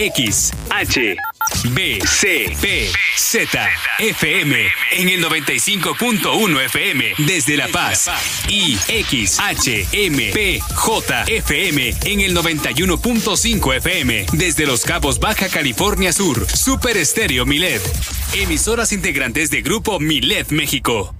X, H, B, C, P, Z, FM en el 95.1 FM desde La Paz y X, H, M, P, J, FM en el 91.5 FM desde Los Cabos, Baja California Sur. Super Estéreo Milet. Emisoras integrantes de Grupo Milet México.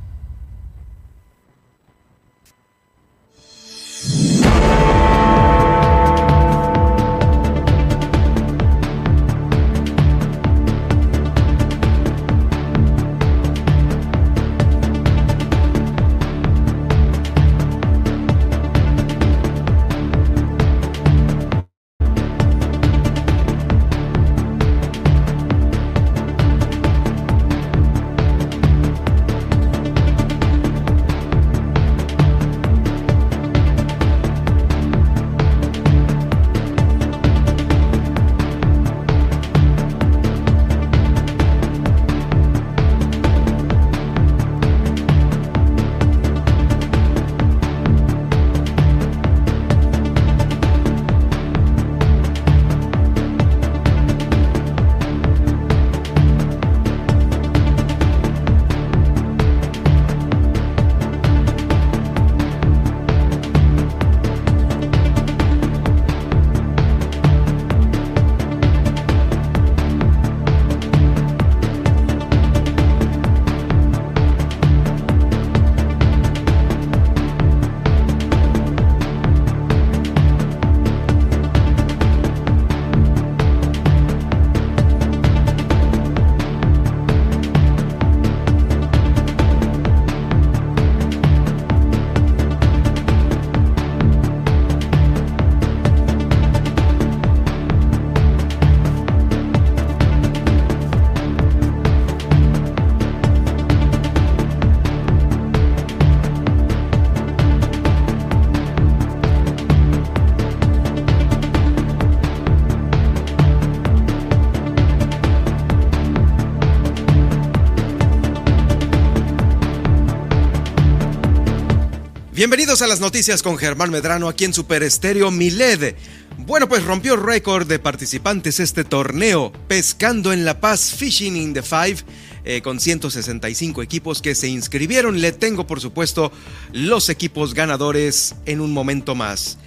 Bienvenidos a las noticias con Germán Medrano aquí en Super Estéreo Miled. Bueno, pues rompió récord de participantes este torneo, pescando en La Paz Fishing in the Five. Eh, con 165 equipos que se inscribieron. Le tengo, por supuesto, los equipos ganadores en un momento más.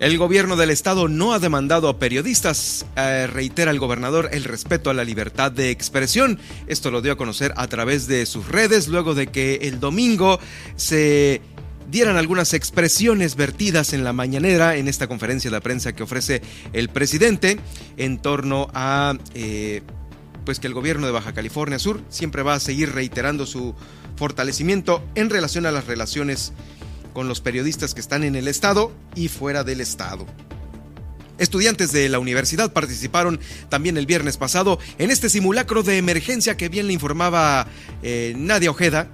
El gobierno del estado no ha demandado a periodistas, eh, reitera el gobernador el respeto a la libertad de expresión. Esto lo dio a conocer a través de sus redes luego de que el domingo se dieran algunas expresiones vertidas en la mañanera en esta conferencia de prensa que ofrece el presidente en torno a eh, pues que el gobierno de Baja California Sur siempre va a seguir reiterando su fortalecimiento en relación a las relaciones con los periodistas que están en el estado y fuera del estado. Estudiantes de la universidad participaron también el viernes pasado en este simulacro de emergencia que bien le informaba eh, Nadia Ojeda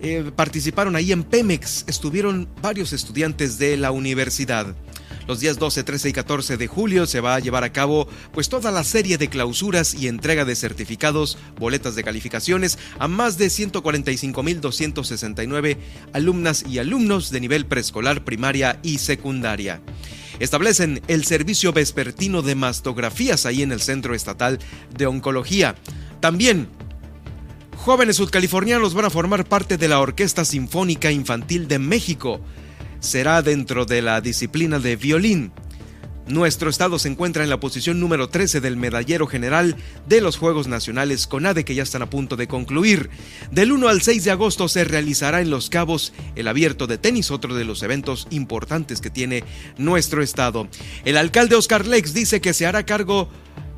eh, participaron ahí en Pemex. Estuvieron varios estudiantes de la universidad. Los días 12, 13 y 14 de julio se va a llevar a cabo pues toda la serie de clausuras y entrega de certificados, boletas de calificaciones a más de 145.269 alumnas y alumnos de nivel preescolar, primaria y secundaria. Establecen el servicio vespertino de mastografías ahí en el Centro Estatal de Oncología. También Jóvenes sudcalifornianos van a formar parte de la Orquesta Sinfónica Infantil de México. Será dentro de la disciplina de violín. Nuestro estado se encuentra en la posición número 13 del medallero general de los Juegos Nacionales CONADE que ya están a punto de concluir. Del 1 al 6 de agosto se realizará en Los Cabos el abierto de tenis, otro de los eventos importantes que tiene nuestro estado. El alcalde Oscar Lex dice que se hará cargo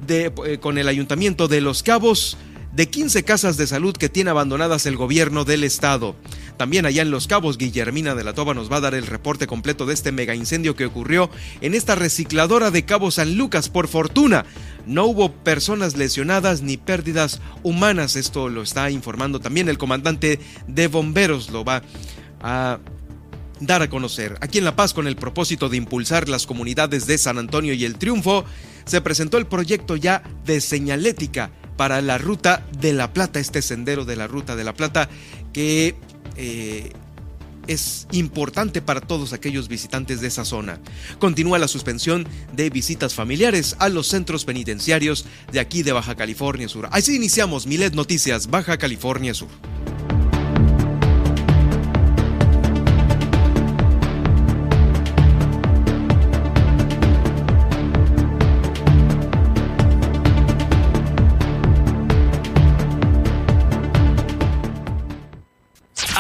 de, eh, con el ayuntamiento de Los Cabos de 15 casas de salud que tiene abandonadas el gobierno del estado. También allá en Los Cabos, Guillermina de la Toba nos va a dar el reporte completo de este mega incendio que ocurrió en esta recicladora de Cabo San Lucas. Por fortuna, no hubo personas lesionadas ni pérdidas humanas. Esto lo está informando también el comandante de bomberos. Lo va a dar a conocer. Aquí en La Paz, con el propósito de impulsar las comunidades de San Antonio y el Triunfo, se presentó el proyecto ya de señalética para la ruta de la Plata, este sendero de la ruta de la Plata que eh, es importante para todos aquellos visitantes de esa zona. Continúa la suspensión de visitas familiares a los centros penitenciarios de aquí de Baja California Sur. Así iniciamos Milet Noticias, Baja California Sur.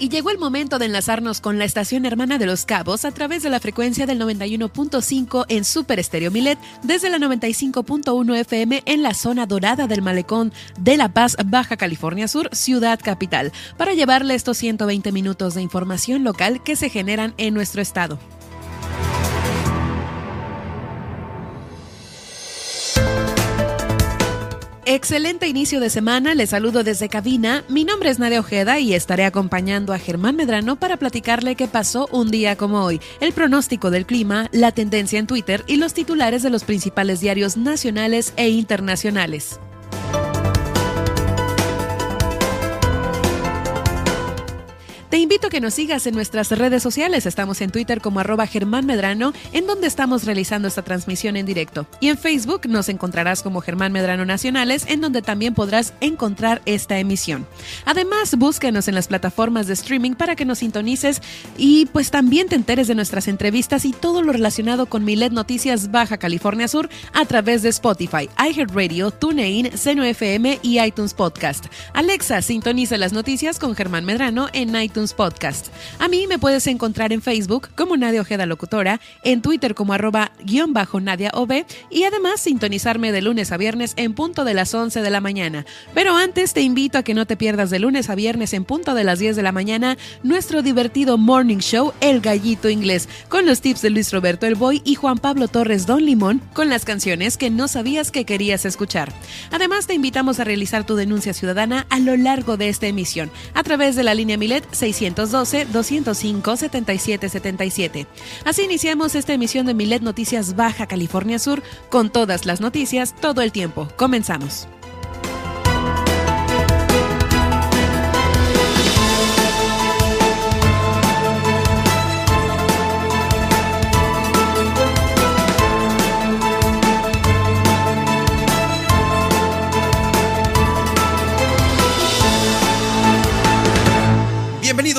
Y llegó el momento de enlazarnos con la estación hermana de Los Cabos a través de la frecuencia del 91.5 en Super Estéreo Milet, desde la 95.1 FM en la zona dorada del malecón de La Paz, Baja California Sur, ciudad capital, para llevarle estos 120 minutos de información local que se generan en nuestro estado. Excelente inicio de semana, les saludo desde cabina. Mi nombre es Nadia Ojeda y estaré acompañando a Germán Medrano para platicarle qué pasó un día como hoy, el pronóstico del clima, la tendencia en Twitter y los titulares de los principales diarios nacionales e internacionales. Te invito a que nos sigas en nuestras redes sociales. Estamos en Twitter como arroba Germán Medrano, en donde estamos realizando esta transmisión en directo. Y en Facebook nos encontrarás como Germán Medrano Nacionales, en donde también podrás encontrar esta emisión. Además, búscanos en las plataformas de streaming para que nos sintonices y pues también te enteres de nuestras entrevistas y todo lo relacionado con Milet Noticias Baja California Sur a través de Spotify, iHeartRadio, TuneIn, Seno FM y iTunes Podcast. Alexa, sintoniza las noticias con Germán Medrano en iTunes Podcast. A mí me puedes encontrar en Facebook como Nadia Ojeda Locutora, en Twitter como arroba guion bajo Nadia OB y además sintonizarme de lunes a viernes en punto de las 11 de la mañana. Pero antes te invito a que no te pierdas de lunes a viernes en punto de las 10 de la mañana nuestro divertido morning show El Gallito Inglés con los tips de Luis Roberto El Boy y Juan Pablo Torres Don Limón con las canciones que no sabías que querías escuchar. Además te invitamos a realizar tu denuncia ciudadana a lo largo de esta emisión a través de la línea Milet 612-205-7777. Así iniciamos esta emisión de Milet Noticias Baja California Sur con todas las noticias todo el tiempo. Comenzamos.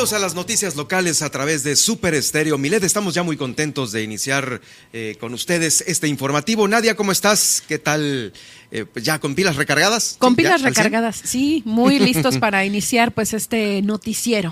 Bienvenidos a las noticias locales a través de Super Estéreo Milet. Estamos ya muy contentos de iniciar eh, con ustedes este informativo. Nadia, ¿cómo estás? ¿Qué tal? Eh, ¿Ya con pilas recargadas? Con ¿Sí? pilas recargadas, sí, muy listos para iniciar pues este noticiero.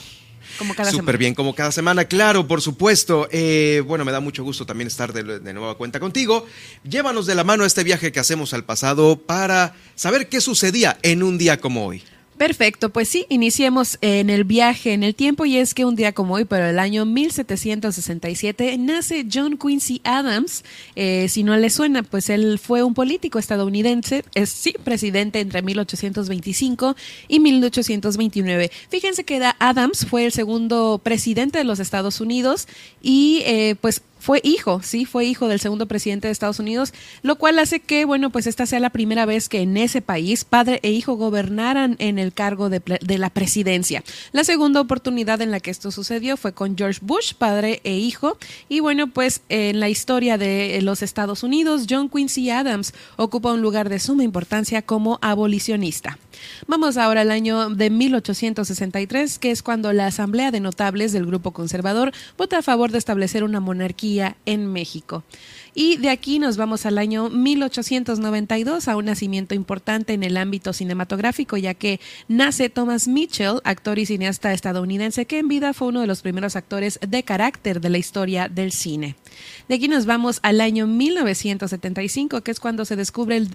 Como cada Súper bien, como cada semana, claro, por supuesto. Eh, bueno, me da mucho gusto también estar de, de nueva cuenta contigo. Llévanos de la mano a este viaje que hacemos al pasado para saber qué sucedía en un día como hoy. Perfecto, pues sí, iniciemos en el viaje en el tiempo y es que un día como hoy, pero el año 1767, nace John Quincy Adams. Eh, si no le suena, pues él fue un político estadounidense, es sí, presidente entre 1825 y 1829. Fíjense que Adams fue el segundo presidente de los Estados Unidos y eh, pues fue hijo, sí, fue hijo del segundo presidente de Estados Unidos, lo cual hace que, bueno, pues esta sea la primera vez que en ese país padre e hijo gobernaran en el cargo de, la presidencia. La segunda oportunidad en la que esto sucedió fue con George Bush, padre e hijo, y bueno, pues en la historia de los Estados Unidos, John Quincy Adams ocupa un lugar de suma importancia como abolicionista. Vamos ahora al año de 1863, que es cuando la Asamblea de Notables del Grupo Conservador vota a favor de establecer una monarquía en México. Y de aquí nos vamos al año 1892, a un nacimiento importante en el ámbito cinematográfico, ya que nace Thomas Mitchell, actor y cineasta estadounidense que en vida fue uno de los primeros actores de carácter de la historia del cine. De aquí nos vamos al año 1975, que es cuando se descubre el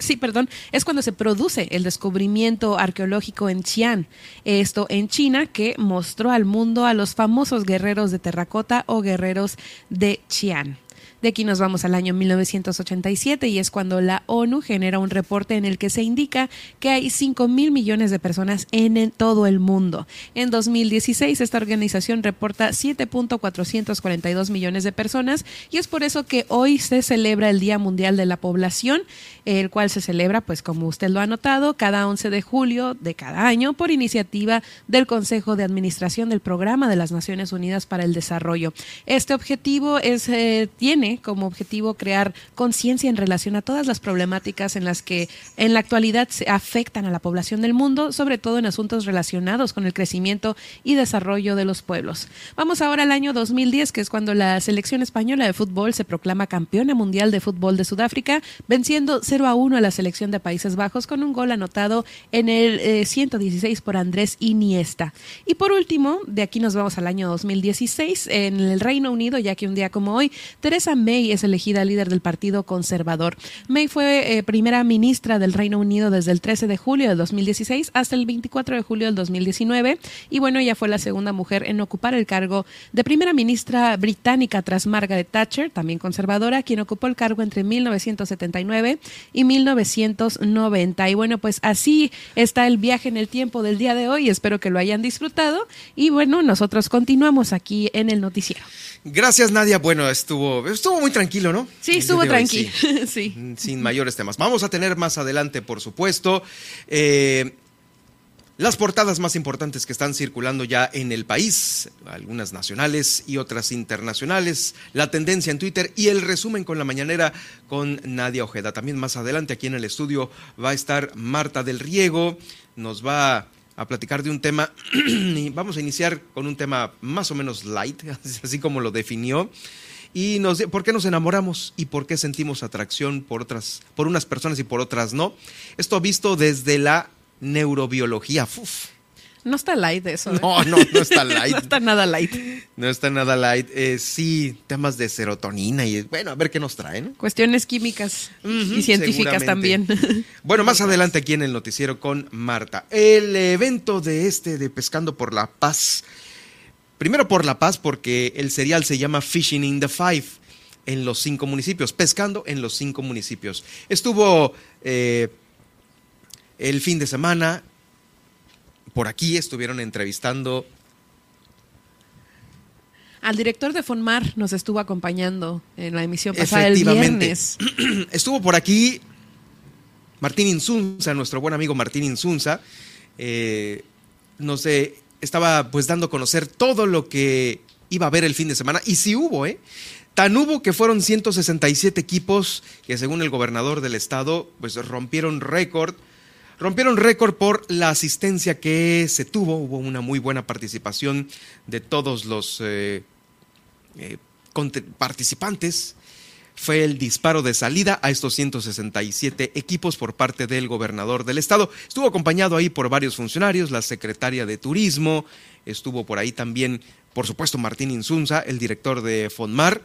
sí, perdón, es cuando se produce el descubrimiento arqueológico en Xi'an, esto en China, que mostró al mundo a los famosos guerreros de terracota o guerreros de Xi'an. De aquí nos vamos al año 1987 y es cuando la ONU genera un reporte en el que se indica que hay 5 mil millones de personas en, todo el mundo. En 2016 esta organización reporta 7.442 millones de personas y es por eso que hoy se celebra el Día Mundial de la Población, el cual se celebra, pues como usted lo ha notado, cada 11 de julio de cada año por iniciativa del Consejo de Administración del Programa de las Naciones Unidas para el Desarrollo. Este objetivo eh, tiene como objetivo crear conciencia en relación a todas las problemáticas en las que en la actualidad se afectan a la población del mundo, sobre todo en asuntos relacionados con el crecimiento y desarrollo de los pueblos. Vamos ahora al año 2010, que es cuando la selección española de fútbol se proclama campeona mundial de fútbol de Sudáfrica, venciendo 0 a 1 a la selección de Países Bajos con un gol anotado en el 116 eh, por Andrés Iniesta. Y por último, de aquí nos vamos al año 2016, en el Reino Unido, ya que un día como hoy, Teresa May es elegida líder del Partido Conservador. May fue eh, primera ministra del Reino Unido desde el 13 de julio del 2016 hasta el 24 de julio del 2019 y bueno, ella fue la segunda mujer en ocupar el cargo de primera ministra británica tras Margaret Thatcher, también conservadora, quien ocupó el cargo entre 1979 y 1990. Y bueno, pues así está el viaje en el tiempo del día de hoy. Espero que lo hayan disfrutado y bueno, nosotros continuamos aquí en el noticiero. Gracias, Nadia. Bueno, estuvo, estuvo muy tranquilo, ¿no? Sí, estuvo tranquilo. Sí. Sin mayores temas. Vamos a tener más adelante, por supuesto. Eh, las portadas más importantes que están circulando ya en el país, algunas nacionales y otras internacionales, la tendencia en Twitter y el resumen con la mañanera con Nadia Ojeda. También más adelante aquí en el estudio va a estar Marta del Riego, nos va a platicar de un tema y vamos a iniciar con un tema más o menos light, así como lo definió. Y nos, por qué nos enamoramos y por qué sentimos atracción por otras, por unas personas y por otras no. Esto visto desde la neurobiología. No está light eso. ¿eh? No, no, no está light. no está nada light. No está nada light. Eh, sí, temas de serotonina y bueno, a ver qué nos traen. Cuestiones químicas y científicas también. Bueno, más adelante aquí en el noticiero con Marta. El evento de este de Pescando por la Paz. Primero por la paz porque el serial se llama Fishing in the Five en los cinco municipios, pescando en los cinco municipios. Estuvo eh, el fin de semana por aquí estuvieron entrevistando. Al director de Fonmar nos estuvo acompañando en la emisión pasada el viernes. Estuvo por aquí Martín Insunza, nuestro buen amigo Martín Insunza. Eh, no sé, estaba pues dando a conocer todo lo que iba a haber el fin de semana. Y sí hubo, ¿eh? Tan hubo que fueron 167 equipos que según el gobernador del estado pues rompieron récord rompieron récord por la asistencia que se tuvo. Hubo una muy buena participación de todos los eh, eh, participantes. Fue el disparo de salida a estos 167 equipos por parte del gobernador del estado. Estuvo acompañado ahí por varios funcionarios, la secretaria de Turismo, estuvo por ahí también, por supuesto, Martín Insunza, el director de Fonmar.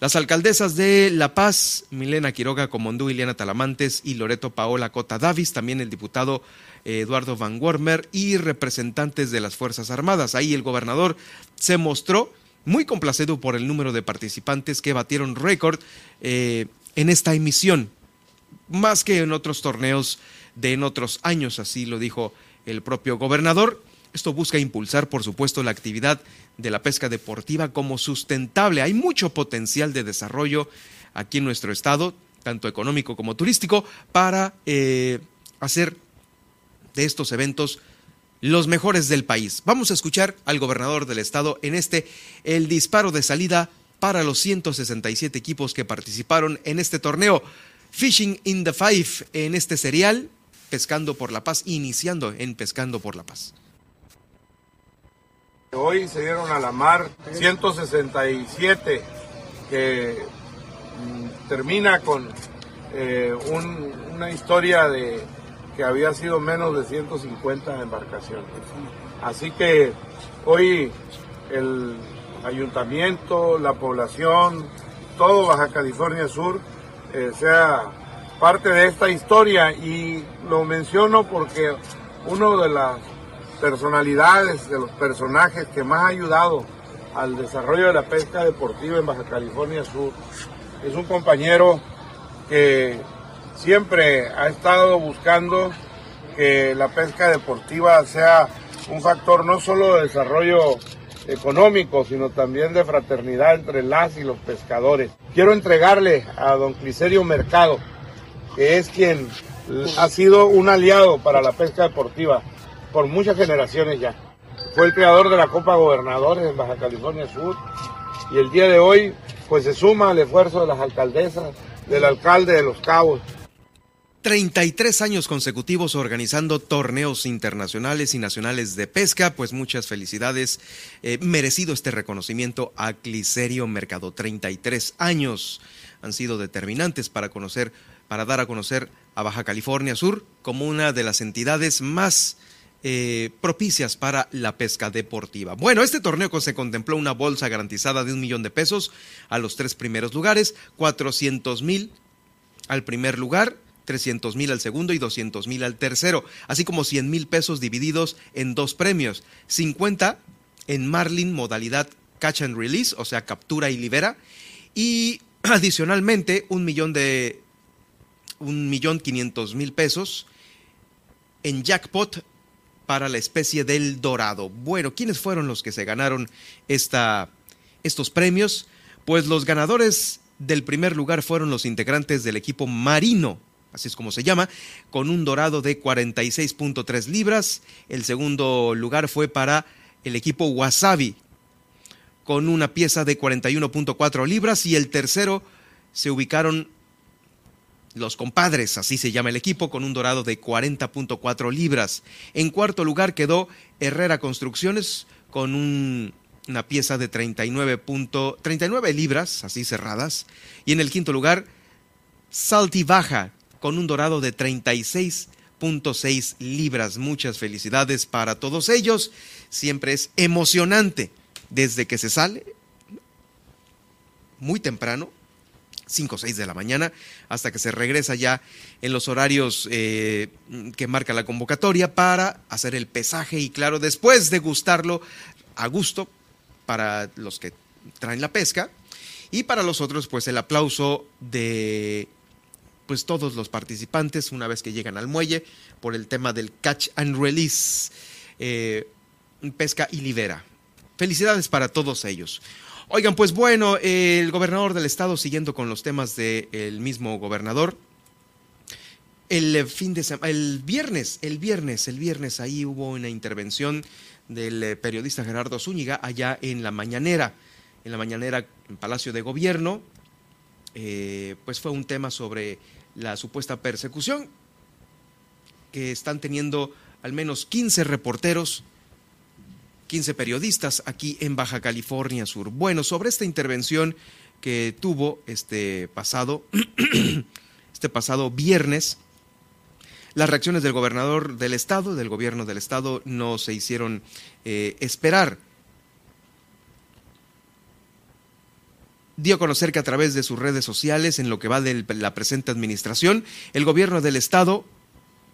Las alcaldesas de La Paz, Milena Quiroga Comondú, Ileana Talamantes y Loreto Paola Cota Davis, también el diputado eh, Eduardo Van Wormer y representantes de las Fuerzas Armadas. Ahí el gobernador se mostró muy complacido por el número de participantes que batieron récord eh, en esta emisión, más que en otros torneos de en otros años, así lo dijo el propio gobernador. Esto busca impulsar, por supuesto, la actividad de la pesca deportiva como sustentable. Hay mucho potencial de desarrollo aquí en nuestro estado, tanto económico como turístico, para eh, hacer de estos eventos los mejores del país. Vamos a escuchar al gobernador del estado en este, el disparo de salida para los 167 equipos que participaron en este torneo. Fishing in the Five en este serial, Pescando por la Paz, iniciando en Pescando por la Paz. Hoy se dieron a la mar 167 que mm, termina con eh, una historia de que había sido menos de 150 embarcaciones. Así que hoy el ayuntamiento, la población, todo Baja California Sur eh, sea parte de esta historia y lo menciono porque uno de las personalidades, de los personajes que más ha ayudado al desarrollo de la pesca deportiva en Baja California Sur es un compañero que siempre ha estado buscando que la pesca deportiva sea un factor no solo de desarrollo económico, sino también de fraternidad entre las y los pescadores. Quiero entregarle a don Cliserio Mercado, que es quien ha sido un aliado para la pesca deportiva por muchas generaciones ya. Fue el creador de la Copa Gobernadores en Baja California Sur y el día de hoy pues se suma al esfuerzo de las alcaldesas, del alcalde de Los Cabos, 33 años consecutivos organizando torneos internacionales y nacionales de pesca, pues muchas felicidades. Eh, merecido este reconocimiento a Cliserio Mercado. 33 años han sido determinantes para conocer, para dar a conocer a Baja California Sur como una de las entidades más eh, propicias para la pesca deportiva. Bueno, este torneo se contempló una bolsa garantizada de un millón de pesos a los tres primeros lugares, 400 mil al primer lugar 300 mil al segundo y 200 mil al tercero, así como 100 mil pesos divididos en dos premios, 50 en Marlin modalidad catch and release, o sea, captura y libera, y adicionalmente un millón de un millón quinientos mil pesos en jackpot para la especie del dorado. Bueno, ¿quiénes fueron los que se ganaron esta, estos premios? Pues los ganadores del primer lugar fueron los integrantes del equipo marino así es como se llama, con un dorado de 46.3 libras. El segundo lugar fue para el equipo Wasabi, con una pieza de 41.4 libras. Y el tercero se ubicaron los compadres, así se llama el equipo, con un dorado de 40.4 libras. En cuarto lugar quedó Herrera Construcciones con una pieza de 39, 39 libras, así cerradas. Y en el quinto lugar, Salti Baja con un dorado de 36.6 libras. Muchas felicidades para todos ellos. Siempre es emocionante desde que se sale muy temprano, 5 o 6 de la mañana, hasta que se regresa ya en los horarios eh, que marca la convocatoria para hacer el pesaje y claro, después de gustarlo a gusto para los que traen la pesca y para los otros pues el aplauso de pues todos los participantes una vez que llegan al muelle por el tema del catch and release, eh, pesca y libera. Felicidades para todos ellos. Oigan, pues bueno, el gobernador del estado, siguiendo con los temas del mismo gobernador, el fin de semana, el viernes, el viernes, el viernes ahí hubo una intervención del eh, periodista Gerardo Zúñiga allá en la mañanera, en la mañanera en Palacio de Gobierno, eh, pues fue un tema sobre la supuesta persecución que están teniendo al menos 15 reporteros, 15 periodistas aquí en Baja California Sur. Bueno, sobre esta intervención que tuvo este pasado, este pasado viernes, las reacciones del gobernador del estado, del gobierno del estado, no se hicieron eh, esperar. Dio a conocer que a través de sus redes sociales, en lo que va de la presente administración, el gobierno del estado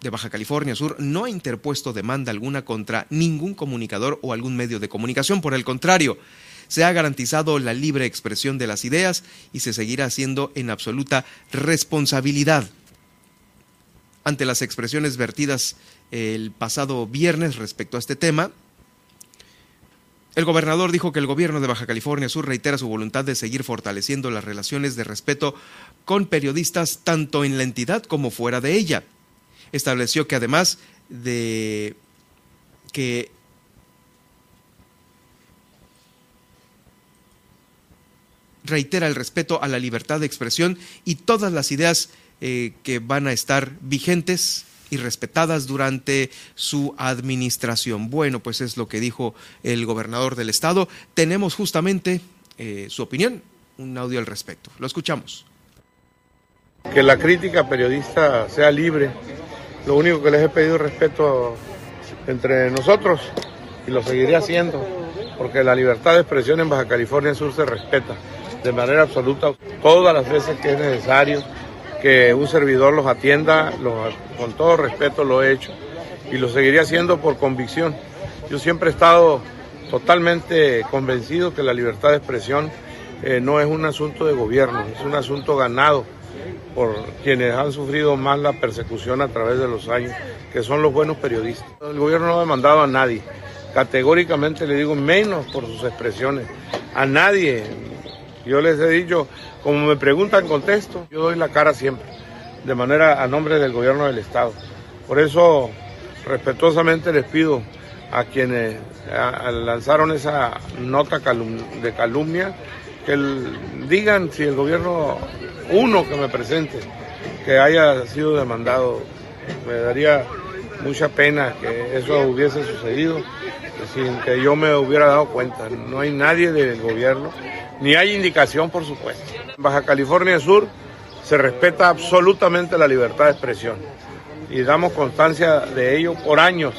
de Baja California Sur no ha interpuesto demanda alguna contra ningún comunicador o algún medio de comunicación. Por el contrario, se ha garantizado la libre expresión de las ideas y se seguirá haciendo en absoluta responsabilidad. Ante las expresiones vertidas el pasado viernes respecto a este tema, el gobernador dijo que el gobierno de Baja California Sur reitera su voluntad de seguir fortaleciendo las relaciones de respeto con periodistas tanto en la entidad como fuera de ella. Estableció que además de que reitera el respeto a la libertad de expresión y todas las ideas eh, que van a estar vigentes y respetadas durante su administración. Bueno, pues es lo que dijo el gobernador del estado. Tenemos justamente eh, su opinión, un audio al respecto. Lo escuchamos. Que la crítica periodista sea libre. Lo único que les he pedido es respeto entre nosotros y lo seguiré haciendo. porque la libertad de expresión en Baja California Sur se respeta de manera absoluta todas las veces que es necesario que un servidor los atienda, con todo respeto lo he hecho y lo seguiré haciendo por convicción. Yo siempre he estado totalmente convencido que la libertad de expresión eh, no es un asunto de gobierno, es un asunto ganado por quienes han sufrido más la persecución a través de los años, que son los buenos periodistas. El gobierno no ha demandado a nadie, categóricamente le digo menos por sus expresiones, a nadie. Yo les he dicho, como me preguntan, contesto, yo doy la cara siempre, de manera a nombre del gobierno del Estado. Por eso, respetuosamente les pido a quienes lanzaron esa nota de calumnia, que digan si el gobierno, uno que me presente, que haya sido demandado, me daría mucha pena que eso hubiese sucedido sin que yo me hubiera dado cuenta. No hay nadie del gobierno, ni hay indicación, por supuesto. En Baja California Sur se respeta absolutamente la libertad de expresión y damos constancia de ello por años.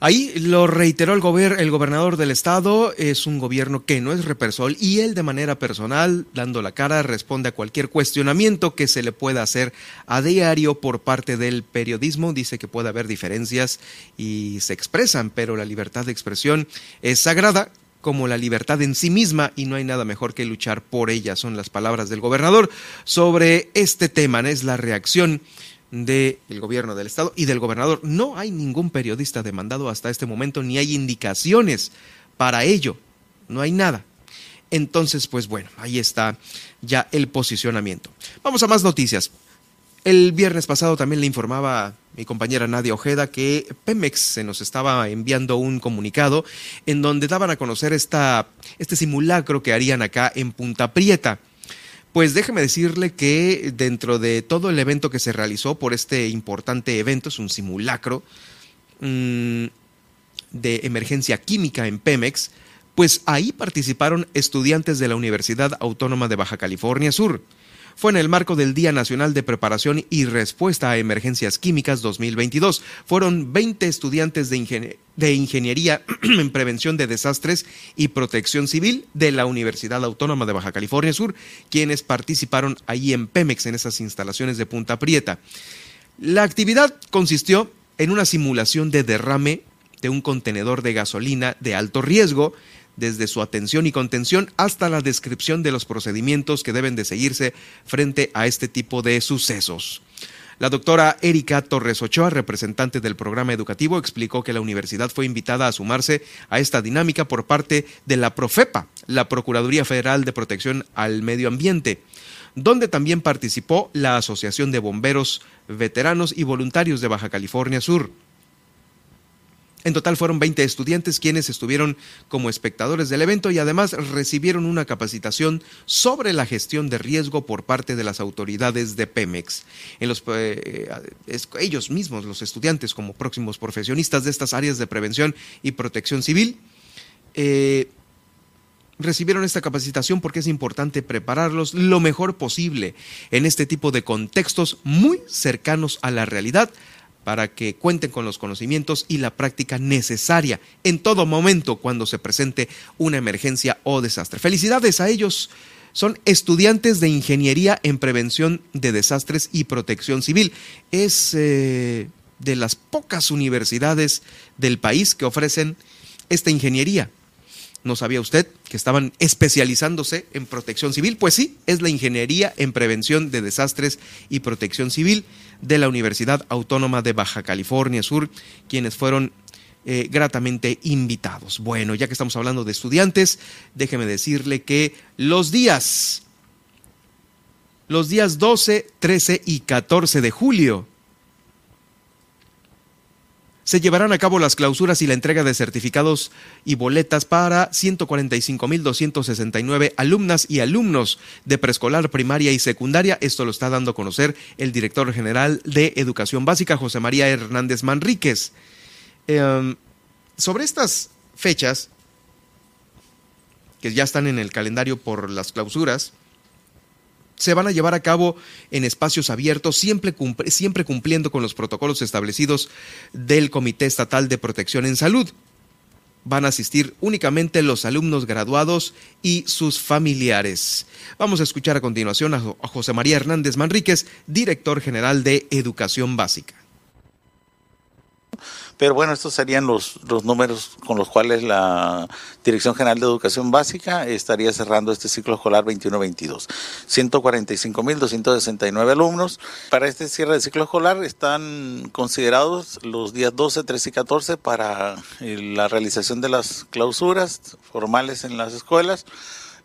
Ahí lo reiteró el, el gobernador del estado, es un gobierno que no es represor y él de manera personal, dando la cara, responde a cualquier cuestionamiento que se le pueda hacer a diario por parte del periodismo. Dice que puede haber diferencias y se expresan, pero la libertad de expresión es sagrada como la libertad en sí misma y no hay nada mejor que luchar por ella. Son las palabras del gobernador sobre este tema, es la reacción del gobierno del estado y del gobernador. No hay ningún periodista demandado hasta este momento, ni hay indicaciones para ello. No hay nada. Entonces, pues bueno, ahí está ya el posicionamiento. Vamos a más noticias. El viernes pasado también le informaba mi compañera Nadia Ojeda que Pemex se nos estaba enviando un comunicado en donde daban a conocer este simulacro que harían acá en Punta Prieta. Pues déjeme decirle que dentro de todo el evento que se realizó por este importante evento, es un simulacro mm, de emergencia química en Pemex, pues ahí participaron estudiantes de la Universidad Autónoma de Baja California Sur fue en el marco del Día Nacional de Preparación y Respuesta a Emergencias Químicas 2022. Fueron 20 estudiantes de, Ingeniería en Prevención de Desastres y Protección Civil de la Universidad Autónoma de Baja California Sur, quienes participaron ahí en Pemex, en esas instalaciones de Punta Prieta. La actividad consistió en una simulación de derrame de un contenedor de gasolina de alto riesgo desde su atención y contención hasta la descripción de los procedimientos que deben de seguirse frente a este tipo de sucesos. La doctora Erika Torres Ochoa, representante del programa educativo, explicó que la universidad fue invitada a sumarse a esta dinámica por parte de la Profepa, la Procuraduría Federal de Protección al Medio Ambiente, donde también participó la Asociación de Bomberos Veteranos y Voluntarios de Baja California Sur. En total fueron 20 estudiantes quienes estuvieron como espectadores del evento y además recibieron una capacitación sobre la gestión de riesgo por parte de las autoridades de Pemex. Los, eh, ellos mismos, los estudiantes, como próximos profesionistas de estas áreas de prevención y protección civil, eh, recibieron esta capacitación porque es importante prepararlos lo mejor posible en este tipo de contextos muy cercanos a la realidad para que cuenten con los conocimientos y la práctica necesaria en todo momento cuando se presente una emergencia o desastre. Felicidades a ellos. Son estudiantes de Ingeniería en Prevención de Desastres y Protección Civil. Es eh, de las pocas universidades del país que ofrecen esta ingeniería. ¿No sabía usted que estaban especializándose en protección civil? Pues sí, es la Ingeniería en Prevención de Desastres y Protección Civil de la Universidad Autónoma de Baja California Sur, quienes fueron eh, gratamente invitados. Bueno, ya que estamos hablando de estudiantes, déjeme decirle que los días, los días 12, 13 y 14 de julio, se llevarán a cabo las clausuras y la entrega de certificados y boletas para 145.269 alumnas y alumnos de preescolar, primaria y secundaria. Esto lo está dando a conocer el director general de Educación Básica, José María Hernández Manríquez. Em, sobre estas fechas, que ya están en el calendario por las clausuras, se van a llevar a cabo en espacios abiertos, siempre, cumpliendo con los protocolos establecidos del Comité Estatal de Protección en Salud. van a asistir únicamente los alumnos graduados y sus familiares. Vamos a escuchar a continuación a José María Hernández Manríquez, director general de Educación Básica. Pero bueno, estos serían los, los números con los cuales la Dirección General de Educación Básica estaría cerrando este ciclo escolar 21-22. 145.269 alumnos. Para este cierre de ciclo escolar están considerados los días 12, 13 y 14 para eh, la realización de las clausuras formales en las escuelas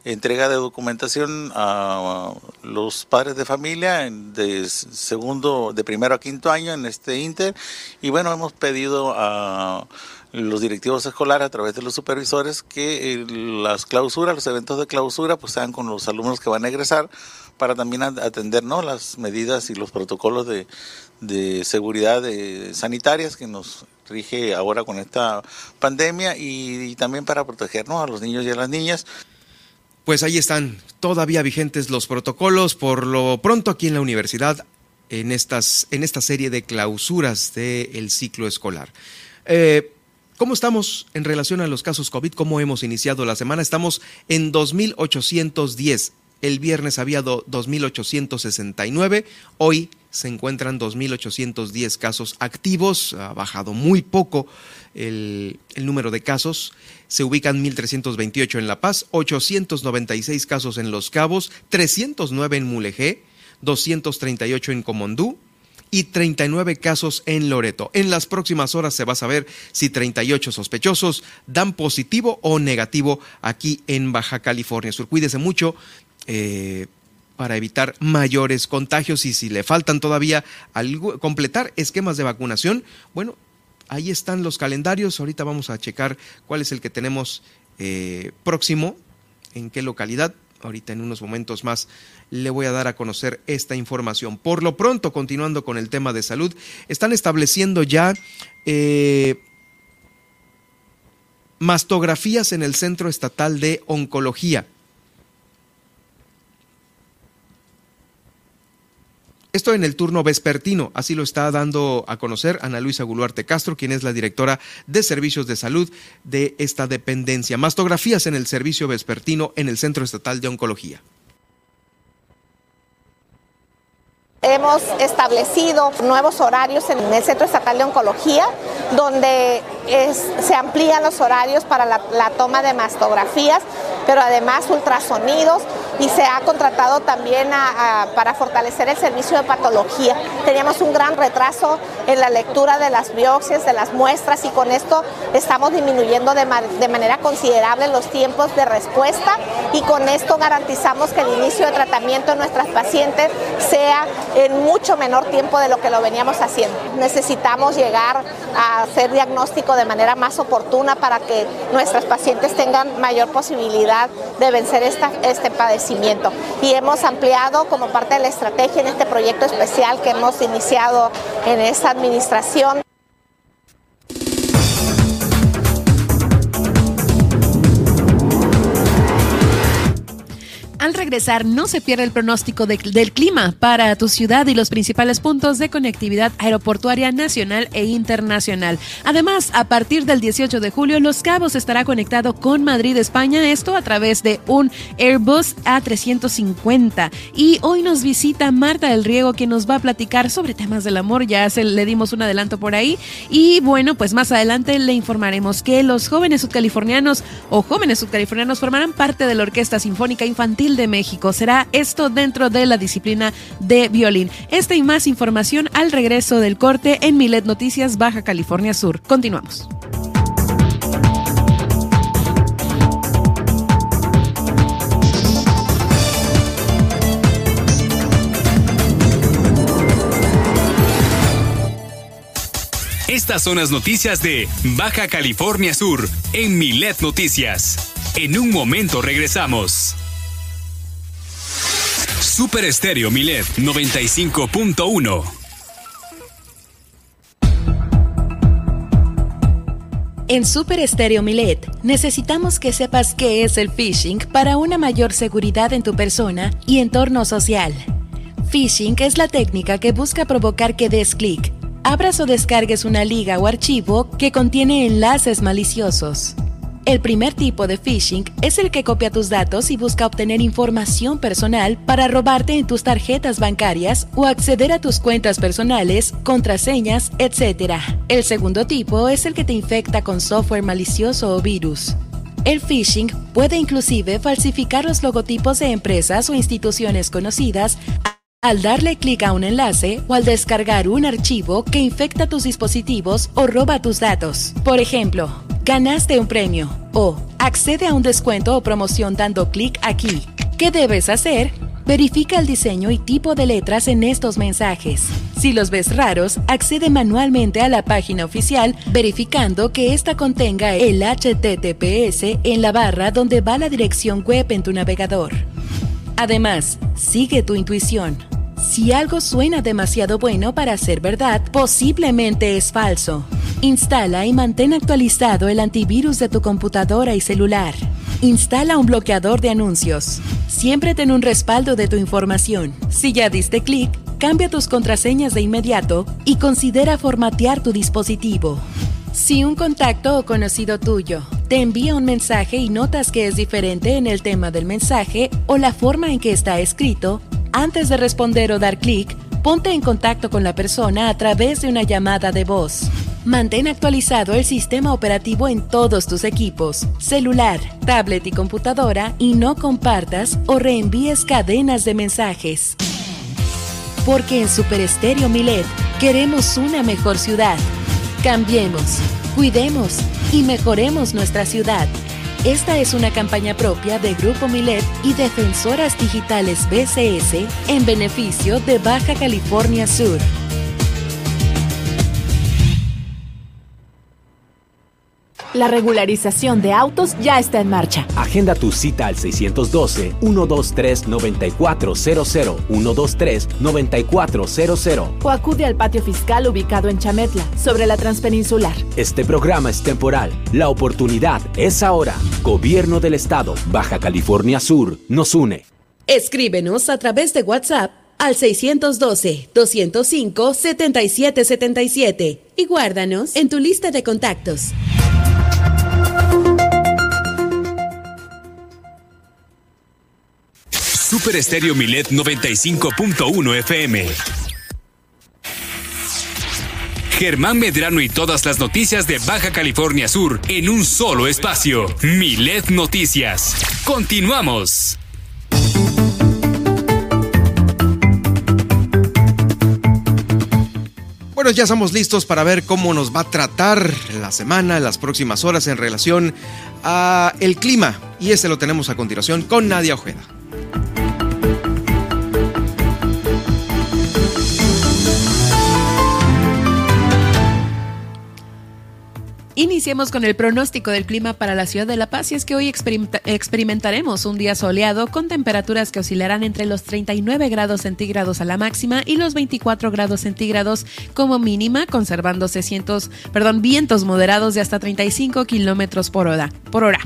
entrega de documentación a los padres de familia de segundo, de primero a quinto año en este Inter. Y bueno, hemos pedido a los directivos escolares a través de los supervisores que eh, las clausuras, los eventos de clausura, pues sean con los alumnos que van a egresar para también atender ¿no? las medidas y los protocolos de, seguridad sanitarias que nos rige ahora con esta pandemia y, también para protegernos a los niños y a las niñas. Pues ahí están todavía vigentes los protocolos. Por lo pronto aquí en la universidad, en, estas, en esta serie de clausuras del ciclo escolar. Eh, ¿Cómo estamos en relación a los casos COVID? ¿Cómo hemos iniciado la semana? Estamos en 2.810. El viernes había 2.869. Hoy se encuentran 2.810 casos activos. Ha bajado muy poco el, el número de casos. Se ubican 1.328 en La Paz, 896 casos en Los Cabos, 309 en Mulegé, 238 en Comondú, y 39 casos en Loreto. En las próximas horas se va a saber si 38 sospechosos dan positivo o negativo aquí en Baja California Sur. Cuídese mucho. Eh, para evitar mayores contagios y si le faltan todavía completar esquemas de vacunación, bueno, ahí están los calendarios. Ahorita vamos a checar cuál es el que tenemos eh, próximo, en qué localidad. Ahorita en unos momentos más le voy a dar a conocer esta información. Por lo pronto, continuando con el tema de salud, están estableciendo ya eh, mastografías en el Centro Estatal de Oncología. Esto en el turno vespertino, así lo está dando a conocer Ana Luisa Guluarte Castro, quien es la directora de servicios de salud de esta dependencia. Mastografías en el servicio vespertino en el Centro Estatal de Oncología. Hemos establecido nuevos horarios en el Centro Estatal de Oncología, donde se amplían los horarios para la, la toma de mastografías pero además ultrasonidos y se ha contratado también para fortalecer el servicio de patología. Teníamos un gran retraso en la lectura de las biopsias, de las muestras y con esto estamos disminuyendo de, manera considerable los tiempos de respuesta y con esto garantizamos que el inicio de tratamiento de nuestras pacientes sea en mucho menor tiempo de lo que lo veníamos haciendo. Necesitamos llegar a hacer diagnóstico de manera más oportuna para que nuestras pacientes tengan mayor posibilidad de vencer este padecimiento. Y hemos ampliado como parte de la estrategia en este proyecto especial que hemos iniciado en esta administración Al regresar, no se pierda el pronóstico del clima para tu ciudad y los principales puntos de conectividad aeroportuaria nacional e internacional. Además, a partir del 18 de julio, Los Cabos estará conectado con Madrid, España, esto a través de un Airbus A350. Y hoy nos visita Marta del Riego, quien nos va a platicar sobre temas del amor. Ya le dimos un adelanto por ahí. Y bueno, pues más adelante le informaremos que los jóvenes subcalifornianos o jóvenes subcalifornianos formarán parte de la Orquesta Sinfónica Infantil de México. Será esto dentro de la disciplina de violín. Esta y más información al regreso del corte en Milet Noticias Baja California Sur. Continuamos. Estas son las noticias de Baja California Sur en Milet Noticias. En un momento regresamos. Super Estéreo Milet 95.1. En Super Estéreo Milet necesitamos que sepas qué es el phishing para una mayor seguridad en tu persona y entorno social. Phishing es la técnica que busca provocar que des clic, abras o descargues una liga o archivo que contiene enlaces maliciosos. El primer tipo de phishing es el que copia tus datos y busca obtener información personal para robarte en tus tarjetas bancarias o acceder a tus cuentas personales, contraseñas, etc. El segundo tipo es el que te infecta con software malicioso o virus. El phishing puede inclusive falsificar los logotipos de empresas o instituciones conocidas al darle clic a un enlace o al descargar un archivo que infecta tus dispositivos o roba tus datos. Por ejemplo, ganaste un premio o accede a un descuento o promoción dando clic aquí. ¿Qué debes hacer? Verifica el diseño y tipo de letras en estos mensajes. Si los ves raros, accede manualmente a la página oficial verificando que ésta contenga el HTTPS en la barra donde va la dirección web en tu navegador. Además, sigue tu intuición. Si algo suena demasiado bueno para ser verdad, posiblemente es falso. Instala y mantén actualizado el antivirus de tu computadora y celular. Instala un bloqueador de anuncios. Siempre ten un respaldo de tu información. Si ya diste clic, cambia tus contraseñas de inmediato y considera formatear tu dispositivo. Si un contacto o conocido tuyo te envía un mensaje y notas que es diferente en el tema del mensaje o la forma en que está escrito, antes de responder o dar clic, ponte en contacto con la persona a través de una llamada de voz. Mantén actualizado el sistema operativo en todos tus equipos, celular, tablet y computadora y no compartas o reenvíes cadenas de mensajes. Porque en Super Estéreo Milet queremos una mejor ciudad. Cambiemos, cuidemos y mejoremos nuestra ciudad. Esta es una campaña propia de Grupo Milet y Defensoras Digitales BCS en beneficio de Baja California Sur. La regularización de autos ya está en marcha. Agenda tu cita al 612-123-9400, 123-9400. O acude al patio fiscal ubicado en Chametla, sobre la Transpeninsular. Este programa es temporal. La oportunidad es ahora. Gobierno del Estado, Baja California Sur, nos une. Escríbenos a través de WhatsApp al 612-205-7777 y guárdanos en tu lista de contactos. Super Estéreo Milet 95.1 FM. Germán Medrano y todas las noticias de Baja California Sur en un solo espacio. Milet Noticias. Continuamos. Bueno, ya estamos listos para ver cómo nos va a tratar la semana, las próximas horas en relación a el clima. Y ese lo tenemos a continuación con Nadia Ojeda. Iniciemos con el pronóstico del clima para la ciudad de La Paz y es que hoy experimentaremos un día soleado con temperaturas que oscilarán entre los 39 grados centígrados a la máxima y los 24 grados centígrados como mínima, conservando 600, perdón, vientos moderados de hasta 35 kilómetros por hora, por hora.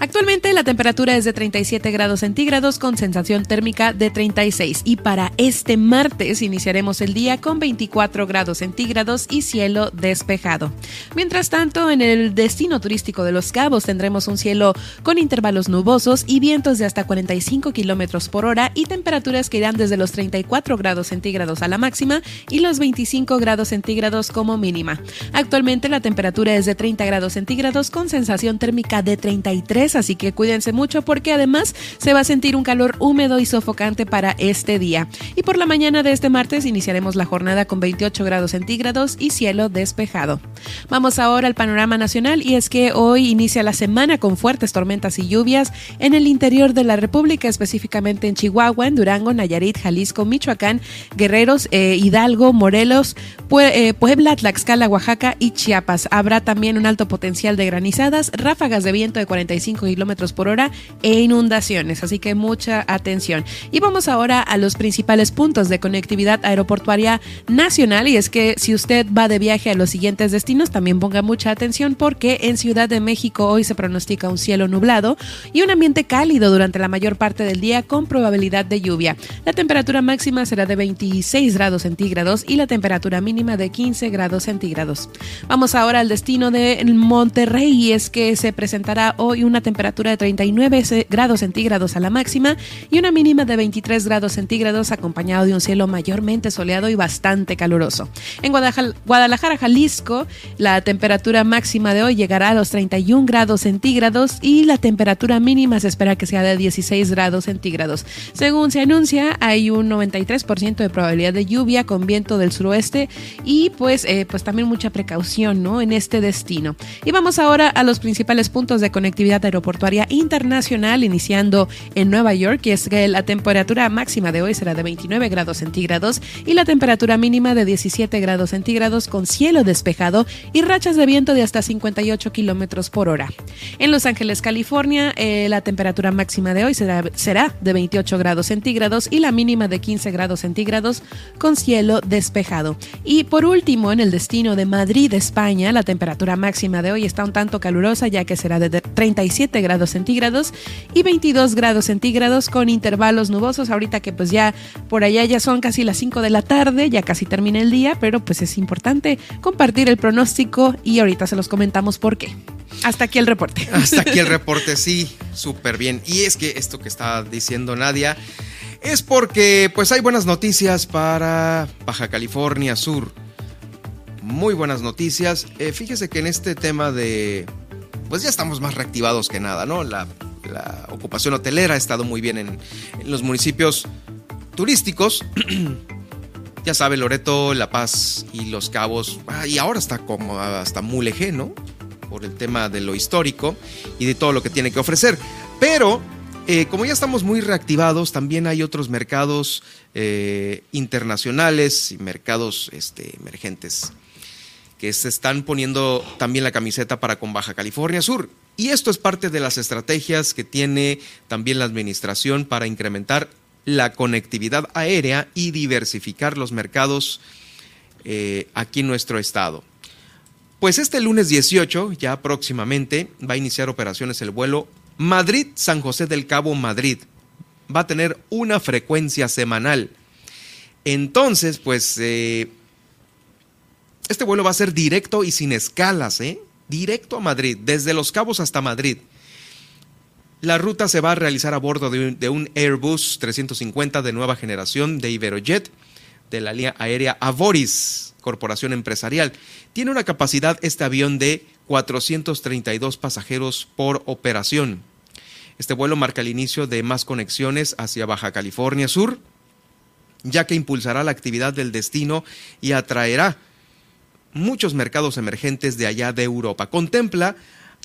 Actualmente la temperatura es de 37 grados centígrados con sensación térmica de 36 y para este martes iniciaremos el día con 24 grados centígrados y cielo despejado. Mientras tanto, en el destino turístico de Los Cabos tendremos un cielo con intervalos nubosos y vientos de hasta 45 kilómetros por hora y temperaturas que irán desde los 34 grados centígrados a la máxima y los 25 grados centígrados como mínima. Actualmente la temperatura es de 30 grados centígrados con sensación térmica de 33, así que cuídense mucho porque además se va a sentir un calor húmedo y sofocante para este día. Y por la mañana de este martes iniciaremos la jornada con 28 grados centígrados y cielo despejado. Vamos ahora al panorama nacional y es que hoy inicia la semana con fuertes tormentas y lluvias en el interior de la República, específicamente en Chihuahua, en Durango, Nayarit, Jalisco, Michoacán, Guerreros, eh, Hidalgo, Morelos, eh, Puebla, Tlaxcala, Oaxaca y Chiapas. Habrá también un alto potencial de granizadas, ráfagas de viento de 45 kilómetros por hora e inundaciones, así que mucha atención. Y vamos ahora a los principales puntos de conectividad aeroportuaria nacional y es que si usted va de viaje a los siguientes destinos, también ponga mucha atención porque en Ciudad de México hoy se pronostica un cielo nublado y un ambiente cálido durante la mayor parte del día con probabilidad de lluvia. La temperatura máxima será de 26 grados centígrados y la temperatura mínima de 15 grados centígrados. Vamos ahora al destino de Monterrey es que se presentará hoy una temperatura de 39 grados centígrados a la máxima y una mínima de 23 grados centígrados acompañado de un cielo mayormente soleado y bastante caluroso. En Guadalajara, Jalisco, la temperatura máxima de hoy llegará a los 31 grados centígrados y la temperatura mínima se espera que sea de 16 grados centígrados. Según se anuncia, hay un 93% de probabilidad de lluvia con viento del suroeste y pues, eh, pues también mucha precaución ¿no? en este destino. Y vamos ahora a los principales puntos de conectividad aeroportuaria internacional, iniciando en Nueva York, y es que la temperatura máxima de hoy será de 29 grados centígrados y la temperatura mínima de 17 grados centígrados con cielo despejado y rachas de viento de hasta 58 kilómetros por hora. En Los Ángeles, California, eh, la temperatura máxima de hoy será, será de 28 grados centígrados y la mínima de 15 grados centígrados con cielo despejado. Y por último, en el destino de Madrid, España, la temperatura máxima de hoy está un tanto calurosa ya que será de 37 grados centígrados y 22 grados centígrados con intervalos nubosos. Ahorita que pues ya por allá ya son casi las 5 de la tarde, ya casi termina el día, pero pues es importante compartir el pronóstico y ahorita se los comentamos por qué. Hasta aquí el reporte. Hasta aquí el reporte, sí, súper bien. Y es que esto que está diciendo Nadia es porque pues hay buenas noticias para Baja California Sur. Muy buenas noticias. Eh, fíjese que en este tema de... Pues ya estamos más reactivados que nada, ¿no? La, ocupación hotelera ha estado muy bien en, los municipios turísticos. ya sabe, Loreto, La Paz y Los Cabos. Ah, y ahora está como hasta Mulegé, ¿no? Por el tema de lo histórico y de todo lo que tiene que ofrecer. Pero eh, como ya estamos muy reactivados, también hay otros mercados eh, internacionales y mercados este, emergentes que se están poniendo también la camiseta para con Baja California Sur. Y esto es parte de las estrategias que tiene también la administración para incrementar la conectividad aérea y diversificar los mercados eh, aquí en nuestro estado. Pues este lunes 18, ya próximamente, va a iniciar operaciones el vuelo Madrid, San José del Cabo, Madrid. Va a tener una frecuencia semanal. Entonces, pues, eh, este vuelo va a ser directo y sin escalas, ¿eh? Directo a Madrid, desde Los Cabos hasta Madrid. La ruta se va a realizar a bordo de un, Airbus 350 de nueva generación de Iberojet de la línea aérea Avoris, corporación empresarial. Tiene una capacidad este avión de 432 pasajeros por operación. Este vuelo marca el inicio de más conexiones hacia Baja California Sur, ya que impulsará la actividad del destino y atraerá muchos mercados emergentes de allá de Europa. Contempla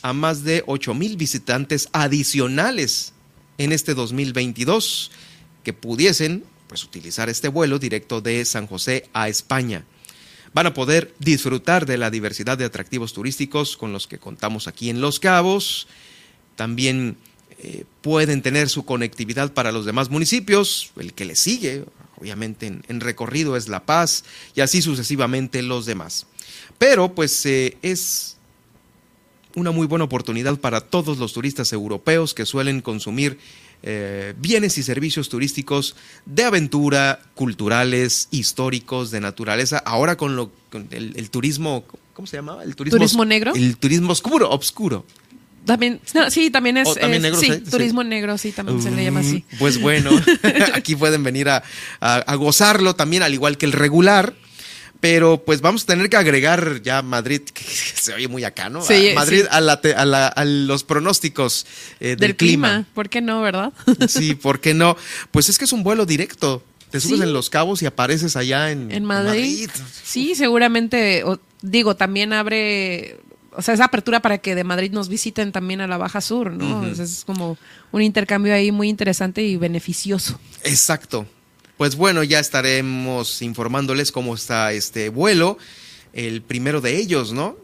a más de 8 mil visitantes adicionales en este 2022 que pudiesen pues, utilizar este vuelo directo de San José a España van a poder disfrutar de la diversidad de atractivos turísticos con los que contamos aquí en Los Cabos. También eh, pueden tener su conectividad para los demás municipios, el que le sigue, obviamente en, recorrido es La Paz y así sucesivamente los demás. Pero pues eh, es una muy buena oportunidad para todos los turistas europeos que suelen consumir eh, bienes y servicios turísticos de aventura, culturales, históricos, de naturaleza. Ahora con, lo, el, turismo, ¿cómo se llamaba? El turismo, negro. El turismo oscuro, obscuro. También, sí, también es, sí, turismo negro, sí, también se le llama así. Mm, pues bueno, aquí pueden venir a, a, gozarlo también, al igual que el regular. Pero pues vamos a tener que agregar ya Madrid, que se oye muy acá, ¿no? Sí, Madrid A, la, a, los pronósticos eh, del, clima. ¿Por qué no, verdad? Sí, ¿por qué no? Pues es que es un vuelo directo. Te subes en Los Cabos y apareces allá en, ¿En Madrid. Sí, seguramente, digo, también abre, o sea, esa apertura para que de Madrid nos visiten también a la Baja Sur, ¿no? es como un intercambio ahí muy interesante y beneficioso. Exacto. Pues bueno, ya estaremos informándoles cómo está este vuelo, el primero de ellos, ¿no?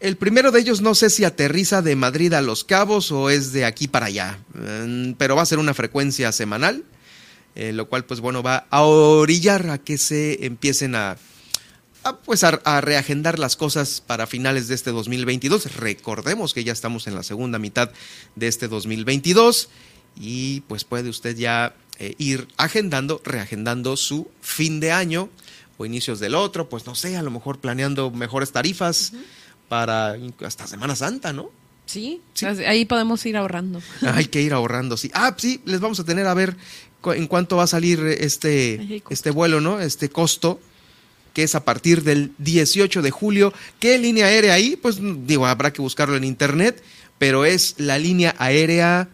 El primero de ellos no sé si aterriza de Madrid a Los Cabos o es de aquí para allá, mm, pero va a ser una frecuencia semanal, eh, lo cual pues bueno va a orillar a que se empiecen a, pues a, a, reagendar las cosas para finales de este 2022. Recordemos que ya estamos en la segunda mitad de este 2022 y pues puede usted ya eh, ir agendando, reagendando su fin de año o inicios del otro, pues no sé, a lo mejor planeando mejores tarifas para hasta Semana Santa, ¿no? Sí, ahí podemos ir ahorrando. Hay que ir ahorrando, sí. Ah, sí, les vamos a tener a ver en cuánto va a salir este, este vuelo, ¿no? Este costo, que es a partir del 18 de julio. ¿Qué línea aérea ahí? Pues digo, habrá que buscarlo en internet, pero es la línea aérea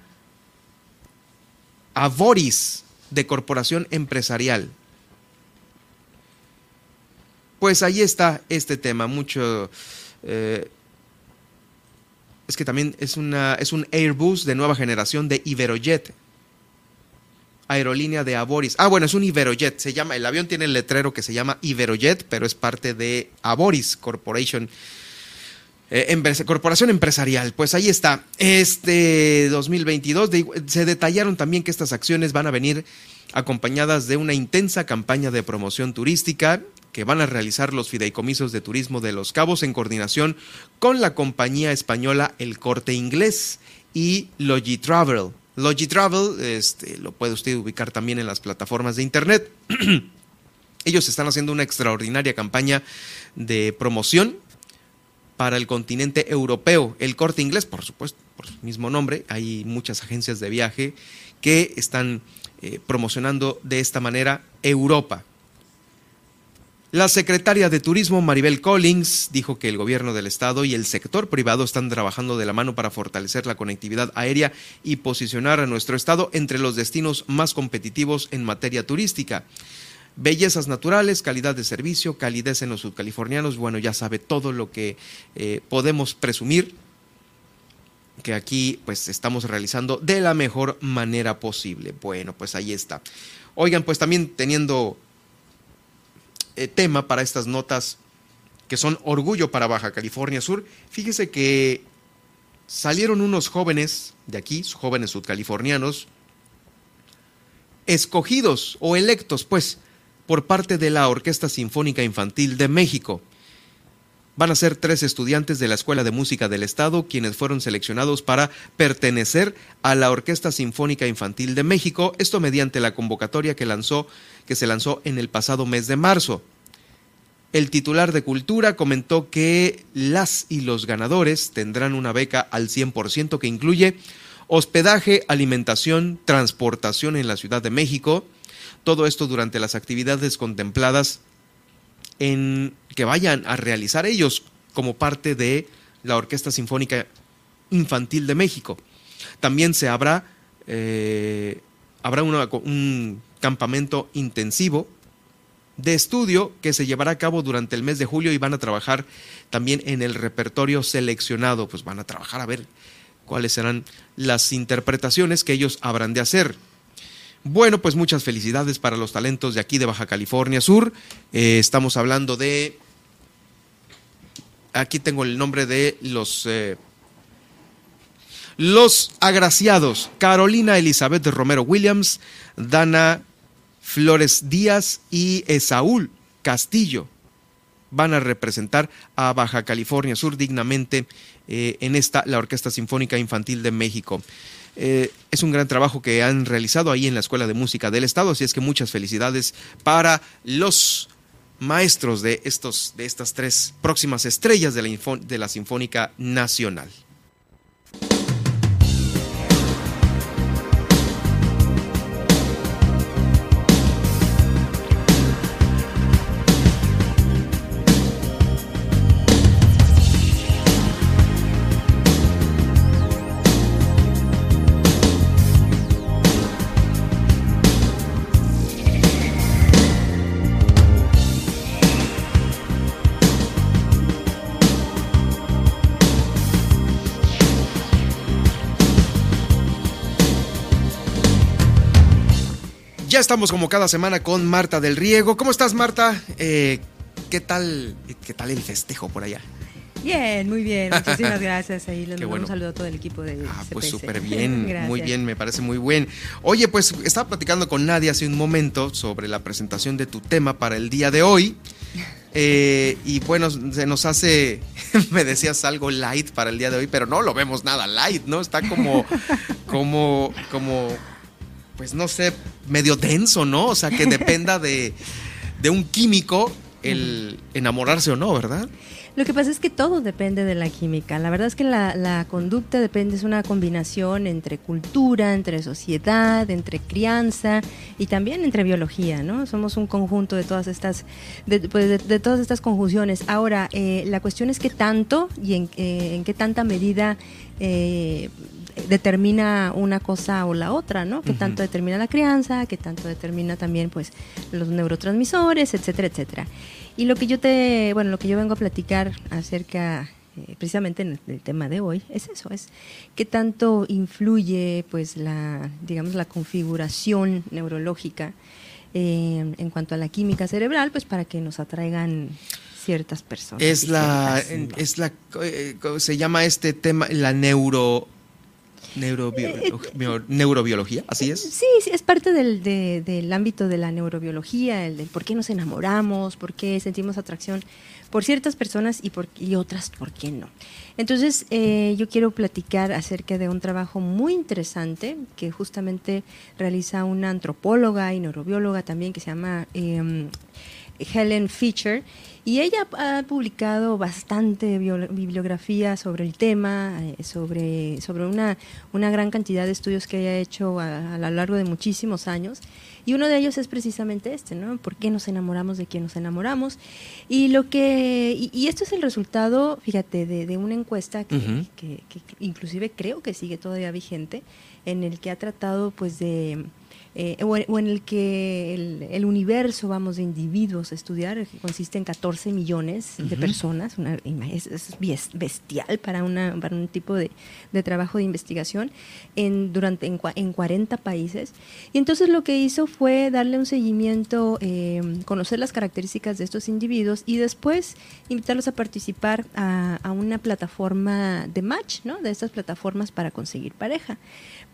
Avoris de Corporación Empresarial. Pues ahí está este tema, mucho... Eh, es que también es, una, es un Airbus de nueva generación de Iberojet. Aerolínea de Aboris. Ah, bueno, es un Iberojet. Se llama, el avión tiene el letrero que se llama Iberojet, pero es parte de Aboris Corporation. Eh, corporación empresarial. Pues ahí está. Este 2022 se detallaron también que estas acciones van a venir acompañadas de una intensa campaña de promoción turística que van a realizar los fideicomisos de turismo de Los Cabos en coordinación con la compañía española El Corte Inglés y Logitravel. Logitravel este, lo puede usted ubicar también en las plataformas de internet. Ellos están haciendo una extraordinaria campaña de promoción para el continente europeo. El corte inglés, por supuesto, por su mismo nombre, hay muchas agencias de viaje que están eh, promocionando de esta manera Europa. La secretaria de Turismo, Maribel Collins, dijo que el gobierno del estado y el sector privado están trabajando de la mano para fortalecer la conectividad aérea y posicionar a nuestro estado entre los destinos más competitivos en materia turística. Bellezas naturales, calidad de servicio, calidez en los subcalifornianos, bueno, ya sabe todo lo que eh, podemos presumir que aquí pues estamos realizando de la mejor manera posible. Bueno, pues ahí está. Oigan, pues también teniendo eh, tema para estas notas que son orgullo para Baja California Sur. Fíjese que salieron unos jóvenes de aquí, jóvenes sudcalifornianos, escogidos o electos, pues, por parte de la Orquesta Sinfónica Infantil de México. Van a ser tres estudiantes de la Escuela de Música del Estado quienes fueron seleccionados para pertenecer a la Orquesta Sinfónica Infantil de México, esto mediante la convocatoria que lanzó que se lanzó en el pasado mes de marzo. El titular de Cultura comentó que las y los ganadores tendrán una beca al 100% que incluye hospedaje, alimentación, transportación en la Ciudad de México, todo esto durante las actividades contempladas en que vayan a realizar ellos como parte de la Orquesta Sinfónica Infantil de México. También se habrá, eh, habrá un campamento intensivo de estudio que se llevará a cabo durante el mes de julio y van a trabajar también en el repertorio seleccionado, pues van a trabajar a ver cuáles serán las interpretaciones que ellos habrán de hacer. Bueno, pues muchas felicidades para los talentos de aquí de Baja California Sur. Eh, estamos hablando de... Aquí tengo el nombre de los... Eh, los agraciados. Carolina Elizabeth Romero Williams, Dana Flores Díaz y Esaúl Castillo van a representar a Baja California Sur dignamente eh, en esta, la Orquesta Sinfónica Infantil de México. Eh, es un gran trabajo que han realizado ahí en la Escuela de Música del Estado, así es que muchas felicidades para los maestros de, estos, de estas tres próximas estrellas de la, de la Sinfónica Nacional. Ya estamos como cada semana con Marta del Riego. ¿Cómo estás, Marta? Eh, ¿qué, tal, ¿Qué tal el festejo por allá? Bien, muy bien. Muchísimas gracias. Ahí les mando un saludo a todo el equipo de Ah, pues súper bien. muy bien, me parece muy bien. Oye, pues estaba platicando con Nadia hace un momento sobre la presentación de tu tema para el día de hoy. Eh, y bueno, se nos hace, me decías algo light para el día de hoy, pero no lo vemos nada light, ¿no? Está como, como, como pues no sé, medio denso, ¿no? O sea, que dependa de, de un químico el enamorarse o no, ¿verdad? Lo que pasa es que todo depende de la química. La verdad es que la, conducta depende, es una combinación entre cultura, entre sociedad, entre crianza y también entre biología, ¿no? Somos un conjunto de todas estas, de, pues, todas estas conjunciones. Ahora, eh, la cuestión es qué tanto y en, eh, qué tanta medida eh, determina una cosa o la otra, ¿no? Qué tanto determina la crianza, qué tanto determina también, pues, los neurotransmisores, etcétera, etcétera. Y lo que yo te, bueno, lo que yo vengo a platicar acerca eh, precisamente en el, tema de hoy es eso, es qué tanto influye pues la, digamos, la configuración neurológica eh, en cuanto a la química cerebral, pues para que nos atraigan ciertas personas. Es la, es la, eh, se llama este tema la neuro neurobiología, ¿así es? Sí, sí es parte del, del, ámbito de la neurobiología, el del por qué nos enamoramos, por qué sentimos atracción por ciertas personas y, por, y otras por qué no. Entonces, eh, yo quiero platicar acerca de un trabajo muy interesante que justamente realiza una antropóloga y neurobióloga también que se llama em, Helen Fischer y ella ha publicado bastante bibliografía sobre el tema, eh, sobre, sobre una, una gran cantidad de estudios que ella ha hecho a, lo largo de muchísimos años. Y uno de ellos es precisamente este, ¿no? ¿Por qué nos enamoramos de quién nos enamoramos? Y lo que y, esto es el resultado, fíjate, de, de una encuesta que, que, que, inclusive creo que sigue todavía vigente, en el que ha tratado pues de eh, o, en el que el, universo, vamos, de individuos a estudiar, que consiste en 14 millones de personas, una, es, es, bestial para, una, para un tipo de, trabajo de investigación en, durante, en, en, 40 países. Y entonces lo que hizo fue darle un seguimiento, eh, conocer las características de estos individuos y después invitarlos a participar a, a una plataforma de match, ¿no? de estas plataformas para conseguir pareja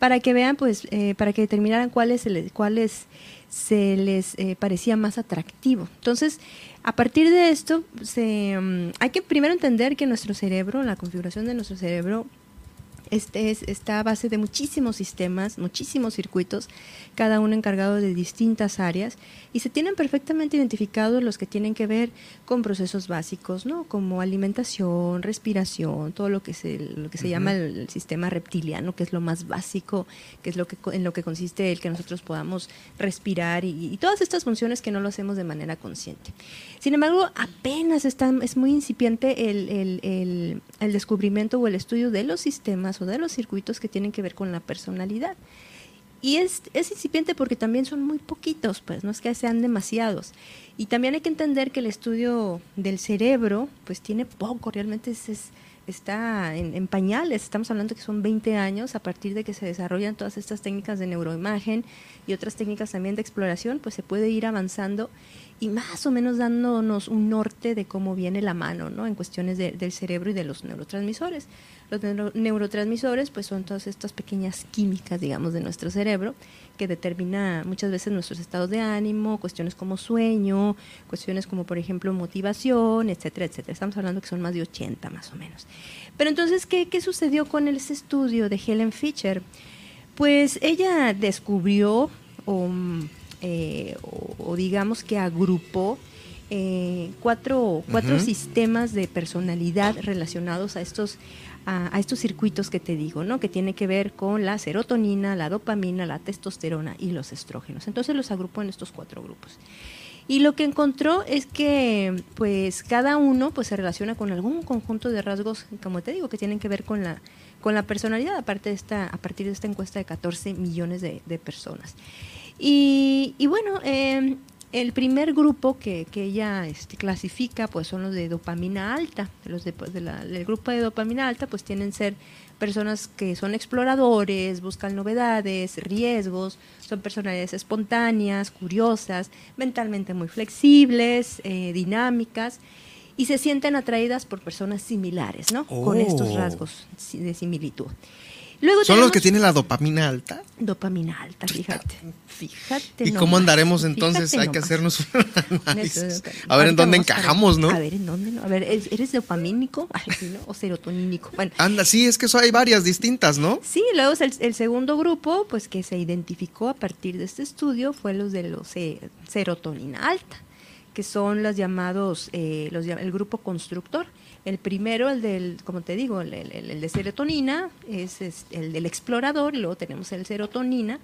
para que vean, pues, eh, para que determinaran cuáles se les, cuáles se les eh, parecía más atractivo. Entonces, a partir de esto, se, mm, hay que primero entender que nuestro cerebro, la configuración de nuestro cerebro, este es, está a base de muchísimos sistemas, muchísimos circuitos, cada uno encargado de distintas áreas, y se tienen perfectamente identificados los que tienen que ver con procesos básicos, ¿no? Como alimentación, respiración, todo lo que se, lo que se llama el, sistema reptiliano, que es lo más básico, que es lo que, en lo que consiste el que nosotros podamos respirar y, todas estas funciones que no lo hacemos de manera consciente. Sin embargo, apenas está, es muy incipiente el, el, el descubrimiento o el estudio de los sistemas de los circuitos que tienen que ver con la personalidad. Y es, es incipiente porque también son muy poquitos, pues no es que sean demasiados. Y también hay que entender que el estudio del cerebro, pues tiene poco, realmente es, está en, pañales. Estamos hablando que son 20 años a partir de que se desarrollan todas estas técnicas de neuroimagen y otras técnicas también de exploración, pues se puede ir avanzando y más o menos dándonos un norte de cómo viene la mano, ¿no? En cuestiones del cerebro y de los neurotransmisores. Los neurotransmisores pues son todas estas pequeñas químicas, digamos, de nuestro cerebro que determina muchas veces nuestros estados de ánimo, cuestiones como sueño, cuestiones como por ejemplo motivación, etcétera, etcétera. Estamos hablando que son más de 80 más o menos. Pero entonces, ¿qué, qué sucedió con ese estudio de Helen Fischer? Pues ella descubrió o, eh, digamos que agrupó eh, cuatro, cuatro sistemas de personalidad relacionados a estos a, estos circuitos que te digo, ¿no? Que tiene que ver con la serotonina, la dopamina, la testosterona y los estrógenos. Entonces los agrupó en estos cuatro grupos. Y lo que encontró es que pues cada uno pues se relaciona con algún conjunto de rasgos, como te digo, que tienen que ver con la, con la personalidad, aparte de esta, a partir de esta encuesta de 14 millones de, personas. Y, y bueno, eh, el primer grupo que, que ella este, clasifica pues son los de dopamina alta. Los de, pues, el grupo de dopamina alta pues tienen ser personas que son exploradores, buscan novedades, riesgos, son personalidades espontáneas, curiosas, mentalmente muy flexibles, eh, dinámicas y se sienten atraídas por personas similares, ¿no? Con estos oh. rasgos de similitud. ¿Son los que tienen la dopamina alta? Dopamina alta, fíjate. Fíjate. ¿Y cómo andaremos entonces? Hay que hacernos un análisis. A ver en dónde encajamos, ¿no? A ver en dónde, ¿no? A ver, ¿eres dopamínico o serotonínico? Bueno. Anda, sí, es que eso hay varias distintas, ¿no? Sí, luego el, el, segundo grupo, pues que se identificó a partir de este estudio fue los de los serotonina alta. que son los llamados, eh, los, el grupo constructor. El primero, el del, como te digo, el, el de serotonina, es, es, el del explorador, y luego tenemos el serotonina,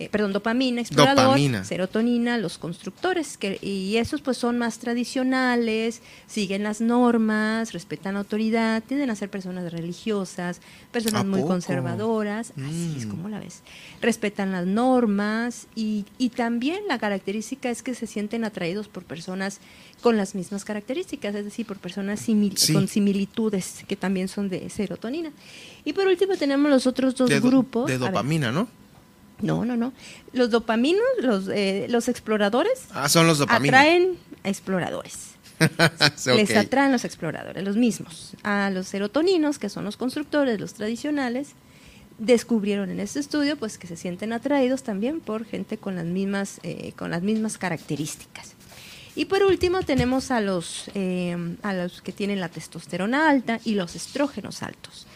eh, perdón, dopamina, explorador, serotonina, los constructores, que, y esos pues son más tradicionales, siguen las normas, respetan la autoridad, tienden a ser personas religiosas, personas muy conservadoras, así es mm. como la ves, respetan las normas y, y también la característica es que se sienten atraídos por personas con las mismas características, es decir, por personas con similitudes que también son de serotonina. Y por último tenemos los otros dos grupos. De dopamina, ¿no? No, no, no. Los dopaminos, los, eh, los exploradores. Ah, son los dopaminos. Atraen a exploradores. Les atraen los exploradores, los mismos. A los serotoninos, que son los constructores, los tradicionales, descubrieron en este estudio pues que se sienten atraídos también por gente con las mismas, eh, con las mismas características. Y por último tenemos a los, eh, a los que tienen la testosterona alta y los estrógenos altos.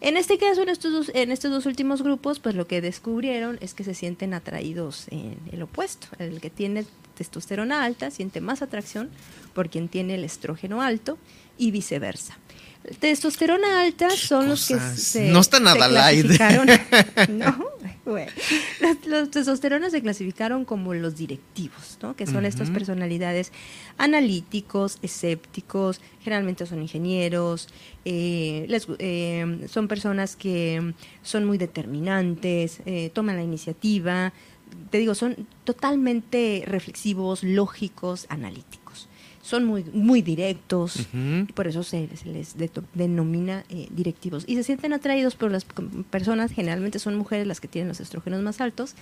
En este caso, en estos, dos, en estos dos últimos grupos, pues lo que descubrieron es que se sienten atraídos en el opuesto. El que tiene testosterona alta siente más atracción por quien tiene el estrógeno alto y viceversa. Testosterona alta son los que se, no está nada no, los, testosteronas se clasificaron como los directivos, ¿no? que son estas personalidades analíticos, escépticos, generalmente son ingenieros, eh, eh, son personas que son muy determinantes, eh, toman la iniciativa, te digo, son totalmente reflexivos, lógicos, analíticos son muy, muy directos, por eso se, les denomina eh, directivos. Y se sienten atraídos por las personas, generalmente son mujeres las que tienen los estrógenos más altos,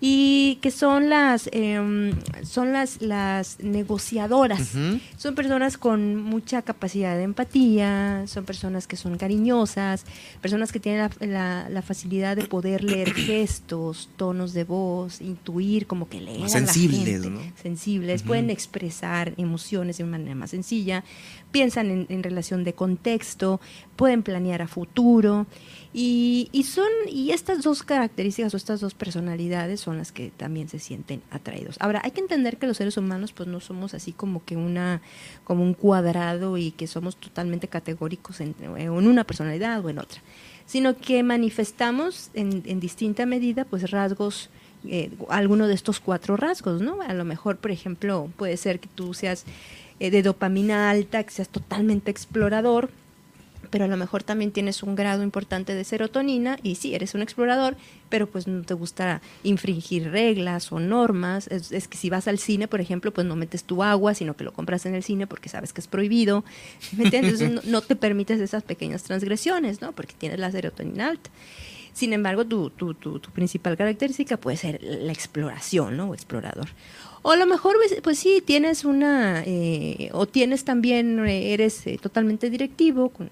y que son las em, son las las negociadoras. Son personas con mucha capacidad de empatía son personas que son cariñosas personas que tienen la, la, facilidad de poder leer gestos tonos de voz intuir como que leer sensibles ¿no? sensibles pueden expresar emociones de una manera más sencilla piensan en, en relación de contexto pueden planear a futuro y, y, son, y estas dos características o estas dos personalidades son las que también se sienten atraídos. Ahora, hay que entender que los seres humanos pues no somos así como que una, como un cuadrado y que somos totalmente categóricos en, en una personalidad o en otra, sino que manifestamos en, en distinta medida pues rasgos eh, alguno de estos cuatro rasgos, ¿no? A lo mejor, por ejemplo, puede ser que tú seas eh, de dopamina alta, que seas totalmente explorador, pero a lo mejor también tienes un grado importante de serotonina y sí, eres un explorador, pero pues no te gusta infringir reglas o normas. Es, que si vas al cine, por ejemplo, pues no metes tu agua, sino que lo compras en el cine porque sabes que es prohibido. ¿Me entiendes? no, te permites esas pequeñas transgresiones, ¿no? Porque tienes la serotonina alta. Sin embargo, tu, tu, tu, principal característica puede ser la exploración, ¿no? O explorador. O a lo mejor, pues, pues sí, tienes una, eh, o tienes también, eh, eres eh, totalmente directivo, con,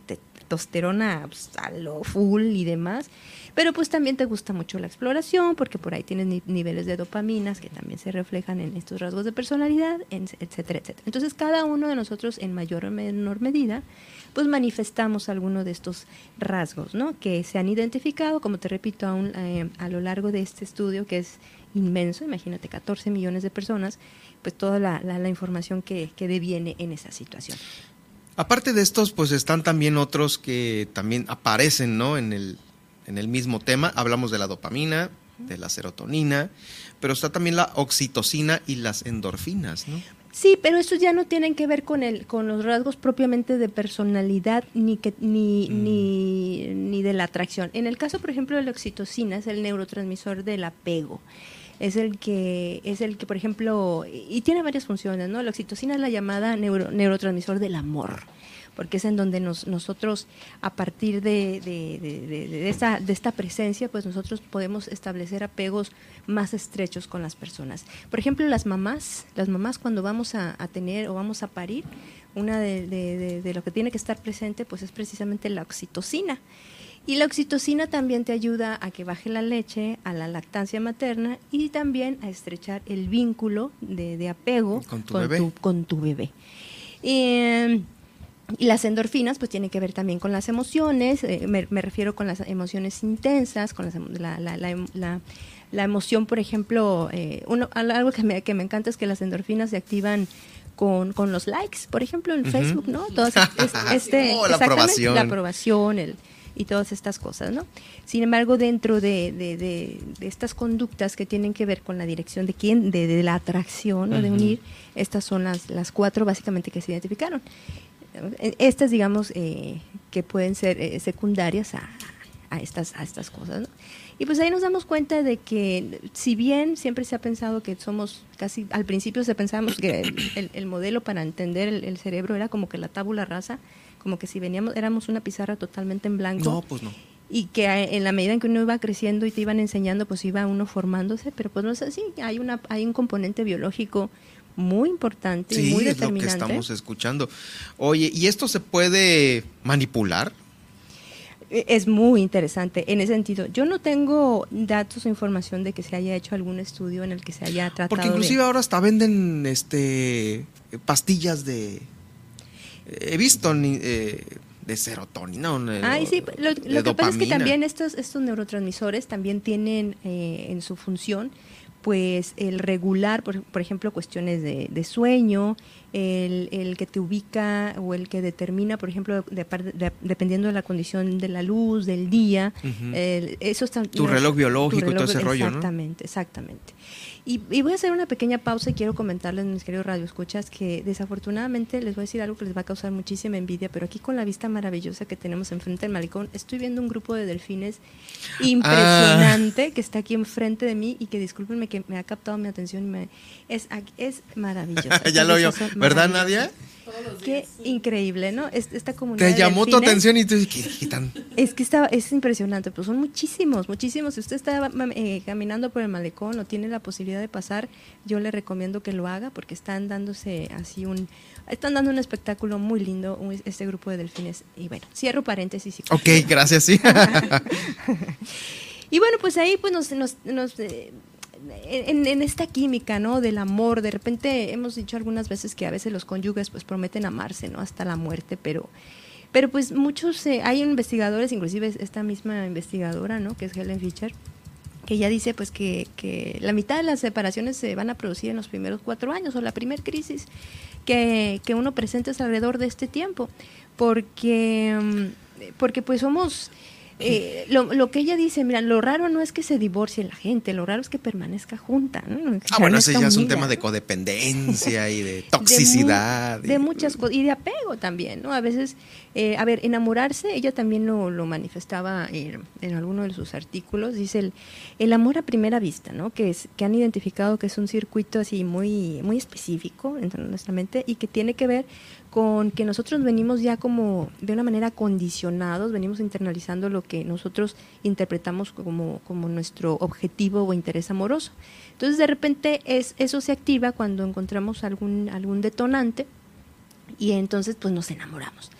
testosterona pues, a lo full y demás. Pero pues también te gusta mucho la exploración porque por ahí tienes niveles de dopaminas que también se reflejan en estos rasgos de personalidad, etcétera, etcétera. Entonces cada uno de nosotros en mayor o menor medida pues manifestamos alguno de estos rasgos, ¿no? Que se han identificado, como te repito, a, eh, a lo largo de este estudio que es inmenso, imagínate 14 millones de personas, pues toda la, la, información que, que deviene en esa situación. Aparte de estos, pues están también otros que también aparecen, ¿no? En el, en el mismo tema. Hablamos de la dopamina, de la serotonina, pero está también la oxitocina y las endorfinas, ¿no? Sí, pero estos ya no tienen que ver con el, con los rasgos propiamente de personalidad ni que, ni, mm. ni, ni de la atracción. En el caso, por ejemplo, de la oxitocina, es el neurotransmisor del apego es el que, es el que, por ejemplo, y tiene varias funciones, ¿no? La oxitocina es la llamada neurotransmisor del amor porque es en donde nos, nosotros, a partir de, de, de, esta, de esta presencia, pues nosotros podemos establecer apegos más estrechos con las personas. Por ejemplo, las mamás, las mamás cuando vamos a, a tener o vamos a parir, una de, lo que tiene que estar presente, pues es precisamente la oxitocina. Y la oxitocina también te ayuda a que baje la leche, a la lactancia materna y también a estrechar el vínculo de, apego con tu bebé. con tu bebé. y las endorfinas pues tienen que ver también con las emociones, eh, me, refiero con las emociones intensas, con la, la, la, la, emoción, por ejemplo, eh, uno, algo que me, que me encanta es que las endorfinas se activan con, con los likes, por ejemplo, en Facebook, ¿no? Todas, este, oh, la aprobación. La aprobación, el, y todas estas cosas, ¿no? Sin embargo, dentro de, de, de, estas conductas que tienen que ver con la dirección de quién, de, la atracción o de unir, estas son las, las cuatro básicamente que se identificaron. Estas, digamos, eh, que pueden ser eh, secundarias a, a, estas, a estas cosas, ¿no? Y pues ahí nos damos cuenta de que si bien siempre se ha pensado que somos, casi al principio se pensábamos que el, el, modelo para entender el, el, cerebro era como que la tábula rasa, como que si veníamos, éramos una pizarra totalmente en blanco. No, pues no. Y que en la medida en que uno iba creciendo y te iban enseñando, pues iba uno formándose, pero pues no es así, hay, una, hay un componente biológico muy importante, sí, muy determinante. es lo que estamos escuchando. Oye, ¿y esto se puede manipular? E, es muy interesante en ese sentido. Yo no tengo datos o información de que se haya hecho algún estudio en el que se haya tratado. Porque inclusive ahora hasta venden este pastillas de he visto eh, de serotonina. Ay, sí, lo, que pasa es que también estos, estos neurotransmisores también tienen eh, en su función pues el regular, por, por ejemplo, cuestiones de, de sueño, el, el, que te ubica o el que determina, por ejemplo, de, dependiendo de la condición de la luz, del día, eso está, tu reloj biológico y todo ese rollo, ¿no? Exactamente, exactamente. Y, voy a hacer una pequeña pausa y quiero comentarles, mis queridos radioescuchas, que desafortunadamente les voy a decir algo que les va a causar muchísima envidia, pero aquí con la vista maravillosa que tenemos enfrente del malecón, estoy viendo un grupo de delfines impresionante ah. que está aquí enfrente de mí y que discúlpenme que me ha captado mi atención y me, es, es maravilloso. ya lo vio, ¿verdad Nadia? Qué increíble, ¿no? Esta comunidad. Te llamó tu atención y tú ¿qué, tan? Es que está, es impresionante, pues son muchísimos, muchísimos. Si usted está eh, caminando por el malecón o tiene la posibilidad de pasar, yo le recomiendo que lo haga porque están dándose así un, están dando un espectáculo muy lindo este grupo de delfines. Y bueno, cierro paréntesis. ok, gracias, sí. y bueno, pues ahí pues nos, nos, nos eh, en, esta química, ¿no? Del amor, de repente hemos dicho algunas veces que a veces los cónyuges pues prometen amarse, ¿no? Hasta la muerte, pero, pero pues muchos, eh, hay investigadores, inclusive esta misma investigadora, ¿no? Que es Helen Fischer, que ya dice pues que, que, la mitad de las separaciones se van a producir en los primeros cuatro años o la primera crisis que, que uno presenta es alrededor de este tiempo, porque, mm, porque pues somos eh, lo, lo, que ella dice, mira, lo raro no es que se divorcie la gente, lo raro es que permanezca junta. ah, bueno, ese ya es un tema de codependencia y de toxicidad. De, muchas cosas, y de apego también, ¿no? A veces, eh, a ver, enamorarse, ella también lo, lo manifestaba en, en, alguno de sus artículos, dice el, el amor a primera vista, ¿no? Que, es, que han identificado que es un circuito así muy, muy específico entre nuestra mente y que tiene que ver con que nosotros venimos ya como de una manera condicionados, venimos internalizando lo que nosotros interpretamos como, como nuestro objetivo o interés amoroso. Entonces de repente es, eso se activa cuando encontramos algún, algún detonante y entonces pues nos enamoramos.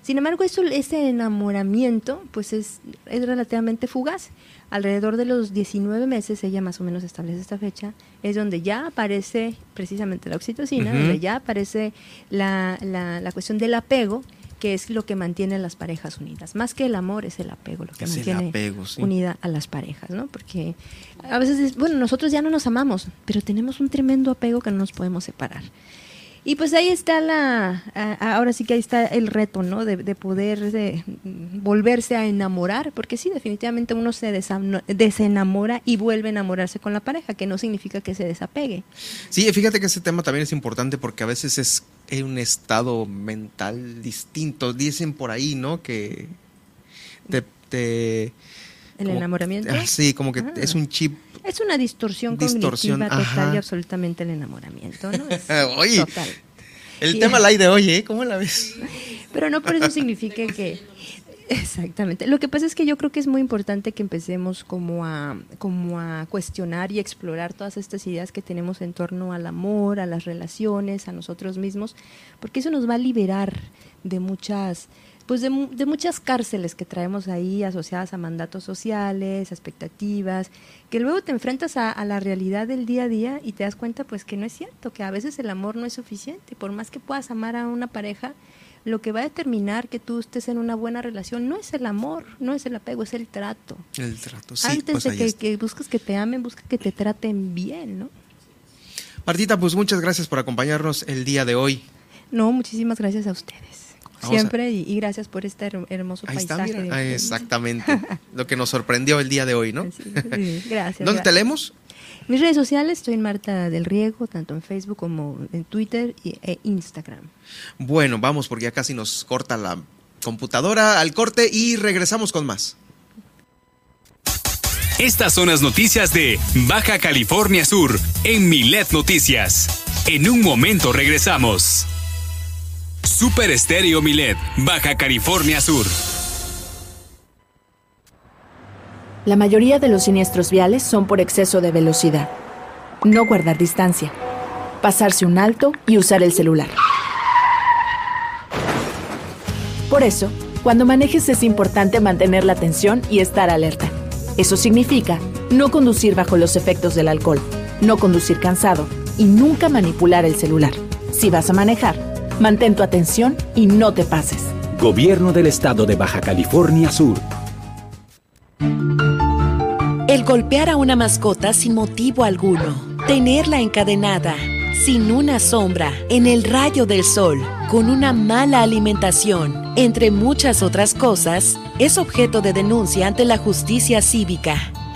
Sin embargo, eso, ese enamoramiento pues es, es relativamente fugaz alrededor de los 19 meses, ella más o menos establece esta fecha, es donde ya aparece precisamente la oxitocina, donde ya aparece la, la, cuestión del apego, que es lo que mantiene a las parejas unidas. Más que el amor, es el apego lo que mantiene unida a las parejas, ¿no? Porque a veces, bueno, nosotros ya no nos amamos, pero tenemos un tremendo apego que no nos podemos separar. Y pues ahí está la, ahora sí que ahí está el reto, ¿no? De, poder de volverse a enamorar, porque sí, definitivamente uno se desenamora y vuelve a enamorarse con la pareja, que no significa que se desapegue. Sí, fíjate que ese tema también es importante porque a veces es un estado mental distinto. Dicen por ahí, ¿no? Que te... ¿El enamoramiento? Ah, sí, como que es un chip es una distorsión, cognitiva total y absolutamente el enamoramiento, ¿no? Oye, el tema la hay de hoy, ¿eh? ¿Cómo la ves? Pero no por eso significa que... Exactamente. Lo que pasa es que yo creo que es muy importante que empecemos como a, como a cuestionar y explorar todas estas ideas que tenemos en torno al amor, a las relaciones, a nosotros mismos, porque eso nos va a liberar de muchas pues de, de, muchas cárceles que traemos ahí asociadas a mandatos sociales, expectativas, que luego te enfrentas a, la realidad del día a día y te das cuenta pues que no es cierto, que a veces el amor no es suficiente, por más que puedas amar a una pareja, lo que va a determinar que tú estés en una buena relación no es el amor, no es el apego, es el trato. El trato, sí. Antes pues de que, que busques que te amen, busca que te traten bien, ¿no? Martita, pues muchas gracias por acompañarnos el día de hoy. No, muchísimas gracias a ustedes. Siempre y, gracias por este hermoso Ahí paisaje. Está, exactamente. lo que nos sorprendió el día de hoy, ¿no? gracias. ¿Dónde te leemos? Mis redes sociales, estoy en Marta del Riego, tanto en Facebook como en Twitter e Instagram. Bueno, vamos porque ya casi nos corta la computadora al corte y regresamos con más. Estas son las noticias de Baja California Sur en Milet Noticias. En un momento regresamos. Super Estéreo Milet, Baja California Sur. La mayoría de los siniestros viales son por exceso de velocidad. No guardar distancia. Pasarse un alto y usar el celular. Por eso, cuando manejes es importante mantener la atención y estar alerta. Eso significa no conducir bajo los efectos del alcohol, no conducir cansado y nunca manipular el celular. Si vas a manejar, mantén tu atención y no te pases. Gobierno del Estado de Baja California Sur. El golpear a una mascota sin motivo alguno, tenerla encadenada, sin una sombra, en el rayo del sol, con una mala alimentación, entre muchas otras cosas, es objeto de denuncia ante la justicia cívica.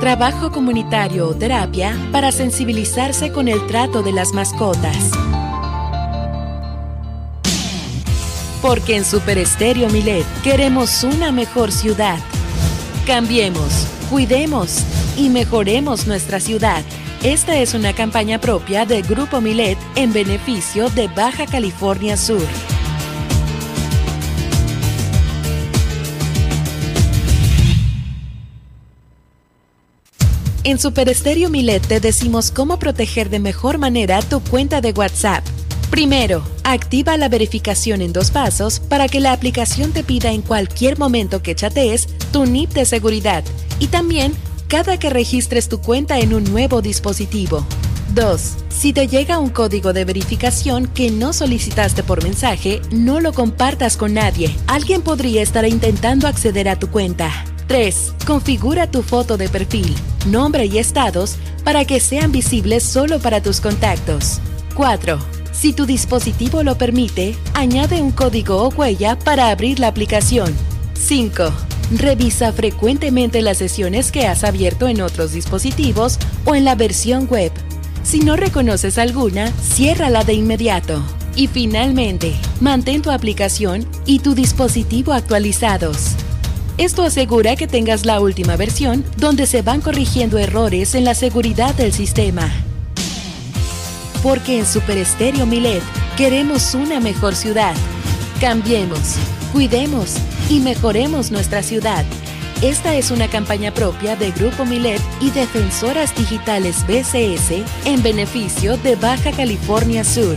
trabajo comunitario o terapia para sensibilizarse con el trato de las mascotas. Porque en Super Estéreo Milet queremos una mejor ciudad. Cambiemos, cuidemos y mejoremos nuestra ciudad. Esta es una campaña propia de Grupo Milet en beneficio de Baja California Sur. En Super Estéreo Milet te decimos cómo proteger de mejor manera tu cuenta de WhatsApp. Primero, activa la verificación en dos pasos para que la aplicación te pida en cualquier momento que chatees tu NIP de seguridad y también cada que registres tu cuenta en un nuevo dispositivo. 2. Si te llega un código de verificación que no solicitaste por mensaje, no lo compartas con nadie. Alguien podría estar intentando acceder a tu cuenta. 3. Configura tu foto de perfil, nombre y estados para que sean visibles solo para tus contactos. 4. Si tu dispositivo lo permite, añade un código o huella para abrir la aplicación. 5. Revisa frecuentemente las sesiones que has abierto en otros dispositivos o en la versión web. Si no reconoces alguna, ciérrala de inmediato. Y finalmente, mantén tu aplicación y tu dispositivo actualizados. Esto asegura que tengas la última versión donde se van corrigiendo errores en la seguridad del sistema. Porque en Super Estéreo Milet queremos una mejor ciudad. Cambiemos, cuidemos y mejoremos nuestra ciudad. Esta es una campaña propia de Grupo Milet y Defensoras Digitales BCS en beneficio de Baja California Sur.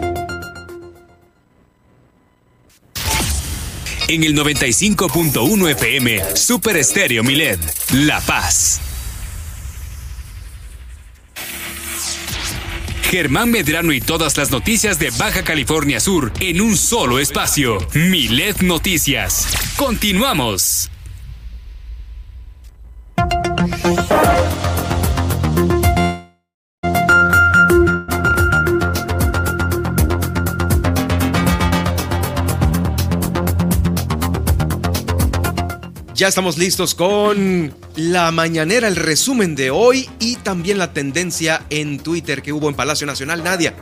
En el 95.1 FM, Super Estéreo Milet, La Paz. Germán Medrano y todas las noticias de Baja California Sur en un solo espacio. Milet Noticias. Continuamos. Ya estamos listos con la mañanera, el resumen de hoy y también la tendencia en Twitter que hubo en Palacio Nacional. Nadia.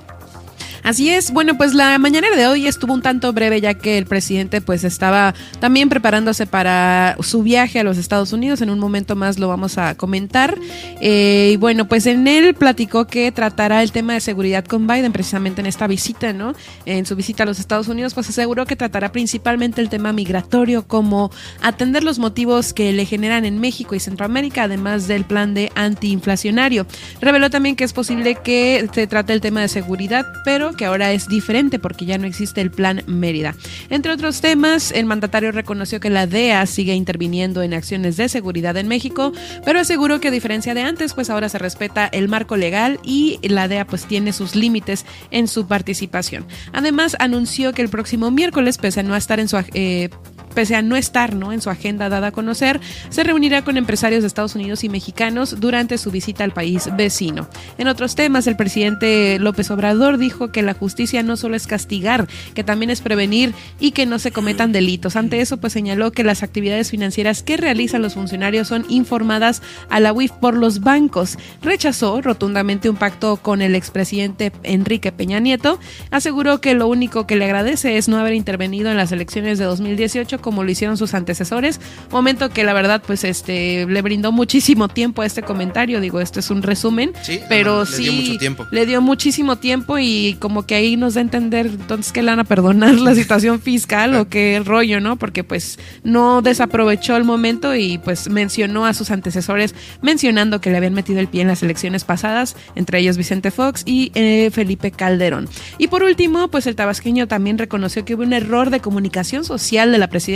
Así es, bueno, pues la mañana de hoy estuvo un tanto breve ya que el presidente pues estaba también preparándose para su viaje a los Estados Unidos, en un momento más lo vamos a comentar. Eh, y bueno, pues en él platicó que tratará el tema de seguridad con Biden precisamente en esta visita, ¿no? En su visita a los Estados Unidos, pues aseguró que tratará principalmente el tema migratorio, como atender los motivos que le generan en México y Centroamérica, además del plan de antiinflacionario. Reveló también que es posible que se trate el tema de seguridad, pero que ahora es diferente porque ya no existe el Plan Mérida. Entre otros temas, el mandatario reconoció que la DEA sigue interviniendo en acciones de seguridad en México, pero aseguró que a diferencia de antes, pues ahora se respeta el marco legal y la DEA pues tiene sus límites en su participación. Además, anunció que el próximo miércoles, pese a no estar en su eh, pese a no estar ¿no? en su agenda dada a conocer, se reunirá con empresarios de Estados Unidos y mexicanos durante su visita al país vecino. En otros temas, el presidente López Obrador dijo que la justicia no solo es castigar, que también es prevenir y que no se cometan delitos. Ante eso, pues señaló que las actividades financieras que realizan los funcionarios son informadas a la UIF por los bancos. Rechazó rotundamente un pacto con el expresidente Enrique Peña Nieto. Aseguró que lo único que le agradece es no haber intervenido en las elecciones de 2018 como lo hicieron sus antecesores. Momento que la verdad, pues, este, le brindó muchísimo tiempo a este comentario. Digo, esto es un resumen, pero sí le dio, mucho tiempo. le dio muchísimo tiempo y como que ahí nos da a entender entonces que le van a perdonar la situación fiscal o qué rollo, ¿no? Porque pues no desaprovechó el momento y pues mencionó a sus antecesores mencionando que le habían metido el pie en las elecciones pasadas, entre ellos Vicente Fox y eh, Felipe Calderón. Y por último, pues el tabasqueño también reconoció que hubo un error de comunicación social de la presidencia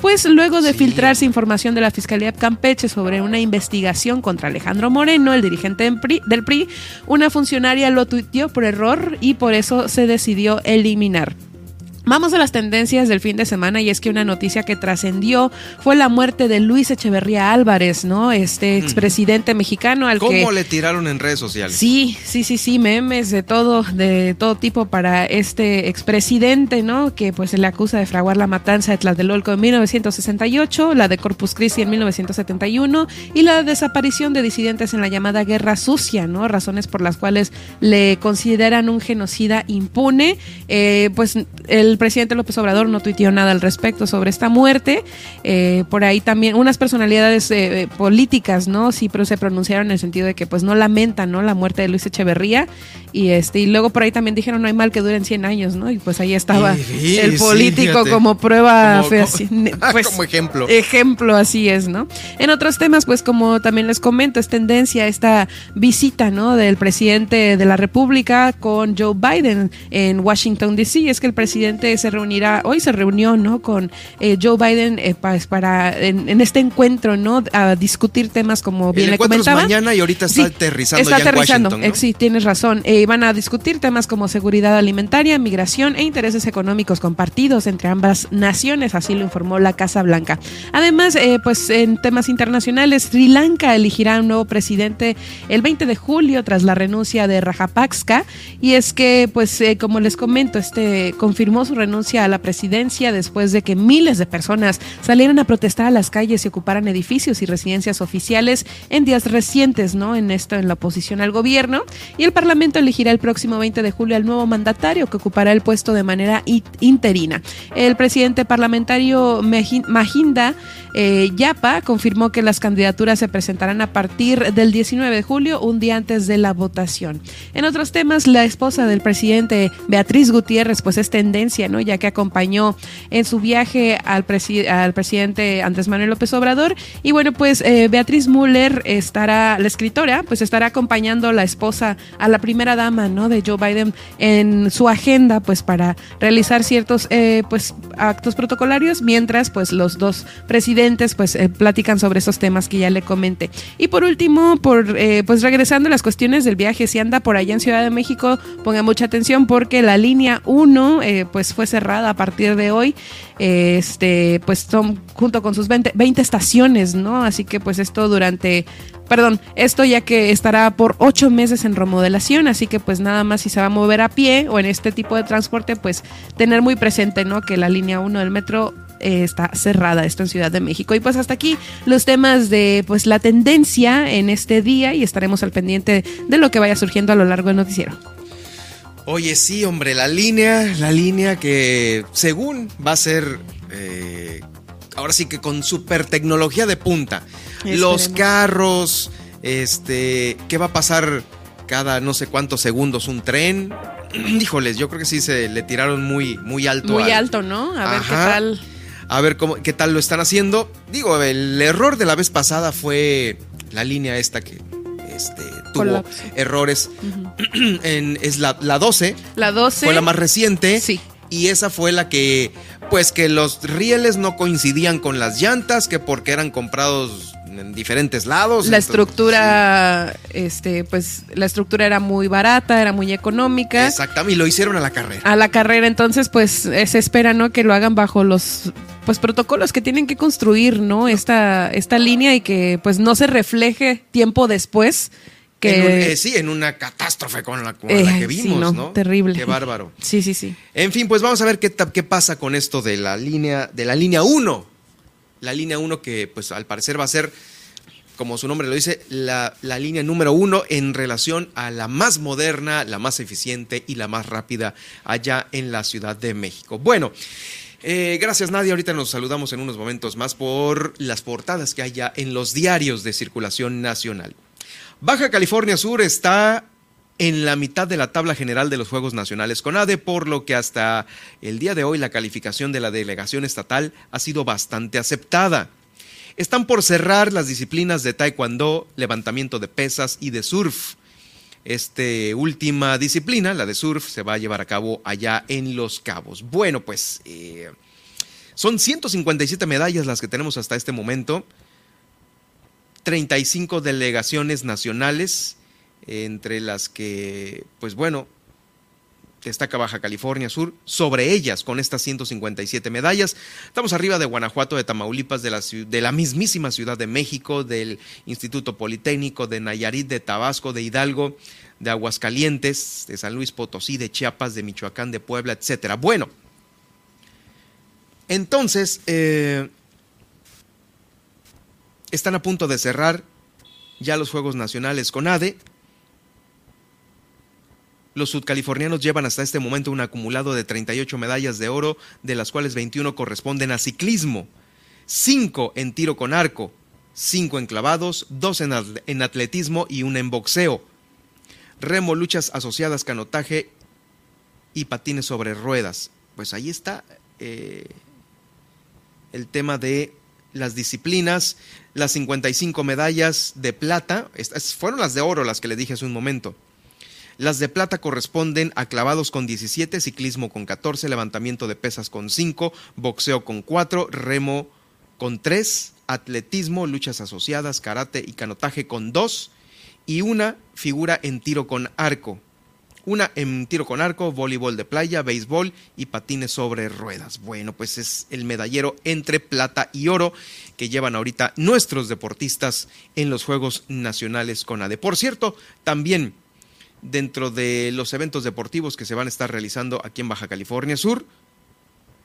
pues luego de filtrarse información de la Fiscalía Campeche sobre una investigación contra Alejandro Moreno, el dirigente del PRI, una funcionaria lo tuiteó por error y por eso se decidió eliminar. Vamos a las tendencias del fin de semana y es que una noticia que trascendió fue la muerte de Luis Echeverría Álvarez, ¿no? Este expresidente mexicano al que... ¿Cómo le tiraron en redes sociales? Sí, sí, sí, sí, memes de todo, de todo tipo para este expresidente, ¿no? Que pues se le acusa de fraguar la matanza de Tlatelolco en 1968, la de Corpus Christi en 1971 y la desaparición de disidentes en la llamada Guerra Sucia, ¿no? Razones por las cuales le consideran un genocida impune. Eh, pues el el presidente López Obrador no tuiteó nada al respecto sobre esta muerte. Eh, por ahí también unas personalidades eh, eh, políticas, ¿no? Sí, pero se pronunciaron en el sentido de que pues no lamentan, ¿no? La muerte de Luis Echeverría. Y este y luego por ahí también dijeron no hay mal que duren 100 años, ¿no? Y pues ahí estaba el político como prueba, como, pues, como ejemplo. Ejemplo, así es, ¿no? En otros temas, pues como también les comento, es tendencia esta visita, ¿no? Del presidente de la República con Joe Biden en Washington, D.C. Es que el presidente se reunirá, hoy se reunió, ¿no? Con eh, Joe Biden eh, para, en, este encuentro, ¿no? A discutir temas como bien le comentaba. mañana y ahorita está aterrizando Está aterrizando, eh, sí, tienes razón. van a discutir temas como seguridad alimentaria, migración e intereses económicos compartidos entre ambas naciones, así lo informó la Casa Blanca. Además, pues en temas internacionales, Sri Lanka elegirá un nuevo presidente el 20 de julio tras la renuncia de Rajapaksa y es que, pues, como les comento, este confirmó su renuncia a la presidencia después de que miles de personas salieran a protestar a las calles y ocuparan edificios y residencias oficiales en días recientes, ¿no? En esto, en la oposición al gobierno. Y el Parlamento elegirá el próximo 20 de julio al nuevo mandatario que ocupará el puesto de manera interina. El presidente parlamentario Mahinda eh, Yapa confirmó que las candidaturas se presentarán a partir del 19 de julio, un día antes de la votación. En otros temas, la esposa del presidente Beatriz Gutiérrez, pues es tendencia, ¿no? Ya que acompañó en su viaje al, al presidente Andrés Manuel López Obrador. Y bueno, pues eh, Beatriz Müller estará, la escritora, pues estará acompañando a la esposa, a la primera dama, ¿no? De Joe Biden en su agenda, pues para realizar ciertos, eh, pues, actos protocolarios, mientras, pues, los dos presidentes pues eh, platican sobre esos temas que ya le comenté. Y por último, por eh, pues regresando a las cuestiones del viaje, si anda por allá en Ciudad de México, ponga mucha atención porque la línea 1 eh, pues fue cerrada a partir de hoy. este, pues son junto con sus 20, 20 estaciones, ¿no? Así que pues esto durante perdón, esto ya que estará por ocho meses en remodelación, así que pues nada más si se va a mover a pie o en este tipo de transporte, pues tener muy presente, ¿no? Que la línea 1 del metro eh, está cerrada esto en Ciudad de México. Y pues hasta aquí los temas de pues la tendencia en este día y estaremos al pendiente de lo que vaya surgiendo a lo largo del noticiero. Oye, sí, hombre, la línea, la línea que según va a ser, eh, ahora sí que con super tecnología de punta. Los carros, este, ¿qué va a pasar cada no sé cuántos segundos un tren? Híjoles, yo creo que sí se le tiraron muy, muy alto. Muy alto, ¿no? A ver qué tal. A ver cómo, qué tal lo están haciendo. Digo, el error de la vez pasada fue la línea esta que este, tuvo errores. en, es la, la 12. La 12. Fue la más reciente. Sí. Y esa fue la que, pues que los rieles no coincidían con las llantas, que porque eran comprados en diferentes lados. La estructura, este, pues la estructura era muy barata, era muy económica. Exactamente, y lo hicieron a la carrera. A la carrera, entonces, pues se espera, ¿no? Que lo hagan bajo los pues protocolos que tienen que construir, ¿no? Esta, esta línea y que pues no se refleje tiempo después. Que... Eh, sí, en una catástrofe con la, que vimos, no, Terrible. Qué bárbaro. Sí, sí, sí. En fin, pues vamos a ver qué, qué pasa con esto de la línea, de la línea 1. La línea 1 que pues al parecer va a ser, como su nombre lo dice, la, la línea número 1 en relación a la más moderna, la más eficiente y la más rápida allá en la Ciudad de México. Bueno. Eh, gracias Nadia, ahorita nos saludamos en unos momentos más por las portadas que hay ya en los diarios de circulación nacional. Baja California Sur está en la mitad de la tabla general de los Juegos Nacionales con ADE, por lo que hasta el día de hoy la calificación de la delegación estatal ha sido bastante aceptada. Están por cerrar las disciplinas de taekwondo, levantamiento de pesas y de surf. Esta última disciplina, la de surf, se va a llevar a cabo allá en Los Cabos. Bueno, pues eh, son 157 medallas las que tenemos hasta este momento. 35 delegaciones nacionales, entre las que, pues bueno, destaca Baja California Sur, sobre ellas con estas 157 medallas. Estamos arriba de Guanajuato, de Tamaulipas, de la, de la mismísima Ciudad de México, del Instituto Politécnico, de Nayarit, de Tabasco, de Hidalgo, de Aguascalientes, de San Luis Potosí, de Chiapas, de Michoacán, de Puebla, etcétera. Bueno, entonces, eh, están a punto de cerrar ya los Juegos Nacionales con ADE. Los sudcalifornianos llevan hasta este momento un acumulado de 38 medallas de oro, de las cuales 21 corresponden a ciclismo, 5 en tiro con arco, 5 en clavados, 2 en atletismo y 1 en boxeo. Remo, luchas asociadas, canotaje y patines sobre ruedas. Pues ahí está eh, el tema de las disciplinas, las 55 medallas de plata, estas fueron las de oro las que le dije hace un momento. Las de plata corresponden a clavados con 17, ciclismo con 14, levantamiento de pesas con 5, boxeo con 4, remo con 3, atletismo, luchas asociadas, karate y canotaje con 2 y una figura en tiro con arco. Una en tiro con arco, voleibol de playa, béisbol y patines sobre ruedas. Bueno, pues es el medallero entre plata y oro que llevan ahorita nuestros deportistas en los Juegos Nacionales con ADE. Por cierto, también dentro de los eventos deportivos que se van a estar realizando aquí en Baja California Sur,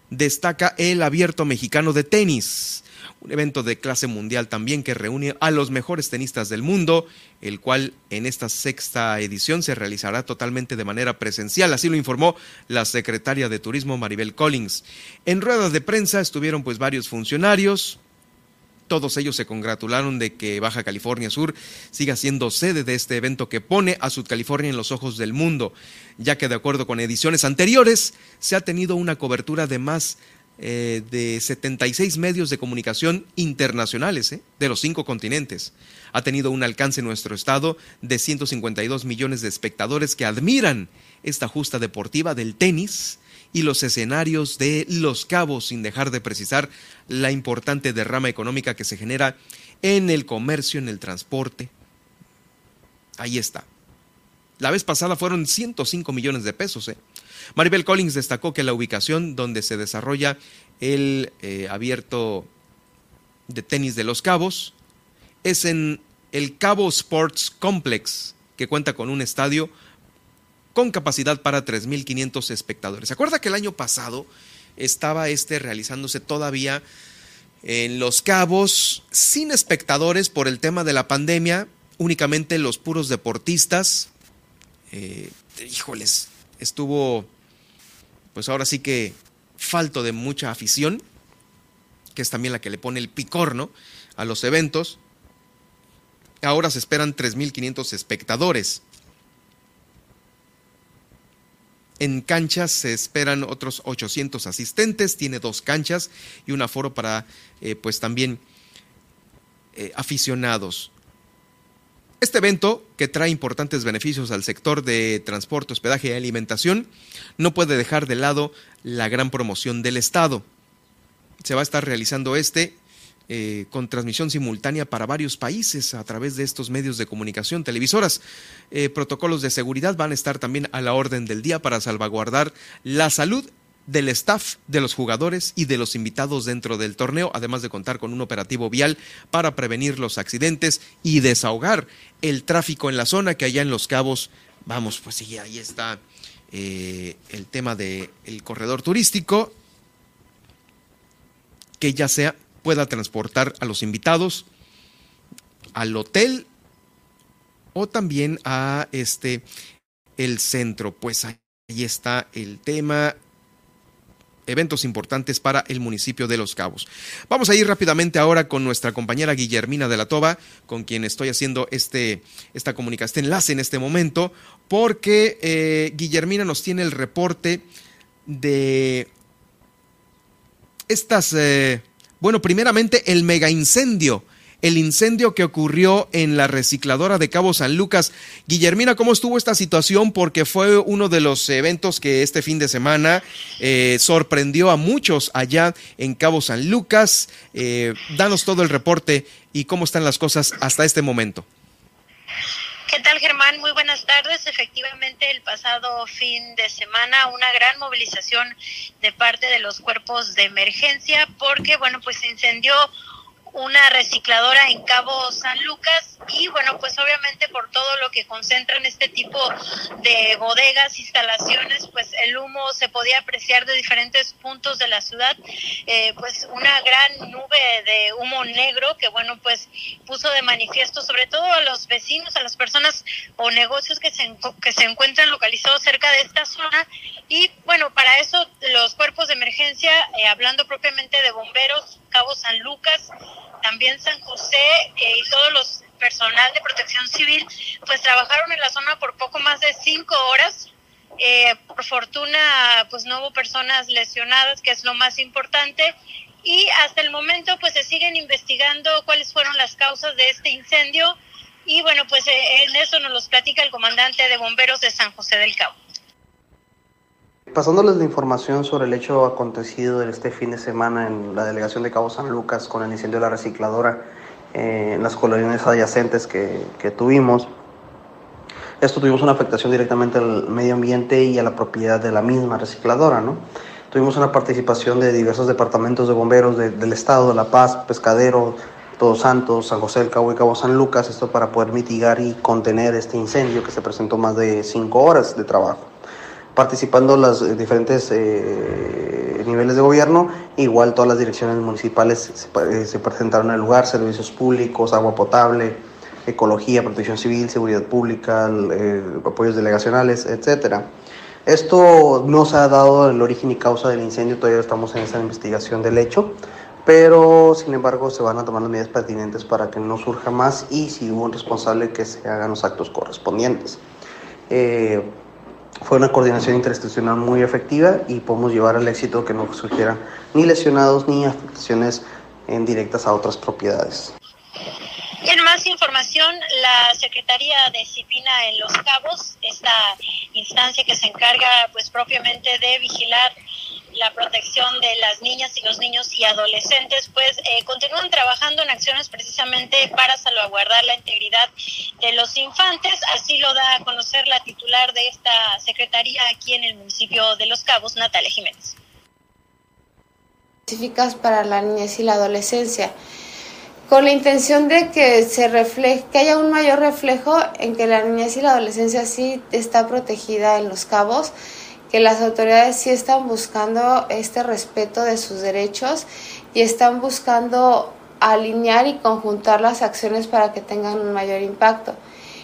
destaca el Abierto Mexicano de Tenis, un evento de clase mundial también que reúne a los mejores tenistas del mundo, el cual en esta sexta edición se realizará totalmente de manera presencial, así lo informó la secretaria de Turismo Maribel Collins. En ruedas de prensa estuvieron pues varios funcionarios, todos ellos se congratularon de que Baja California Sur siga siendo sede de este evento que pone a California en los ojos del mundo, ya que de acuerdo con ediciones anteriores se ha tenido una cobertura de más eh, de 76 medios de comunicación internacionales eh, de los cinco continentes. Ha tenido un alcance en nuestro estado de 152 millones de espectadores que admiran esta justa deportiva del tenis y los escenarios de Los Cabos, sin dejar de precisar la importante derrama económica que se genera en el comercio, en el transporte. Ahí está. La vez pasada fueron 105 millones de pesos. ¿eh? Maribel Collins destacó que la ubicación donde se desarrolla el eh, abierto de tenis de Los Cabos es en el Cabo Sports Complex, que cuenta con un estadio con capacidad para 3.500 espectadores. ¿Se acuerda que el año pasado estaba este realizándose todavía en Los Cabos sin espectadores por el tema de la pandemia, únicamente los puros deportistas. Eh, híjoles, estuvo pues ahora sí que falto de mucha afición, que es también la que le pone el picor, ¿no? A los eventos. Ahora se esperan 3.500 espectadores. En canchas se esperan otros 800 asistentes, tiene dos canchas y un aforo para eh, pues también eh, aficionados. Este evento, que trae importantes beneficios al sector de transporte, hospedaje y alimentación, no puede dejar de lado la gran promoción del Estado. Se va a estar realizando este eh, con transmisión simultánea para varios países a través de estos medios de comunicación, televisoras. Eh, protocolos de seguridad van a estar también a la orden del día para salvaguardar la salud del staff, de los jugadores y de los invitados dentro del torneo, además de contar con un operativo vial para prevenir los accidentes y desahogar el tráfico en la zona que allá en Los Cabos, vamos, pues sí, ahí está eh, el tema del corredor turístico, que ya sea pueda transportar a los invitados al hotel o también a este el centro. Pues ahí está el tema eventos importantes para el municipio de Los Cabos. Vamos a ir rápidamente ahora con nuestra compañera Guillermina de la Toba, con quien estoy haciendo este, esta comunicación, este enlace en este momento, porque eh, Guillermina nos tiene el reporte de estas eh, bueno, primeramente el mega incendio, el incendio que ocurrió en la recicladora de Cabo San Lucas. Guillermina, ¿cómo estuvo esta situación? Porque fue uno de los eventos que este fin de semana eh, sorprendió a muchos allá en Cabo San Lucas. Eh, danos todo el reporte y cómo están las cosas hasta este momento. ¿Qué tal, Germán? Muy buenas tardes. Efectivamente, el pasado fin de semana una gran movilización de parte de los cuerpos de emergencia porque, bueno, pues se incendió una recicladora en Cabo San Lucas y bueno, pues obviamente por todo lo que concentran este tipo de bodegas, instalaciones, pues el humo se podía apreciar de diferentes puntos de la ciudad, eh, pues una gran nube de humo negro que bueno, pues puso de manifiesto sobre todo a los vecinos, a las personas o negocios que se, que se encuentran localizados cerca de esta zona. Y bueno, para eso los cuerpos de emergencia, eh, hablando propiamente de bomberos, Cabo San Lucas, también San José eh, y todos los personal de protección civil, pues trabajaron en la zona por poco más de cinco horas. Eh, por fortuna, pues no hubo personas lesionadas, que es lo más importante. Y hasta el momento, pues se siguen investigando cuáles fueron las causas de este incendio. Y bueno, pues eh, en eso nos los platica el comandante de bomberos de San José del Cabo. Pasándoles la información sobre el hecho acontecido este fin de semana en la delegación de Cabo San Lucas con el incendio de la recicladora eh, en las colonias adyacentes que, que, tuvimos. Esto tuvimos una afectación directamente al medio ambiente y a la propiedad de la misma recicladora. ¿no? Tuvimos una participación de diversos departamentos de bomberos del estado, de La Paz, Pescadero, Todos Santos, San José del Cabo y Cabo San Lucas, esto para poder mitigar y contener este incendio que se presentó más de cinco horas de trabajo participando los eh, diferentes eh, niveles de gobierno, igual todas las direcciones municipales se, se, presentaron en el lugar, servicios públicos, agua potable, ecología, protección civil, seguridad pública, eh, apoyos delegacionales, etcétera. Esto no se ha dado el origen y causa del incendio, todavía estamos en esa investigación del hecho, pero sin embargo se van a tomar las medidas pertinentes para que no surja más y si hubo un responsable que se hagan los actos correspondientes. Eh, fue una coordinación interinstitucional muy efectiva y podemos llevar al éxito que no surgieran ni lesionados ni afectaciones en directas a otras propiedades. En más información, la Secretaría de Disciplina en Los Cabos, esta instancia que se encarga pues propiamente de vigilar la protección de las niñas y los niños y adolescentes, pues eh, continúan trabajando en acciones precisamente para salvaguardar la integridad de los infantes. Así lo da a conocer la titular de esta secretaría aquí en el municipio de Los Cabos, Natalia Jiménez. Específicas para la niñez y la adolescencia con la intención de que se refleje, que haya un mayor reflejo en que la niñez y la adolescencia sí está protegida en los cabos que las autoridades sí están buscando este respeto de sus derechos y están buscando alinear y conjuntar las acciones para que tengan un mayor impacto.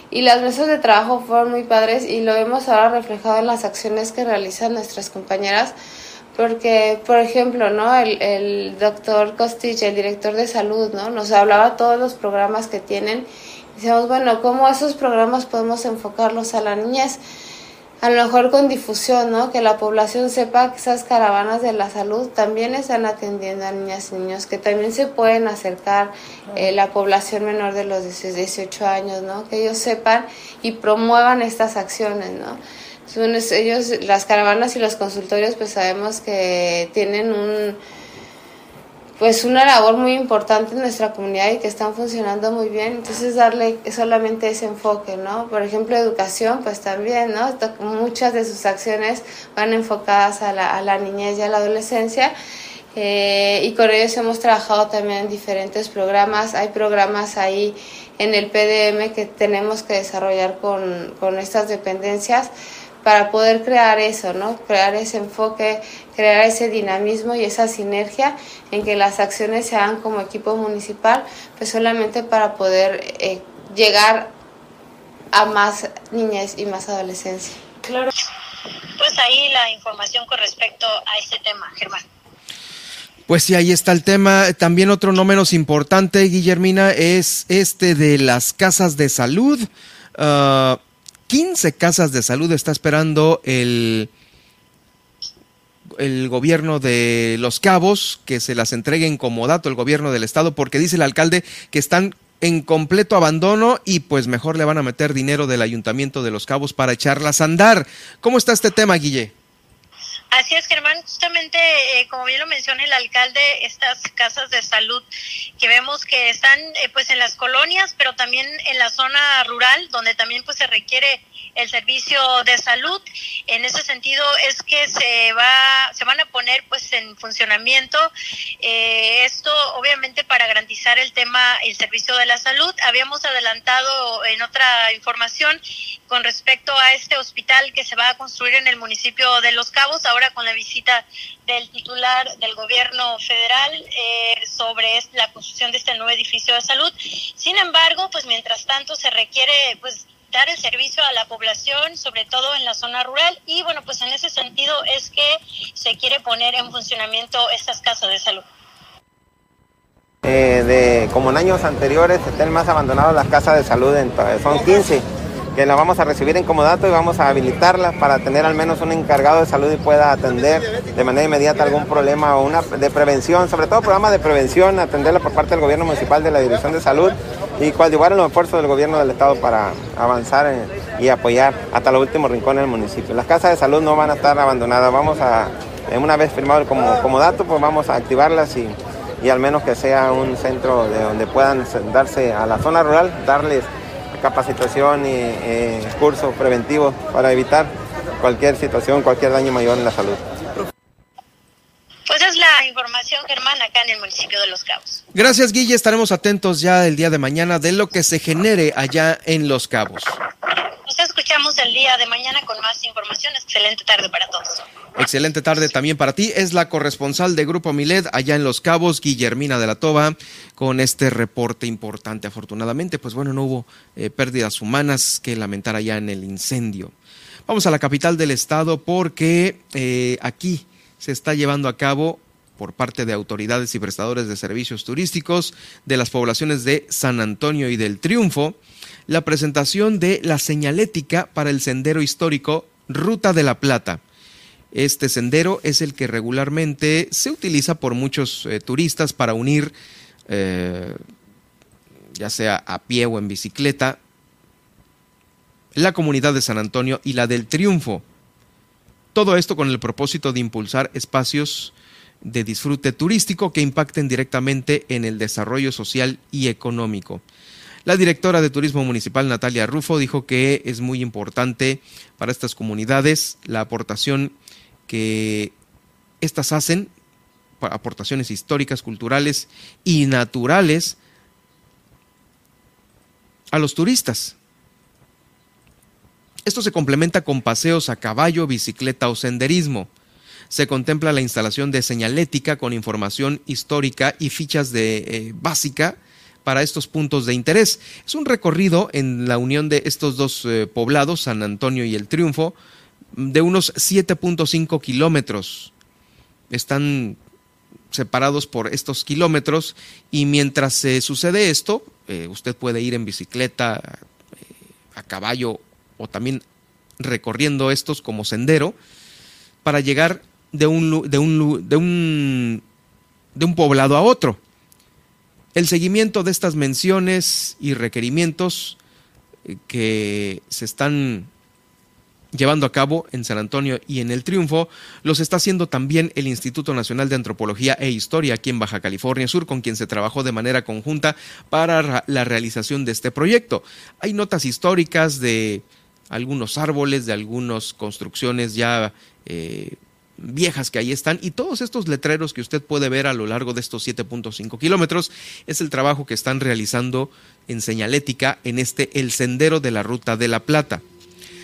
Y las mesas de trabajo fueron muy padres y lo vemos ahora reflejado en las acciones que realizan nuestras compañeras, porque, por ejemplo, ¿no? el, el doctor Costich, el director de salud, ¿no? nos hablaba todos los programas que tienen. Y decíamos, bueno, ¿cómo esos programas podemos enfocarlos a la niñez? A lo mejor con difusión, ¿no? Que la población sepa que esas caravanas de la salud también están atendiendo a niñas y niños, que también se pueden acercar eh, la población menor de los 18 años, ¿no? Que ellos sepan y promuevan estas acciones, ¿no? ellos, las caravanas y los consultorios, pues sabemos que tienen un pues una labor muy importante en nuestra comunidad y que están funcionando muy bien. Entonces darle solamente ese enfoque, ¿no? Por ejemplo, educación, pues también, ¿no? Muchas de sus acciones van enfocadas a la, a la niñez y a la adolescencia. Eh, y con ellos hemos trabajado también en diferentes programas. Hay programas ahí en el PDM que tenemos que desarrollar con, con estas dependencias para poder crear eso, ¿no? Crear ese enfoque, crear ese dinamismo y esa sinergia en que las acciones se hagan como equipo municipal, pues solamente para poder eh, llegar a más niñas y más adolescencia. Claro. Pues ahí la información con respecto a este tema, Germán. Pues sí, ahí está el tema. También otro no menos importante, Guillermina, es este de las casas de salud. Uh, 15 casas de salud está esperando el, el gobierno de Los Cabos que se las entreguen como dato el gobierno del estado porque dice el alcalde que están en completo abandono y pues mejor le van a meter dinero del ayuntamiento de Los Cabos para echarlas a andar. ¿Cómo está este tema, Guille? Así es, Germán. Justamente, eh, como bien lo menciona el alcalde, estas casas de salud que vemos que están eh, pues en las colonias, pero también en la zona rural, donde también pues se requiere el servicio de salud. En ese sentido es que se va, se van a poner pues en funcionamiento eh, esto, obviamente para garantizar el tema, el servicio de la salud. Habíamos adelantado en otra información con respecto a este hospital que se va a construir en el municipio de Los Cabos, ahora con la visita del titular del gobierno federal eh, sobre la construcción de este nuevo edificio de salud. Sin embargo, pues mientras tanto se requiere pues dar el servicio a la población, sobre todo en la zona rural, y bueno, pues en ese sentido es que se quiere poner en funcionamiento estas casas de salud. Eh, de, como en años anteriores, estén más abandonadas las casas de salud, en, son 15 que la vamos a recibir en comodato y vamos a habilitarla para tener al menos un encargado de salud y pueda atender de manera inmediata algún problema o una de prevención, sobre todo programas de prevención, atenderla por parte del gobierno municipal de la Dirección de Salud y coadyuvar en los esfuerzos del gobierno del estado para avanzar y apoyar hasta los últimos rincones del municipio. Las casas de salud no van a estar abandonadas, vamos a, una vez firmado el como, comodato, pues vamos a activarlas y, y al menos que sea un centro de donde puedan darse a la zona rural, darles capacitación y eh, cursos preventivos para evitar cualquier situación, cualquier daño mayor en la salud. Pues es la información, Germán, acá en el municipio de Los Cabos. Gracias, Guille. Estaremos atentos ya el día de mañana de lo que se genere allá en Los Cabos. Escuchamos el día de mañana con más información. Excelente tarde para todos. Excelente tarde también para ti. Es la corresponsal de Grupo Milet allá en Los Cabos, Guillermina de la Toba, con este reporte importante. Afortunadamente, pues bueno, no hubo eh, pérdidas humanas que lamentar allá en el incendio. Vamos a la capital del estado porque eh, aquí se está llevando a cabo por parte de autoridades y prestadores de servicios turísticos de las poblaciones de San Antonio y del Triunfo, la presentación de la señalética para el sendero histórico Ruta de la Plata. Este sendero es el que regularmente se utiliza por muchos eh, turistas para unir, eh, ya sea a pie o en bicicleta, la comunidad de San Antonio y la del Triunfo. Todo esto con el propósito de impulsar espacios de disfrute turístico que impacten directamente en el desarrollo social y económico. La directora de Turismo Municipal, Natalia Rufo, dijo que es muy importante para estas comunidades la aportación que estas hacen, aportaciones históricas, culturales y naturales a los turistas. Esto se complementa con paseos a caballo, bicicleta o senderismo. Se contempla la instalación de señalética con información histórica y fichas de eh, básica para estos puntos de interés. Es un recorrido en la unión de estos dos eh, poblados, San Antonio y El Triunfo, de unos 7.5 kilómetros. Están separados por estos kilómetros y mientras se sucede esto, eh, usted puede ir en bicicleta, a caballo o también recorriendo estos como sendero para llegar de un, de un, de un, de un poblado a otro. El seguimiento de estas menciones y requerimientos eh, que se están llevando a cabo en San Antonio y en El Triunfo, los está haciendo también el Instituto Nacional de Antropología e Historia aquí en Baja California Sur, con quien se trabajó de manera conjunta para la realización de este proyecto. Hay notas históricas de algunos árboles, de algunas construcciones ya eh, viejas que ahí están y todos estos letreros que usted puede ver a lo largo de estos 7.5 kilómetros es el trabajo que están realizando en señalética en este El Sendero de la Ruta de la Plata.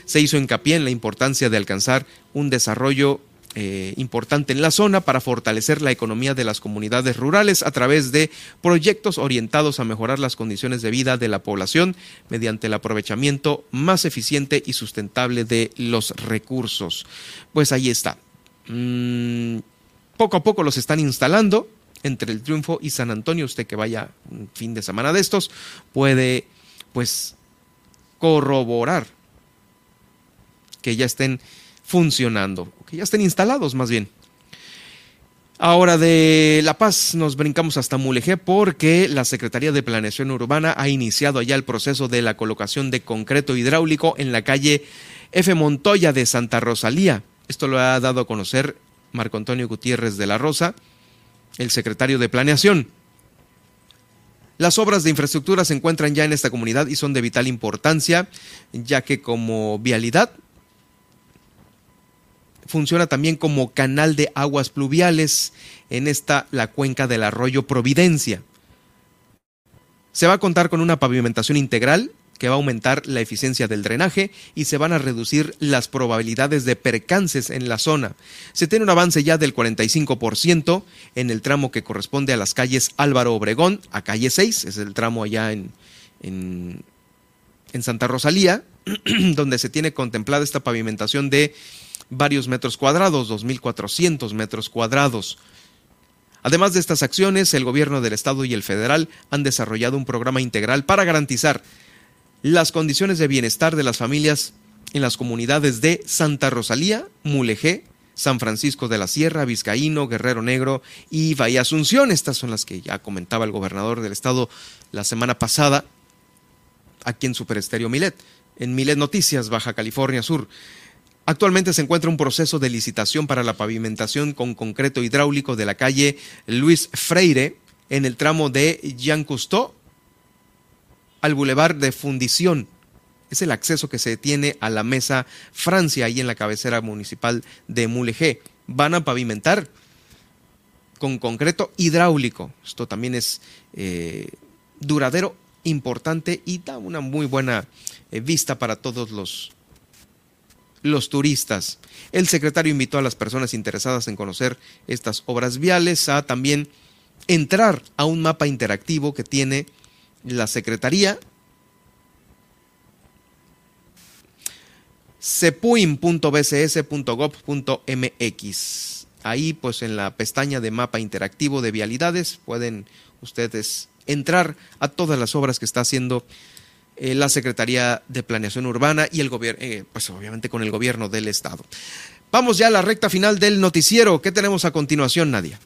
Se hizo hincapié en la importancia de alcanzar un desarrollo eh, importante en la zona para fortalecer la economía de las comunidades rurales a través de proyectos orientados a mejorar las condiciones de vida de la población mediante el aprovechamiento más eficiente y sustentable de los recursos. Pues ahí está. Mm, poco a poco los están instalando entre el Triunfo y San Antonio. Usted que vaya un fin de semana de estos puede pues corroborar que ya estén funcionando, que ya estén instalados más bien. Ahora de La Paz nos brincamos hasta Mulegé porque la Secretaría de Planeación Urbana ha iniciado ya el proceso de la colocación de concreto hidráulico en la calle F. Montoya de Santa Rosalía. Esto lo ha dado a conocer Marco Antonio Gutiérrez de la Rosa, el secretario de Planeación. Las obras de infraestructura se encuentran ya en esta comunidad y son de vital importancia, ya que como vialidad funciona también como canal de aguas pluviales en esta la cuenca del arroyo Providencia. Se va a contar con una pavimentación integral que va a aumentar la eficiencia del drenaje y se van a reducir las probabilidades de percances en la zona. Se tiene un avance ya del 45% en el tramo que corresponde a las calles Álvaro Obregón a calle 6, es el tramo allá en, en, en Santa Rosalía, donde se tiene contemplada esta pavimentación de varios metros cuadrados, 2.400 metros cuadrados. Además de estas acciones, el gobierno del estado y el federal han desarrollado un programa integral para garantizar las condiciones de bienestar de las familias en las comunidades de Santa Rosalía, Mulegé, San Francisco de la Sierra, Vizcaíno, Guerrero Negro y Bahía Asunción. Estas son las que ya comentaba el gobernador del estado la semana pasada aquí en Super Estéreo Milet, en Milet Noticias, Baja California Sur. Actualmente se encuentra un proceso de licitación para la pavimentación con concreto hidráulico de la calle Luis Freire en el tramo de Jean Cousteau al Boulevard de Fundición. Es el acceso que se tiene a la Mesa Francia, ahí en la cabecera municipal de Mulegé. Van a pavimentar con concreto hidráulico. Esto también es eh, duradero, importante y da una muy buena eh, vista para todos los los turistas. El secretario invitó a las personas interesadas en conocer estas obras viales a también entrar a un mapa interactivo que tiene la Secretaría cepuim.bcs.gov.mx. Ahí pues en la pestaña de mapa interactivo de vialidades pueden ustedes entrar a todas las obras que está haciendo eh, la Secretaría de Planeación Urbana y el gobierno, eh, pues obviamente con el gobierno del Estado. Vamos ya a la recta final del noticiero. ¿Qué tenemos a continuación, Nadia?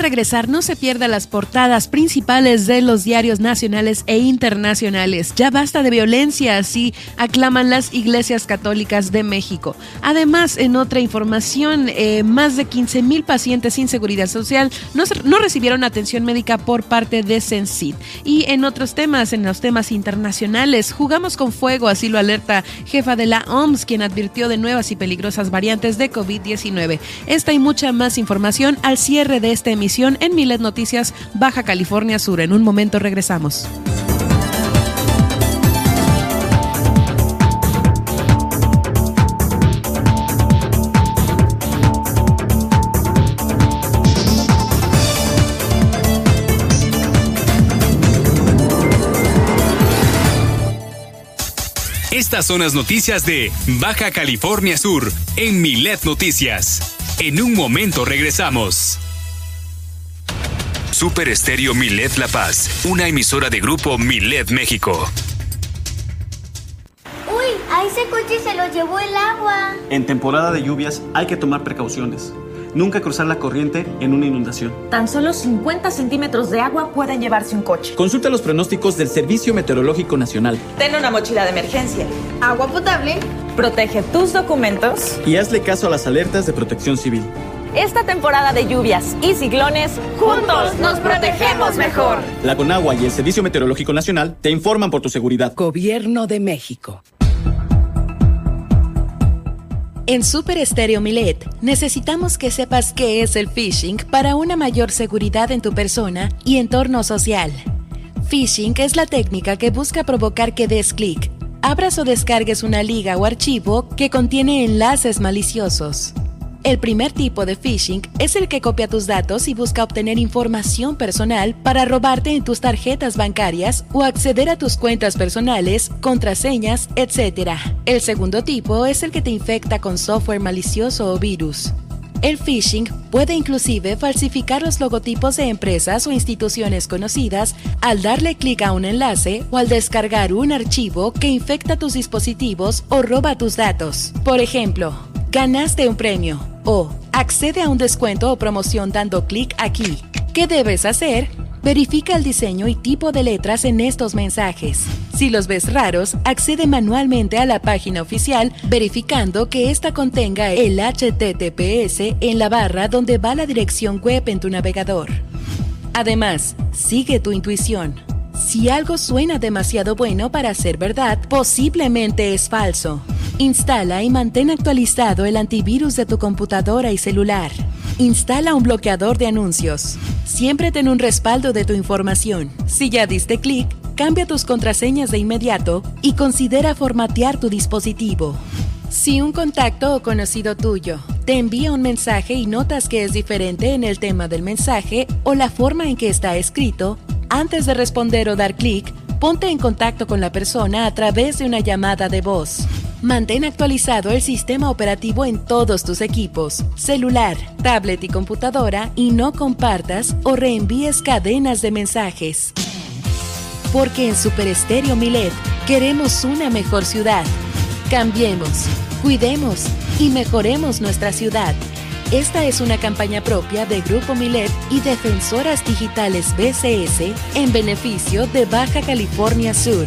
Regresar, no se pierda las portadas principales de los diarios nacionales e internacionales. Ya basta de violencia, así aclaman las iglesias católicas de México. Además, en otra información, eh, más de 15 mil pacientes sin seguridad social no, no, recibieron atención médica por parte de Sensit. Y en otros temas, en los temas internacionales, jugamos con fuego, así lo alerta jefa de la OMS, quien advirtió de nuevas y peligrosas variantes de COVID-19. Esta y mucha más información al cierre de este emisión en Milet Noticias Baja California Sur. En un momento regresamos. Estas son las noticias de Baja California Sur en Milet Noticias. En un momento regresamos. Super Estéreo Milet La Paz, una emisora de grupo Milet México. Uy, a ese coche se lo llevó el agua. En temporada de lluvias hay que tomar precauciones. Nunca cruzar la corriente en una inundación. Tan solo 50 centímetros de agua pueden llevarse un coche. Consulta los pronósticos del Servicio Meteorológico Nacional. Ten una mochila de emergencia. Agua potable. Protege tus documentos. Y hazle caso a las alertas de protección civil. Esta temporada de lluvias y ciclones, juntos nos protegemos mejor. La Conagua y el Servicio Meteorológico Nacional te informan por tu seguridad. Gobierno de México. En Super Estéreo Milet necesitamos que sepas qué es el phishing para una mayor seguridad en tu persona y entorno social. Phishing es la técnica que busca provocar que des clic, abras o descargues una liga o archivo que contiene enlaces maliciosos. El primer tipo de phishing es el que copia tus datos y busca obtener información personal para robarte en tus tarjetas bancarias o acceder a tus cuentas personales, contraseñas, etc. El segundo tipo es el que te infecta con software malicioso o virus. El phishing puede inclusive falsificar los logotipos de empresas o instituciones conocidas al darle clic a un enlace o al descargar un archivo que infecta tus dispositivos o roba tus datos. Por ejemplo, ganaste un premio o accede a un descuento o promoción dando clic aquí. ¿Qué debes hacer? Verifica el diseño y tipo de letras en estos mensajes. Si los ves raros, accede manualmente a la página oficial verificando que ésta contenga el HTTPS en la barra donde va la dirección web en tu navegador. Además, sigue tu intuición. Si algo suena demasiado bueno para ser verdad, posiblemente es falso. Instala y mantén actualizado el antivirus de tu computadora y celular. Instala un bloqueador de anuncios. Siempre ten un respaldo de tu información. Si ya diste clic, cambia tus contraseñas de inmediato y considera formatear tu dispositivo. Si un contacto o conocido tuyo te envía un mensaje y notas que es diferente en el tema del mensaje o la forma en que está escrito, antes de responder o dar clic, ponte en contacto con la persona a través de una llamada de voz. Mantén actualizado el sistema operativo en todos tus equipos, celular, tablet y computadora y no compartas o reenvíes cadenas de mensajes. Porque en Super Estéreo Milet queremos una mejor ciudad. Cambiemos, cuidemos y mejoremos nuestra ciudad. Esta es una campaña propia de Grupo Milet y Defensoras Digitales BCS en beneficio de Baja California Sur.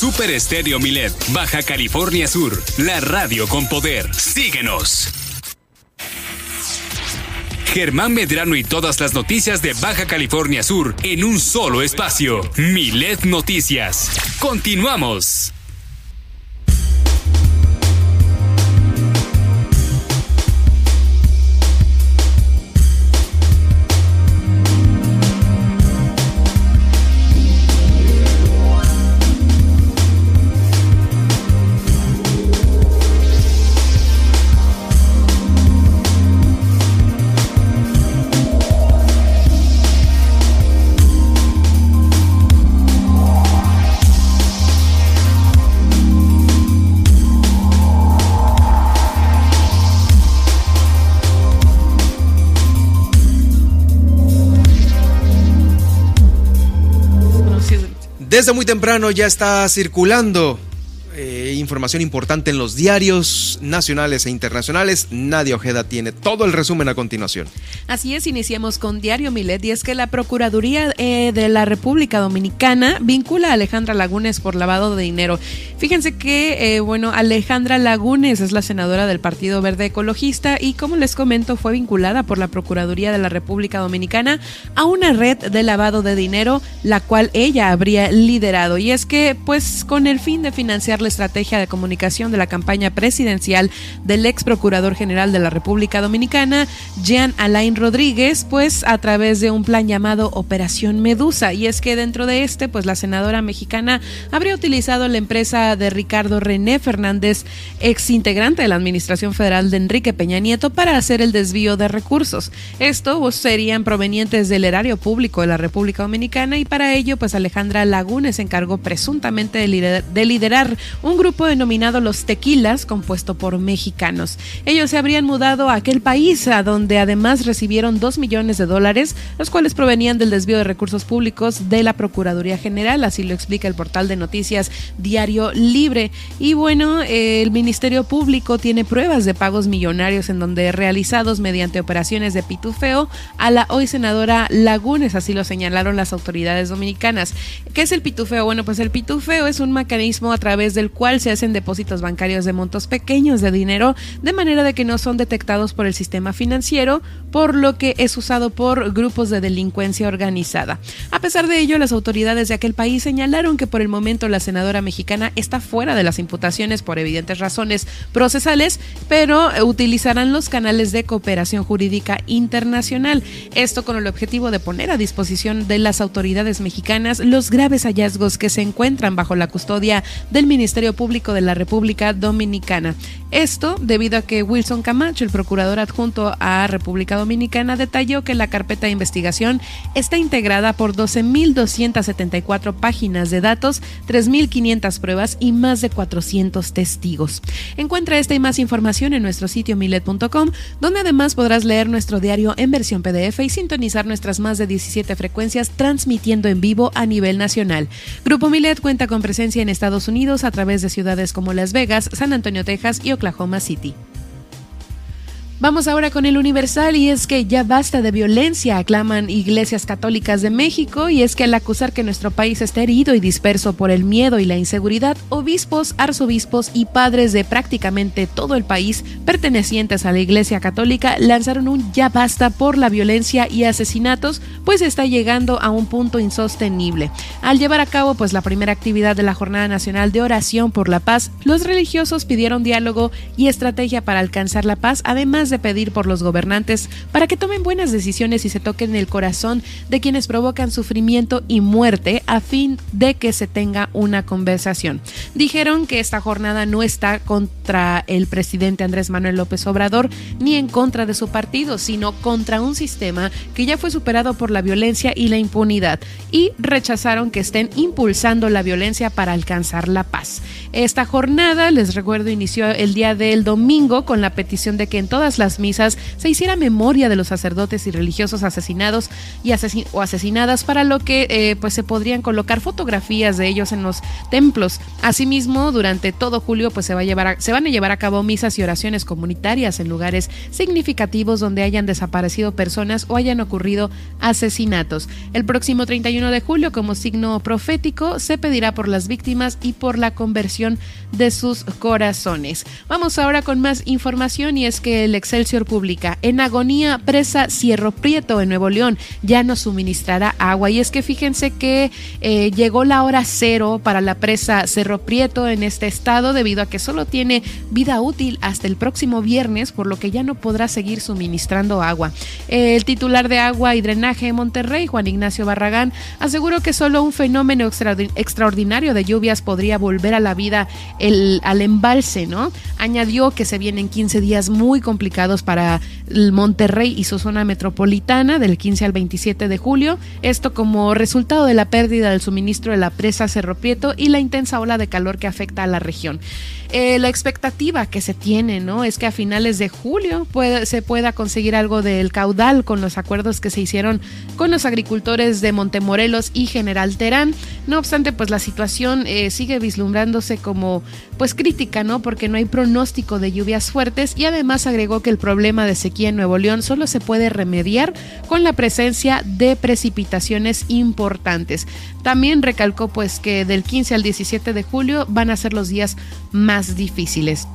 Super Estéreo Milet, Baja California Sur, la radio con poder. Síguenos. Germán Medrano y todas las noticias de Baja California Sur en un solo espacio. Milet Noticias. Continuamos. Desde muy temprano ya está circulando eh, información importante en los diarios nacionales e internacionales. Nadia Ojeda tiene todo el resumen a continuación. Así es, iniciamos con Diario Milet y es que la Procuraduría eh, de la República Dominicana vincula a Alejandra Lagunes por lavado de dinero. Fíjense que, eh, bueno, Alejandra Lagunes es la senadora del Partido Verde Ecologista y como les comento fue vinculada por la Procuraduría de la República Dominicana a una red de lavado de dinero, la cual ella habría liderado. Y es que, pues, con el fin de financiar la estrategia de comunicación de la campaña presidencial del ex procurador general de la República Dominicana, Jean Alain Rodríguez, pues a través de un plan llamado Operación Medusa. Y es que dentro de este, pues la senadora mexicana habría utilizado la empresa de Ricardo René Fernández, ex integrante de la Administración Federal de Enrique Peña Nieto, para hacer el desvío de recursos. Esto pues, serían provenientes del erario público de la República Dominicana y para ello, pues Alejandra Lagunes se encargó presuntamente de liderar un grupo denominado Los Tequilas, compuesto por mexicanos. Ellos se habrían mudado a aquel país, a donde además recibieron dos millones de dólares, los cuales provenían del desvío de recursos públicos de la Procuraduría General, así lo explica el portal de noticias Diario Libre. Y bueno, el Ministerio Público tiene pruebas de pagos millonarios en donde realizados mediante operaciones de pitufeo a la hoy senadora Lagunes, así lo señalaron las autoridades dominicanas. ¿Qué es el pitufeo? Bueno, pues el pitufeo es un mecanismo a través del cual se hacen depósitos bancarios de montos pequeños de dinero, de manera de que no son detectados por el sistema financiero, por lo que es usado por grupos de delincuencia organizada. A pesar de ello, las autoridades de aquel país señalaron que por el momento la senadora mexicana está fuera de las imputaciones por evidentes razones procesales, pero utilizarán los canales de cooperación jurídica internacional. Esto con el objetivo de poner a disposición de las autoridades mexicanas los graves hallazgos que se encuentran bajo la custodia del Ministerio Público de la República Dominicana. Esto debido a que Wilson Camacho, el procurador adjunto a República Dominicana, detalló que la carpeta de investigación está integrada por 12.274 páginas de datos, 3.500 pruebas y más de 400 testigos. Encuentra esta y más información en nuestro sitio milet.com, donde además podrás leer nuestro diario en versión PDF y sintonizar nuestras más de 17 frecuencias transmitiendo en vivo a nivel nacional. Grupo Milet cuenta con presencia en Estados Unidos a través de ciudades como Las Vegas, San Antonio, Texas y Oklahoma City. Vamos ahora con el Universal y es que ya basta de violencia, aclaman iglesias católicas de México y es que al acusar que nuestro país está herido y disperso por el miedo y la inseguridad, obispos, arzobispos y padres de prácticamente todo el país pertenecientes a la Iglesia Católica lanzaron un ya basta por la violencia y asesinatos, pues está llegando a un punto insostenible. Al llevar a cabo pues la primera actividad de la Jornada Nacional de Oración por la Paz, los religiosos pidieron diálogo y estrategia para alcanzar la paz, además de pedir por los gobernantes para que tomen buenas decisiones y se toquen el corazón de quienes provocan sufrimiento y muerte a fin de que se tenga una conversación. Dijeron que esta jornada no está contra el presidente Andrés Manuel López Obrador ni en contra de su partido, sino contra un sistema que ya fue superado por la violencia y la impunidad y rechazaron que estén impulsando la violencia para alcanzar la paz. Esta jornada, les recuerdo, inició el día del domingo con la petición de que en todas las misas se hiciera memoria de los sacerdotes y religiosos asesinados y o asesinadas para lo que eh, pues se podrían colocar fotografías de ellos en los templos. Asimismo, durante todo julio pues se, va llevar se van a llevar a cabo misas y oraciones comunitarias en lugares significativos donde hayan desaparecido personas o hayan ocurrido asesinatos. El próximo 31 de julio como signo profético se pedirá por las víctimas y por la conversión de sus corazones. Vamos ahora con más información y es que el Excelsior publica, en agonía presa Cierro Prieto en Nuevo León ya no suministrará agua. Y es que fíjense que eh, llegó la hora cero para la presa Cerro Prieto en este estado debido a que solo tiene vida útil hasta el próximo viernes, por lo que ya no podrá seguir suministrando agua. El titular de agua y drenaje de Monterrey, Juan Ignacio Barragán, aseguró que solo un fenómeno extraordinario de lluvias podría volver a la vida el, al embalse, ¿no? Añadió que se vienen 15 días muy complicados para Monterrey y su zona metropolitana del 15 al 27 de julio. Esto como resultado de la pérdida del suministro de la presa Cerro Prieto y la intensa ola de calor que afecta a la región. Eh, la expectativa que se tiene, ¿no? Es que a finales de julio se pueda conseguir algo del caudal con los acuerdos que se hicieron con los agricultores de Montemorelos y General Terán. No obstante, pues la situación eh, sigue vislumbrándose como pues crítica, ¿no? Porque no hay pronóstico de lluvias fuertes y además agregó que el problema de sequía en Nuevo León solo se puede remediar con la presencia de precipitaciones importantes. También recalcó pues que del 15 al 17 de julio van a ser los días más difíciles.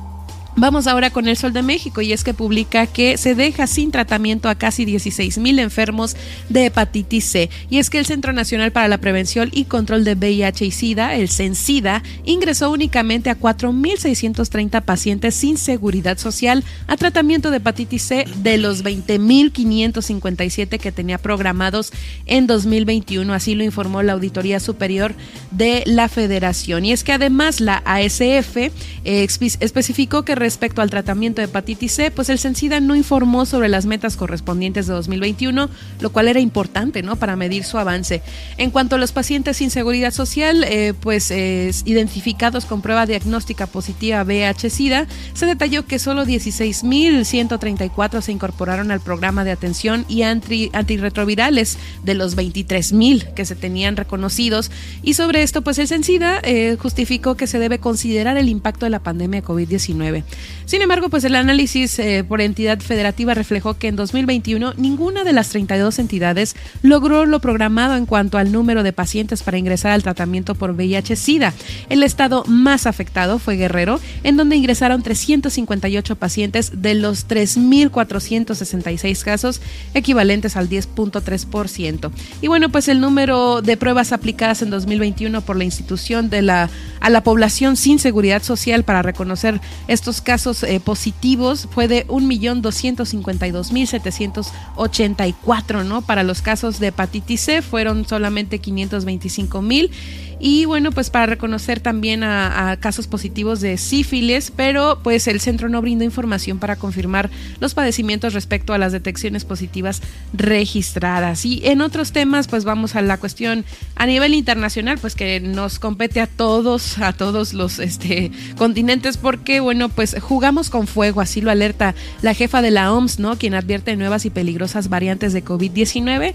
Vamos ahora con el Sol de México y es que publica que se deja sin tratamiento a casi 16 mil enfermos de hepatitis C. Y es que el Centro Nacional para la Prevención y Control de VIH y SIDA, el CENSIDA, ingresó únicamente a 4.630 pacientes sin seguridad social a tratamiento de hepatitis C de los 20.557 que tenía programados en 2021. Así lo informó la Auditoría Superior de la Federación. Y es que además la ASF eh, espe- especificó que respecto al tratamiento de hepatitis C, pues el CENSIDA no informó sobre las metas correspondientes de 2021, lo cual era importante, ¿no? Para medir su avance. En cuanto a los pacientes sin seguridad social, eh, pues eh, identificados con prueba diagnóstica positiva VIH-Sida, se detalló que solo 16.134 se incorporaron al programa de atención y anti- antirretrovirales de los 23.000 que se tenían reconocidos. Y sobre esto, pues el CENSIDA eh, justificó que se debe considerar el impacto de la pandemia de COVID-19. Sin embargo, pues el análisis eh, por entidad federativa reflejó que en 2021 ninguna de las 32 entidades logró lo programado en cuanto al número de pacientes para ingresar al tratamiento por VIH-Sida. El estado más afectado fue Guerrero, en donde ingresaron 358 pacientes de los 3.466 casos, equivalentes al 10.3%. Y bueno, pues el número de pruebas aplicadas en 2021 por la institución de la, a la población sin seguridad social para reconocer estos casos eh, positivos fue de 1.252.784, ¿no? Para los casos de hepatitis C fueron solamente 525.000 y bueno, pues para reconocer también a, casos positivos de sífilis, pero pues el centro no brindó información para confirmar los padecimientos respecto a las detecciones positivas registradas. Y en otros temas, pues vamos a la cuestión a nivel internacional, pues que nos compete a todos, a todos los este, continentes, porque bueno, pues jugamos con fuego, así lo alerta la jefa de la OMS, ¿no? Quien advierte nuevas y peligrosas variantes de COVID-19.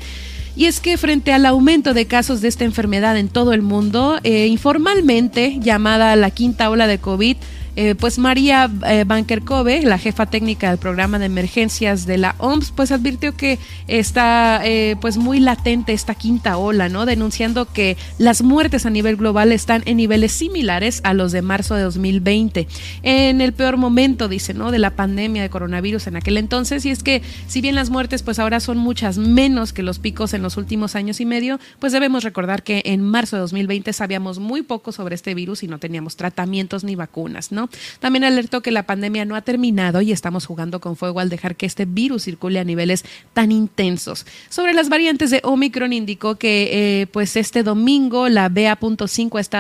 Y es que frente al aumento de casos de esta enfermedad en todo el mundo, eh, informalmente llamada la quinta ola de COVID, eh, pues María eh, Banker Cove, la jefa técnica del programa de emergencias de la OMS, pues advirtió que está eh, pues muy latente esta quinta ola, ¿no? Denunciando que las muertes a nivel global están en niveles similares a los de marzo de 2020. En el peor momento, dice, ¿no? De la pandemia de coronavirus en aquel entonces. Y es que si bien las muertes pues ahora son muchas menos que los picos en los últimos años y medio, pues debemos recordar que en marzo de 2020 sabíamos muy poco sobre este virus y no teníamos tratamientos ni vacunas, ¿no? También alertó que la pandemia no ha terminado y estamos jugando con fuego al dejar que este virus circule a niveles tan intensos. Sobre las variantes de Omicron indicó que eh, pues este domingo la BA.5 ha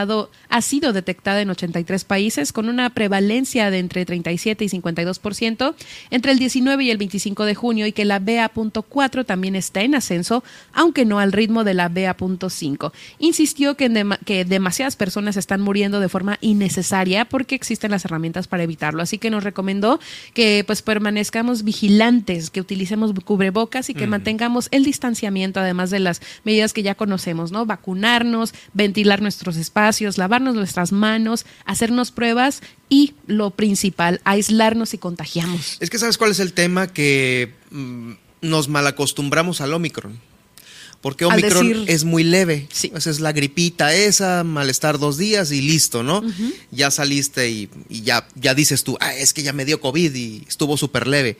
ha sido detectada en 83 países con una prevalencia de entre 37 y 52% entre el 19 y el 25 de junio y que la BA.4 también está en ascenso, aunque no al ritmo de la BA.5. Insistió que, que demasiadas personas están muriendo de forma innecesaria porque existen las herramientas para evitarlo. Así que nos recomendó que pues permanezcamos vigilantes, que utilicemos cubrebocas y que mantengamos el distanciamiento, además de las medidas que ya conocemos, ¿no? Vacunarnos, ventilar nuestros espacios, lavarnos nuestras manos, hacernos pruebas y lo principal, aislarnos y contagiamos. Es que sabes cuál es el tema que mm, nos malacostumbramos al Omicron. Porque Omicron decir- es muy leve. Esa es la gripita esa, malestar dos días y listo, ¿no? Ya saliste y, y ya, ya dices tú, ah, es que ya me dio COVID y estuvo súper leve.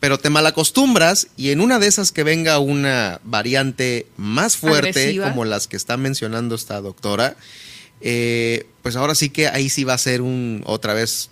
Pero te malacostumbras y en una de esas que venga una variante más fuerte, Agresiva. como las que está mencionando esta doctora, eh, pues ahora sí que ahí sí va a ser un, otra vez,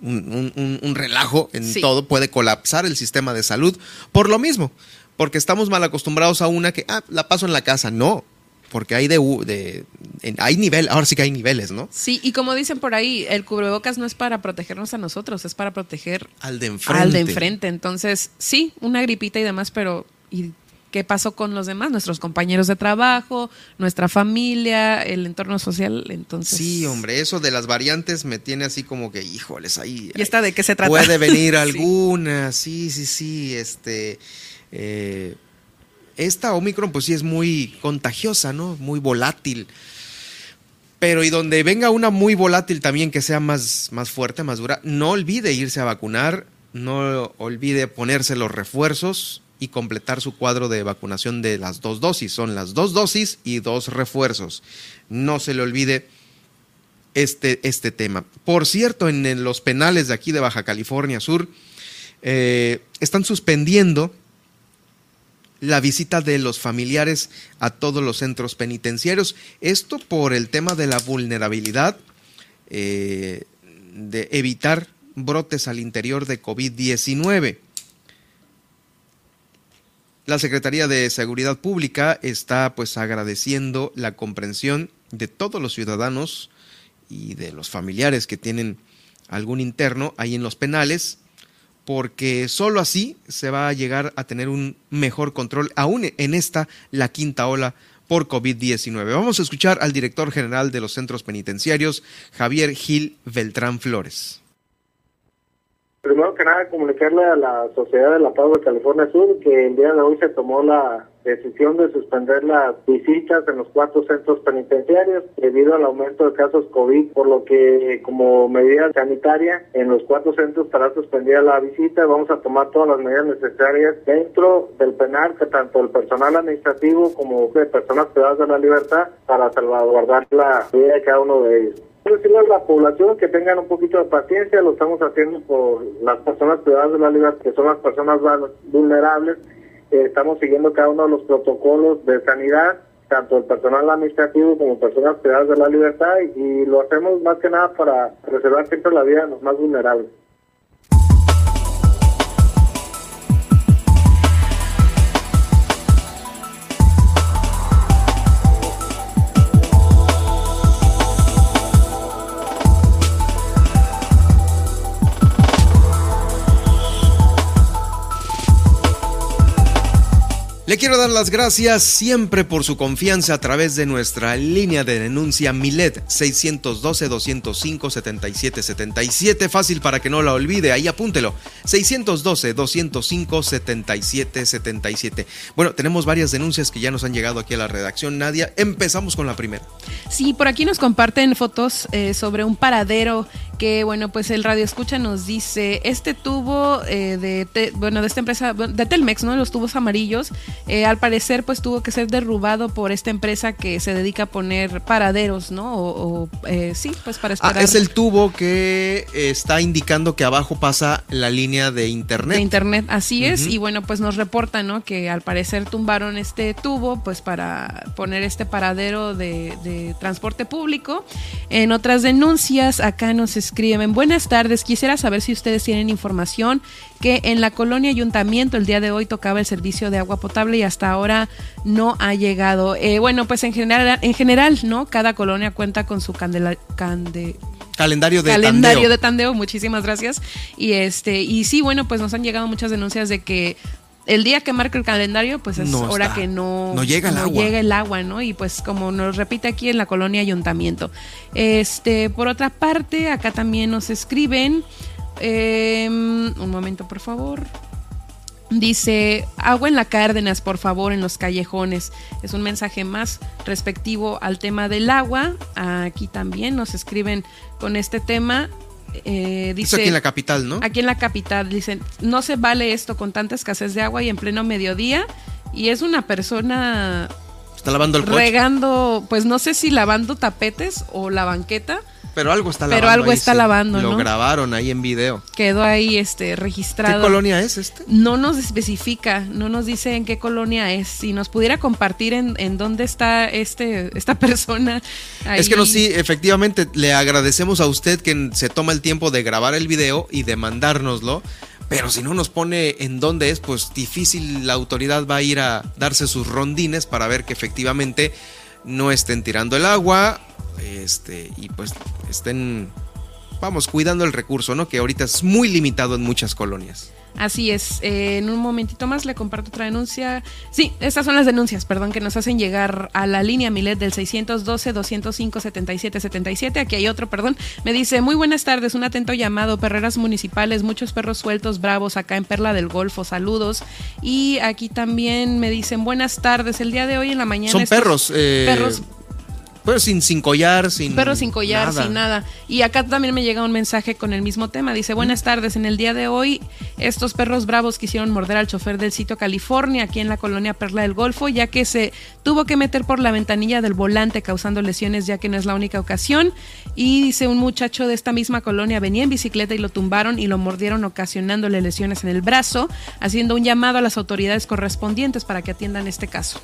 un, un- un- un relajo en Sí. todo, puede colapsar el sistema de salud por lo mismo, porque estamos mal acostumbrados a una que, ah, la paso en la casa. No, porque hay de, de en- hay nivel, ahora sí que hay niveles, ¿no? Sí, y como dicen por ahí, el cubrebocas no es para protegernos a nosotros, es para proteger Al de enfrente. al de enfrente. Entonces, sí, una gripita y demás, pero ¿y qué pasó con los demás? Nuestros compañeros de trabajo, nuestra familia, el entorno social. Entonces, Sí, hombre, eso de las variantes me tiene así como que, híjoles, ahí ¿Y esta de qué se trata? puede venir Sí. alguna, sí, sí, sí, este, eh, esta Omicron pues sí es muy contagiosa, ¿no? Muy volátil. Pero y donde venga una muy volátil también que sea más, más fuerte, más dura, no olvide irse a vacunar, no olvide ponerse los refuerzos y completar su cuadro de vacunación de las dos dosis. Son las dos dosis y dos refuerzos. No se le olvide este, este tema. Por cierto, en, los penales de aquí de Baja California Sur, eh, están suspendiendo la visita de los familiares a todos los centros penitenciarios. Esto por el tema de la vulnerabilidad, eh, de evitar brotes al interior de COVID-19. La Secretaría de Seguridad Pública está pues agradeciendo la comprensión de todos los ciudadanos y de los familiares que tienen algún interno ahí en los penales, porque sólo así se va a llegar a tener un mejor control, aún en esta, la quinta ola por COVID-19. Vamos a escuchar al director general de los centros penitenciarios, Javier Gil Beltrán Flores. Primero que nada, comunicarle a la Sociedad de la Paz de California Sur que el día de hoy se tomó la decisión de suspender las visitas en los cuatro centros penitenciarios debido al aumento de casos COVID, por lo que como medida sanitaria en los cuatro centros estará suspendida la visita. Vamos a tomar todas las medidas necesarias dentro del penal, que tanto el personal administrativo como de personas privadas de la libertad para salvaguardar la vida de cada uno de ellos. Decirle a la población que tengan un poquito de paciencia, lo estamos haciendo por las personas privadas de la libertad, que son las personas vul- vulnerables. Estamos siguiendo cada uno de los protocolos de sanidad, tanto el personal administrativo como personas privadas de la libertad, y, y lo hacemos más que nada para preservar siempre la vida de los más vulnerables. Le quiero dar las gracias siempre por su confianza a través de nuestra línea de denuncia Milet 612-205-7777. Fácil para que no la olvide, ahí apúntelo. 612-205-7777. Bueno, tenemos varias denuncias que ya nos han llegado aquí a la redacción. Nadia, empezamos con la primera. Sí, por aquí nos comparten fotos eh, sobre un paradero que, bueno, pues el radio escucha nos dice, este tubo eh, de, te- bueno, de esta empresa, de Telmex, ¿no? Los tubos amarillos, eh, al parecer pues tuvo que ser derrubado por esta empresa que se dedica a poner paraderos, ¿no? O, o, eh, sí, pues para Ah, esperar. es el tubo que eh, está indicando que abajo pasa la línea de internet. De internet, así es. Y bueno, pues nos reportan, ¿no? Que al parecer tumbaron este tubo, pues para poner este paradero de, de transporte público. En otras denuncias, acá nos escriben, buenas tardes, quisiera saber si ustedes tienen información que en la colonia ayuntamiento el día de hoy tocaba el servicio de agua potable y hasta ahora no ha llegado. Eh, bueno, pues en general, en general, ¿no? Cada colonia cuenta con su candela, cande, Calendario de calendario tandeo. de tandeo, muchísimas gracias. Y este, y sí, bueno, pues nos han llegado muchas denuncias de que el día que marca el calendario, pues es No hora está. que no, No llega el agua. llega el agua, ¿no? Y pues como nos repite aquí en la colonia ayuntamiento. Este, por otra parte, acá también nos escriben. eh, un momento, por favor. Dice, agua en la Cárdenas, por favor, en los callejones. Es un mensaje más respectivo al tema del agua. Aquí también nos escriben con este tema. Eh, dice, Eso aquí en la capital, ¿no? Aquí en la capital dicen, no se vale esto con tanta escasez de agua y en pleno mediodía. Y es una persona Está lavando el coche. regando, pues no sé si lavando tapetes o la banqueta. Pero algo está Pero lavando. algo ahí, está sí. lavando, Lo ¿no? grabaron ahí en video. Quedó ahí este registrado. ¿Qué colonia es este? No nos especifica, no nos dice en qué colonia es. Si nos pudiera compartir en, en dónde está este, esta persona. Es que no, sí, efectivamente, le agradecemos a usted que se toma el tiempo de grabar el video y de mandárnoslo. Pero si no nos pone en dónde es, pues difícil la autoridad va a ir a darse sus rondines para ver que efectivamente no estén tirando el agua, este, y pues estén, vamos, cuidando el recurso, ¿no? Que ahorita es muy limitado en muchas colonias. Así es. Eh, en un momentito más le comparto otra denuncia. Sí, estas son las denuncias, perdón, que nos hacen llegar a la línea Milet del 612-205-7777. Aquí hay otro, perdón. Me dice, muy buenas tardes, un atento llamado, perreras municipales, muchos perros sueltos, bravos, acá en Perla del Golfo, saludos. Y aquí también me dicen, buenas tardes, el día de hoy en la mañana... Son perros. Eh, perros pero sin, sin collar, sin. Perro sin collar, sin nada. Y acá también me llega un mensaje con el mismo tema. Dice: Buenas tardes. En el día de hoy, estos perros bravos quisieron morder al chofer del sitio California, aquí en la colonia Perla del Golfo, ya que se tuvo que meter por la ventanilla del volante, causando lesiones, ya que no es la única ocasión. Y dice: Un muchacho de esta misma colonia venía en bicicleta y lo tumbaron y lo mordieron, ocasionándole lesiones en el brazo, haciendo un llamado a las autoridades correspondientes para que atiendan este caso.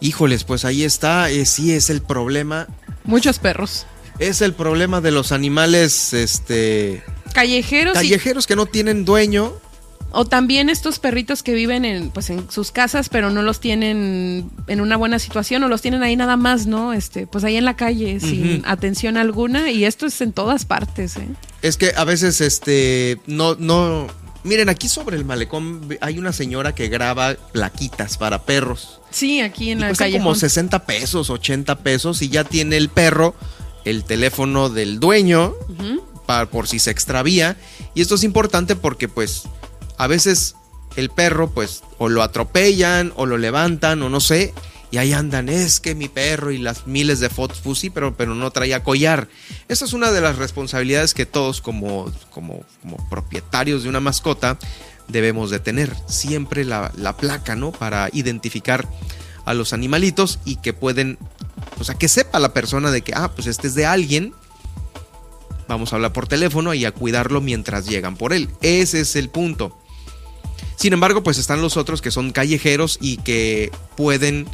Híjoles, pues ahí está, eh, sí es el problema. Muchos perros. Es el problema de los animales, este... Callejeros. Callejeros que no tienen dueño. O también estos perritos que viven en, pues, en sus casas, pero no los tienen en una buena situación, o los tienen ahí nada más, ¿no? Este, pues ahí en la calle, sin atención alguna, y esto es en todas partes, ¿eh? Es que a veces, este, no, no, Miren, aquí sobre el malecón hay una señora que graba plaquitas para perros. Sí, aquí en la calle. como 60 pesos, 80 pesos y ya tiene el perro el teléfono del dueño para, por si se extravía. Y esto es importante porque pues a veces el perro pues o lo atropellan o lo levantan o no sé y ahí andan, es que mi perro y las miles de fotos, pues pero, pero no traía collar. Esa es una de las responsabilidades que todos como, como, como propietarios de una mascota debemos de tener. Siempre la, la, placa, ¿no? Para identificar a los animalitos y que pueden, o sea, que sepa la persona de que, ah, pues este es de alguien. Vamos a hablar por teléfono y a cuidarlo mientras llegan por él. Ese es el punto. Sin embargo, pues están los otros que son callejeros y que pueden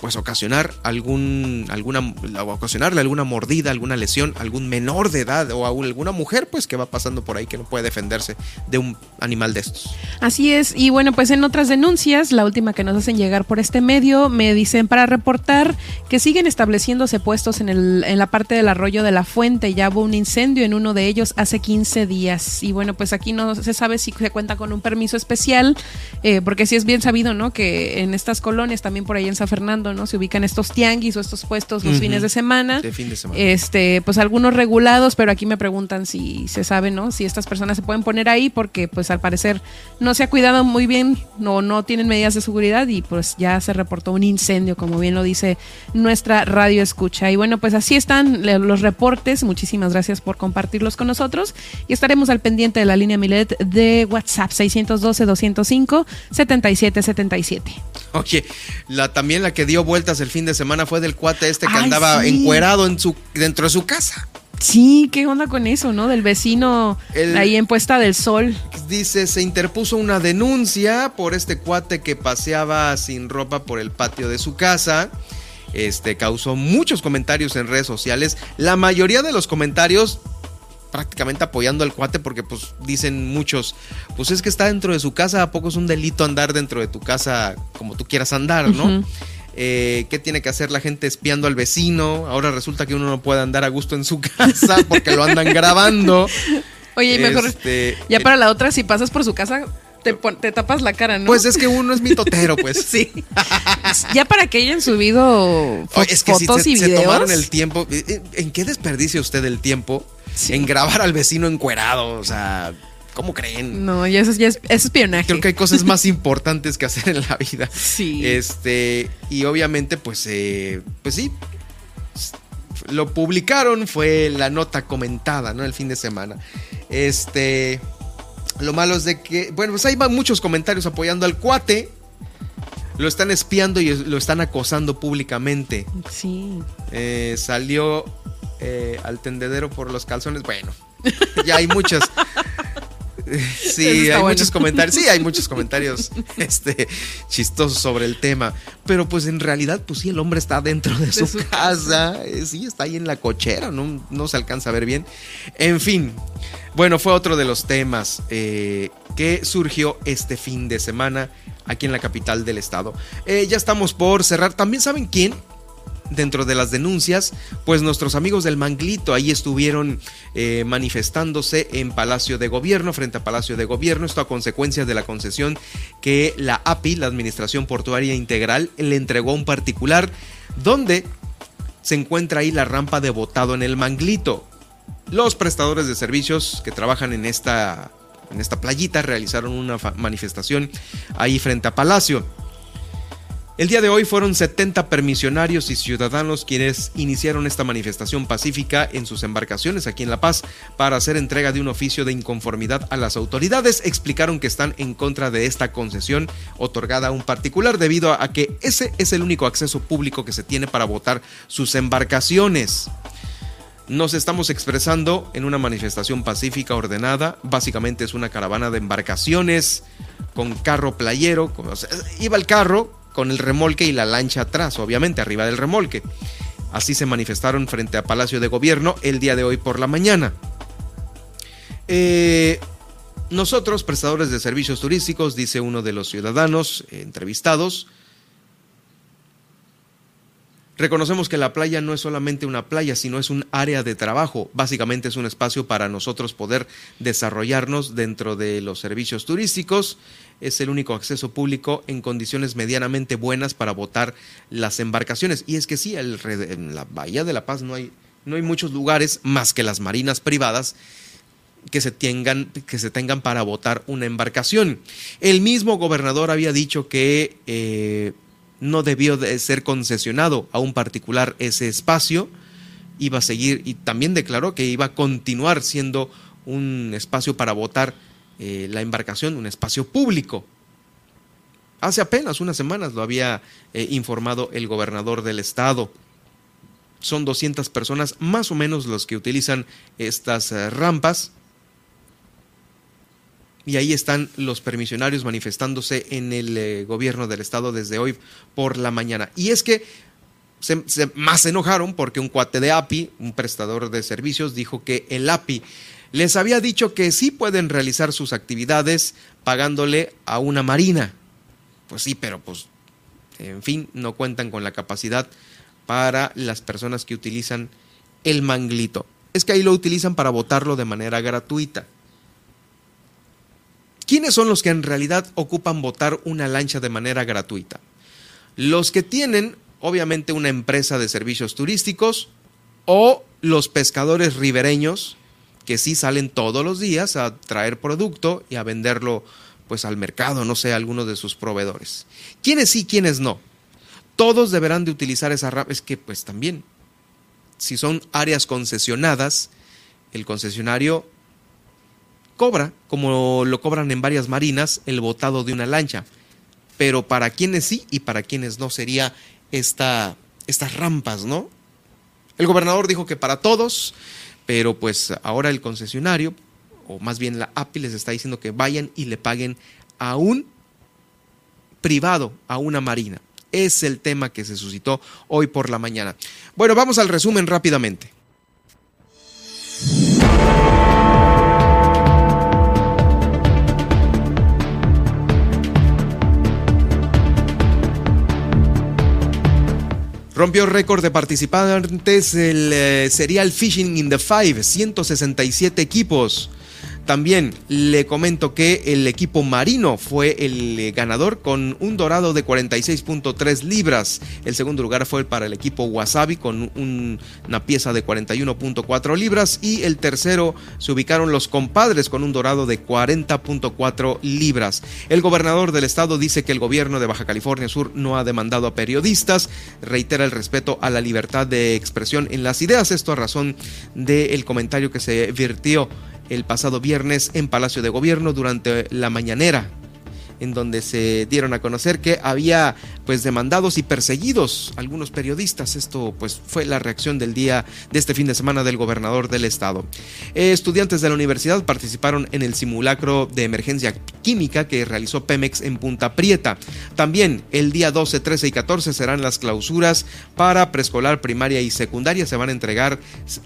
pues ocasionar algún alguna ocasionarle alguna mordida, alguna lesión, algún menor de edad o alguna mujer pues que va pasando por ahí que no puede defenderse de un animal de estos. Así es, y bueno, pues en otras denuncias, la última que nos hacen llegar por este medio, me dicen para reportar que siguen estableciéndose puestos en, el, en la parte del arroyo de la fuente, ya hubo un incendio en uno de ellos hace 15 días y bueno, pues aquí no se sabe si se cuenta con un permiso especial, eh, porque sí es bien sabido, ¿no? Que en estas colonias, también por ahí en San Fernando, ¿no? Se ubican estos tianguis o estos puestos los fines de semana. Este, pues algunos regulados, pero aquí me preguntan si se sabe, ¿no? Si estas personas se pueden poner ahí porque pues al parecer no se ha cuidado muy bien, no, no tienen medidas de seguridad y pues ya se reportó un incendio, como bien lo dice nuestra radio escucha. Y bueno, pues así están los reportes. Muchísimas gracias por compartirlos con nosotros y estaremos al pendiente de la línea Milet de WhatsApp 612 205 7777. Oye, la, también la que dio vueltas el fin de semana fue del cuate este que andaba encuerado en su, dentro de su casa. Sí, ¿qué onda con eso, no? Del vecino ahí en Puesta del Sol. Dice, se interpuso una denuncia por este cuate que paseaba sin ropa por el patio de su casa. Este causó muchos comentarios en redes sociales. La mayoría de los comentarios prácticamente apoyando al cuate porque pues dicen muchos, pues es que está dentro de su casa, ¿a poco es un delito andar dentro de tu casa como tú quieras andar, ¿no? Eh, ¿Qué tiene que hacer la gente espiando al vecino? Ahora resulta que uno no puede andar a gusto en su casa porque lo andan grabando. Oye, mejor este, ya para la otra, si pasas por su casa, te, tapas la cara, ¿no? Pues es que uno es mitotero, pues. sí. ya para que hayan subido fotos y videos. Se tomaron el tiempo. ¿En qué desperdicia usted el tiempo en grabar al vecino encuerado. O sea, ¿cómo creen? No, ya eso, ya es, espionaje. Creo que hay cosas más importantes que hacer en la vida. Sí. Este, y obviamente, pues, eh, pues sí. Lo publicaron, fue la nota comentada, ¿no? El fin de semana. Este. Lo malo es de que, bueno, pues hay muchos comentarios apoyando al cuate. Lo están espiando y lo están acosando públicamente. Sí. Eh, salió eh, al tendedero por los calzones. Bueno, ya hay muchas. Sí, hay muchos comentarios. Sí, hay muchos comentarios este, chistosos sobre el tema. Pero pues en realidad, pues sí, el hombre está dentro de, su, casa. Eh, sí, está ahí en la cochera. No, no, se alcanza a ver bien. En fin. Bueno, fue otro de los temas eh, que surgió este fin de semana aquí en la capital del estado. ya estamos por cerrar. También saben quién dentro de las denuncias, pues nuestros amigos del Manglito ahí estuvieron eh, manifestándose en Palacio de Gobierno, frente a Palacio de Gobierno, esto a consecuencia de la concesión que la API, la Administración Portuaria Integral, le entregó a un particular, donde se encuentra ahí la rampa de botado en el Manglito. Los prestadores de servicios que trabajan en esta, en esta playita realizaron una manifestación ahí frente a Palacio. El día de hoy fueron 70 permisionarios y ciudadanos quienes iniciaron esta manifestación pacífica en sus embarcaciones aquí en La Paz para hacer entrega de un oficio de inconformidad a las autoridades. Explicaron que están en contra de esta concesión otorgada a un particular debido a que ese es el único acceso público que se tiene para votar sus embarcaciones. Nos estamos expresando en una manifestación pacífica ordenada. Básicamente es una caravana de embarcaciones con carro playero. iba el carro con el remolque y la lancha atrás, obviamente, arriba del remolque. Así se manifestaron frente a Palacio de Gobierno el día de hoy por la mañana. Eh, nosotros, prestadores de servicios turísticos, dice uno de los ciudadanos entrevistados, Reconocemos que la playa no es solamente una playa, sino es un área de trabajo. Básicamente es un espacio para nosotros poder desarrollarnos dentro de los servicios turísticos. Es el único acceso público en condiciones medianamente buenas para votar las embarcaciones. Y es que sí, en la Bahía de la Paz no hay, no hay muchos lugares más que las marinas privadas que se, tengan, que se tengan para votar una embarcación. El mismo gobernador había dicho que... Eh, no debió de ser concesionado a un particular ese espacio, iba a seguir y también declaró que iba a continuar siendo un espacio para votar eh, la embarcación, un espacio público. Hace apenas unas semanas lo había eh, informado el gobernador del estado. Son 200 personas más o menos los que utilizan estas eh, rampas y ahí están los permisionarios manifestándose en el gobierno del estado desde hoy por la mañana. Y es que se, más se enojaron porque un cuate de API, un prestador de servicios, dijo que el API les había dicho que sí pueden realizar sus actividades pagándole a una marina. Pues sí, pero pues, en fin, no cuentan con la capacidad para las personas que utilizan el manglito. Es que ahí lo utilizan para votarlo de manera gratuita. ¿Quiénes son los que en realidad ocupan votar una lancha de manera gratuita? Los que tienen, obviamente, una empresa de servicios turísticos o los pescadores ribereños que sí salen todos los días a traer producto y a venderlo pues al mercado, no sé, a alguno de sus proveedores. ¿Quiénes sí, quiénes no? Todos deberán de utilizar esa rampa. Es que pues también, si son áreas concesionadas, el concesionario cobra, como lo cobran en varias marinas, el botado de una lancha. Pero para quienes sí y para quienes no sería esta, estas rampas, ¿no? El gobernador dijo que para todos, pero pues ahora el concesionario, o más bien la API, les está diciendo que vayan y le paguen a un privado, a una marina. Es el tema que se suscitó hoy por la mañana. Bueno, vamos al resumen rápidamente. Rompió récord de participantes el eh, serial Fishing in the Five, 167 equipos. También le comento que el equipo marino fue el eh, ganador con un dorado de 46.3 libras. El segundo lugar fue para el equipo Wasabi con una pieza de 41.4 libras. Y el tercero se ubicaron los compadres con un dorado de 40.4 libras. El gobernador del estado dice que el gobierno de Baja California Sur no ha demandado a periodistas. Reitera el respeto a la libertad de expresión en las ideas. Esto a razón del comentario que se virtió el pasado viernes en Palacio de Gobierno durante la mañanera en donde se dieron a conocer que había pues demandados y perseguidos algunos periodistas. Esto pues fue la reacción del día de este fin de semana del gobernador del estado. Eh, estudiantes de la universidad participaron en el simulacro de emergencia química que realizó Pemex en Punta Prieta. También el día 12, 13 y 14 serán las clausuras para preescolar, primaria y secundaria. Se van a entregar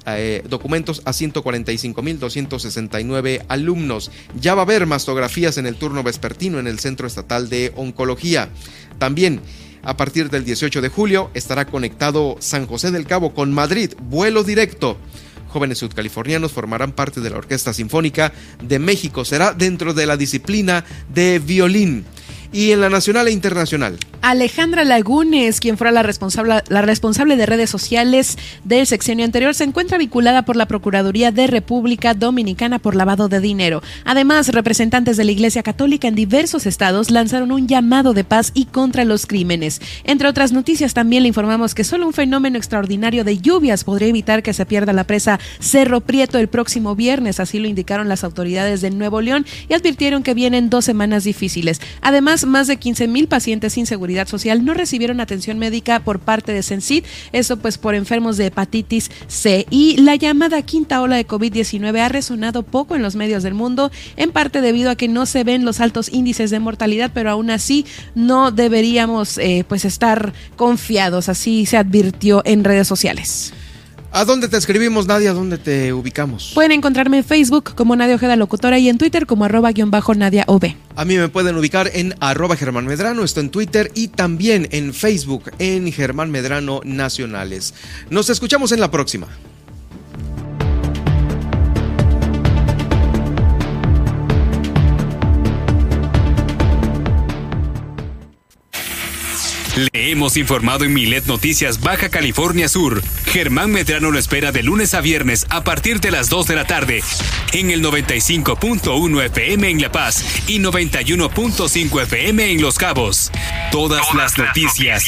eh, documentos a 145.269 alumnos. Ya va a haber mastografías en el turno vespertino en el Centro Estatal de Oncología. También A partir del 18 de julio estará conectado San José del Cabo con Madrid, vuelo directo. Jóvenes sudcalifornianos formarán parte de la Orquesta Sinfónica de México. Será dentro de la disciplina de violín y en la nacional e internacional. Alejandra Lagunes, quien fuera la responsable, la responsable de redes sociales del sexenio anterior, se encuentra vinculada por la Procuraduría de República Dominicana por lavado de dinero. Además, representantes de la Iglesia Católica en diversos estados lanzaron un llamado de paz y contra los crímenes. Entre otras noticias, también le informamos que solo un fenómeno extraordinario de lluvias podría evitar que se pierda la presa Cerro Prieto el próximo viernes, así lo indicaron las autoridades de Nuevo León y advirtieron que vienen dos semanas difíciles. Además, más de 15 mil pacientes sin seguridad social no recibieron atención médica por parte de Sensit, eso pues por enfermos de hepatitis C. Y la llamada quinta ola de COVID-19 ha resonado poco en los medios del mundo, en parte debido a que no se ven los altos índices de mortalidad, pero aún así no deberíamos eh, pues estar confiados, así se advirtió en redes sociales. ¿A dónde te escribimos, Nadia? ¿A dónde te ubicamos? Pueden encontrarme en Facebook como Nadia Ojeda Locutora y en Twitter como arroba guion bajo Nadia OV. A mí me pueden ubicar en arroba Germán Medrano, esto en Twitter y también en Facebook en Germán Medrano Nacionales. Nos escuchamos en la próxima. Le hemos informado en Milet Noticias Baja California Sur. Germán Medrano lo espera de lunes a viernes a partir de las 2 de la tarde en el 95.1 FM en La Paz y 91.5 FM en Los Cabos. Todas, las noticias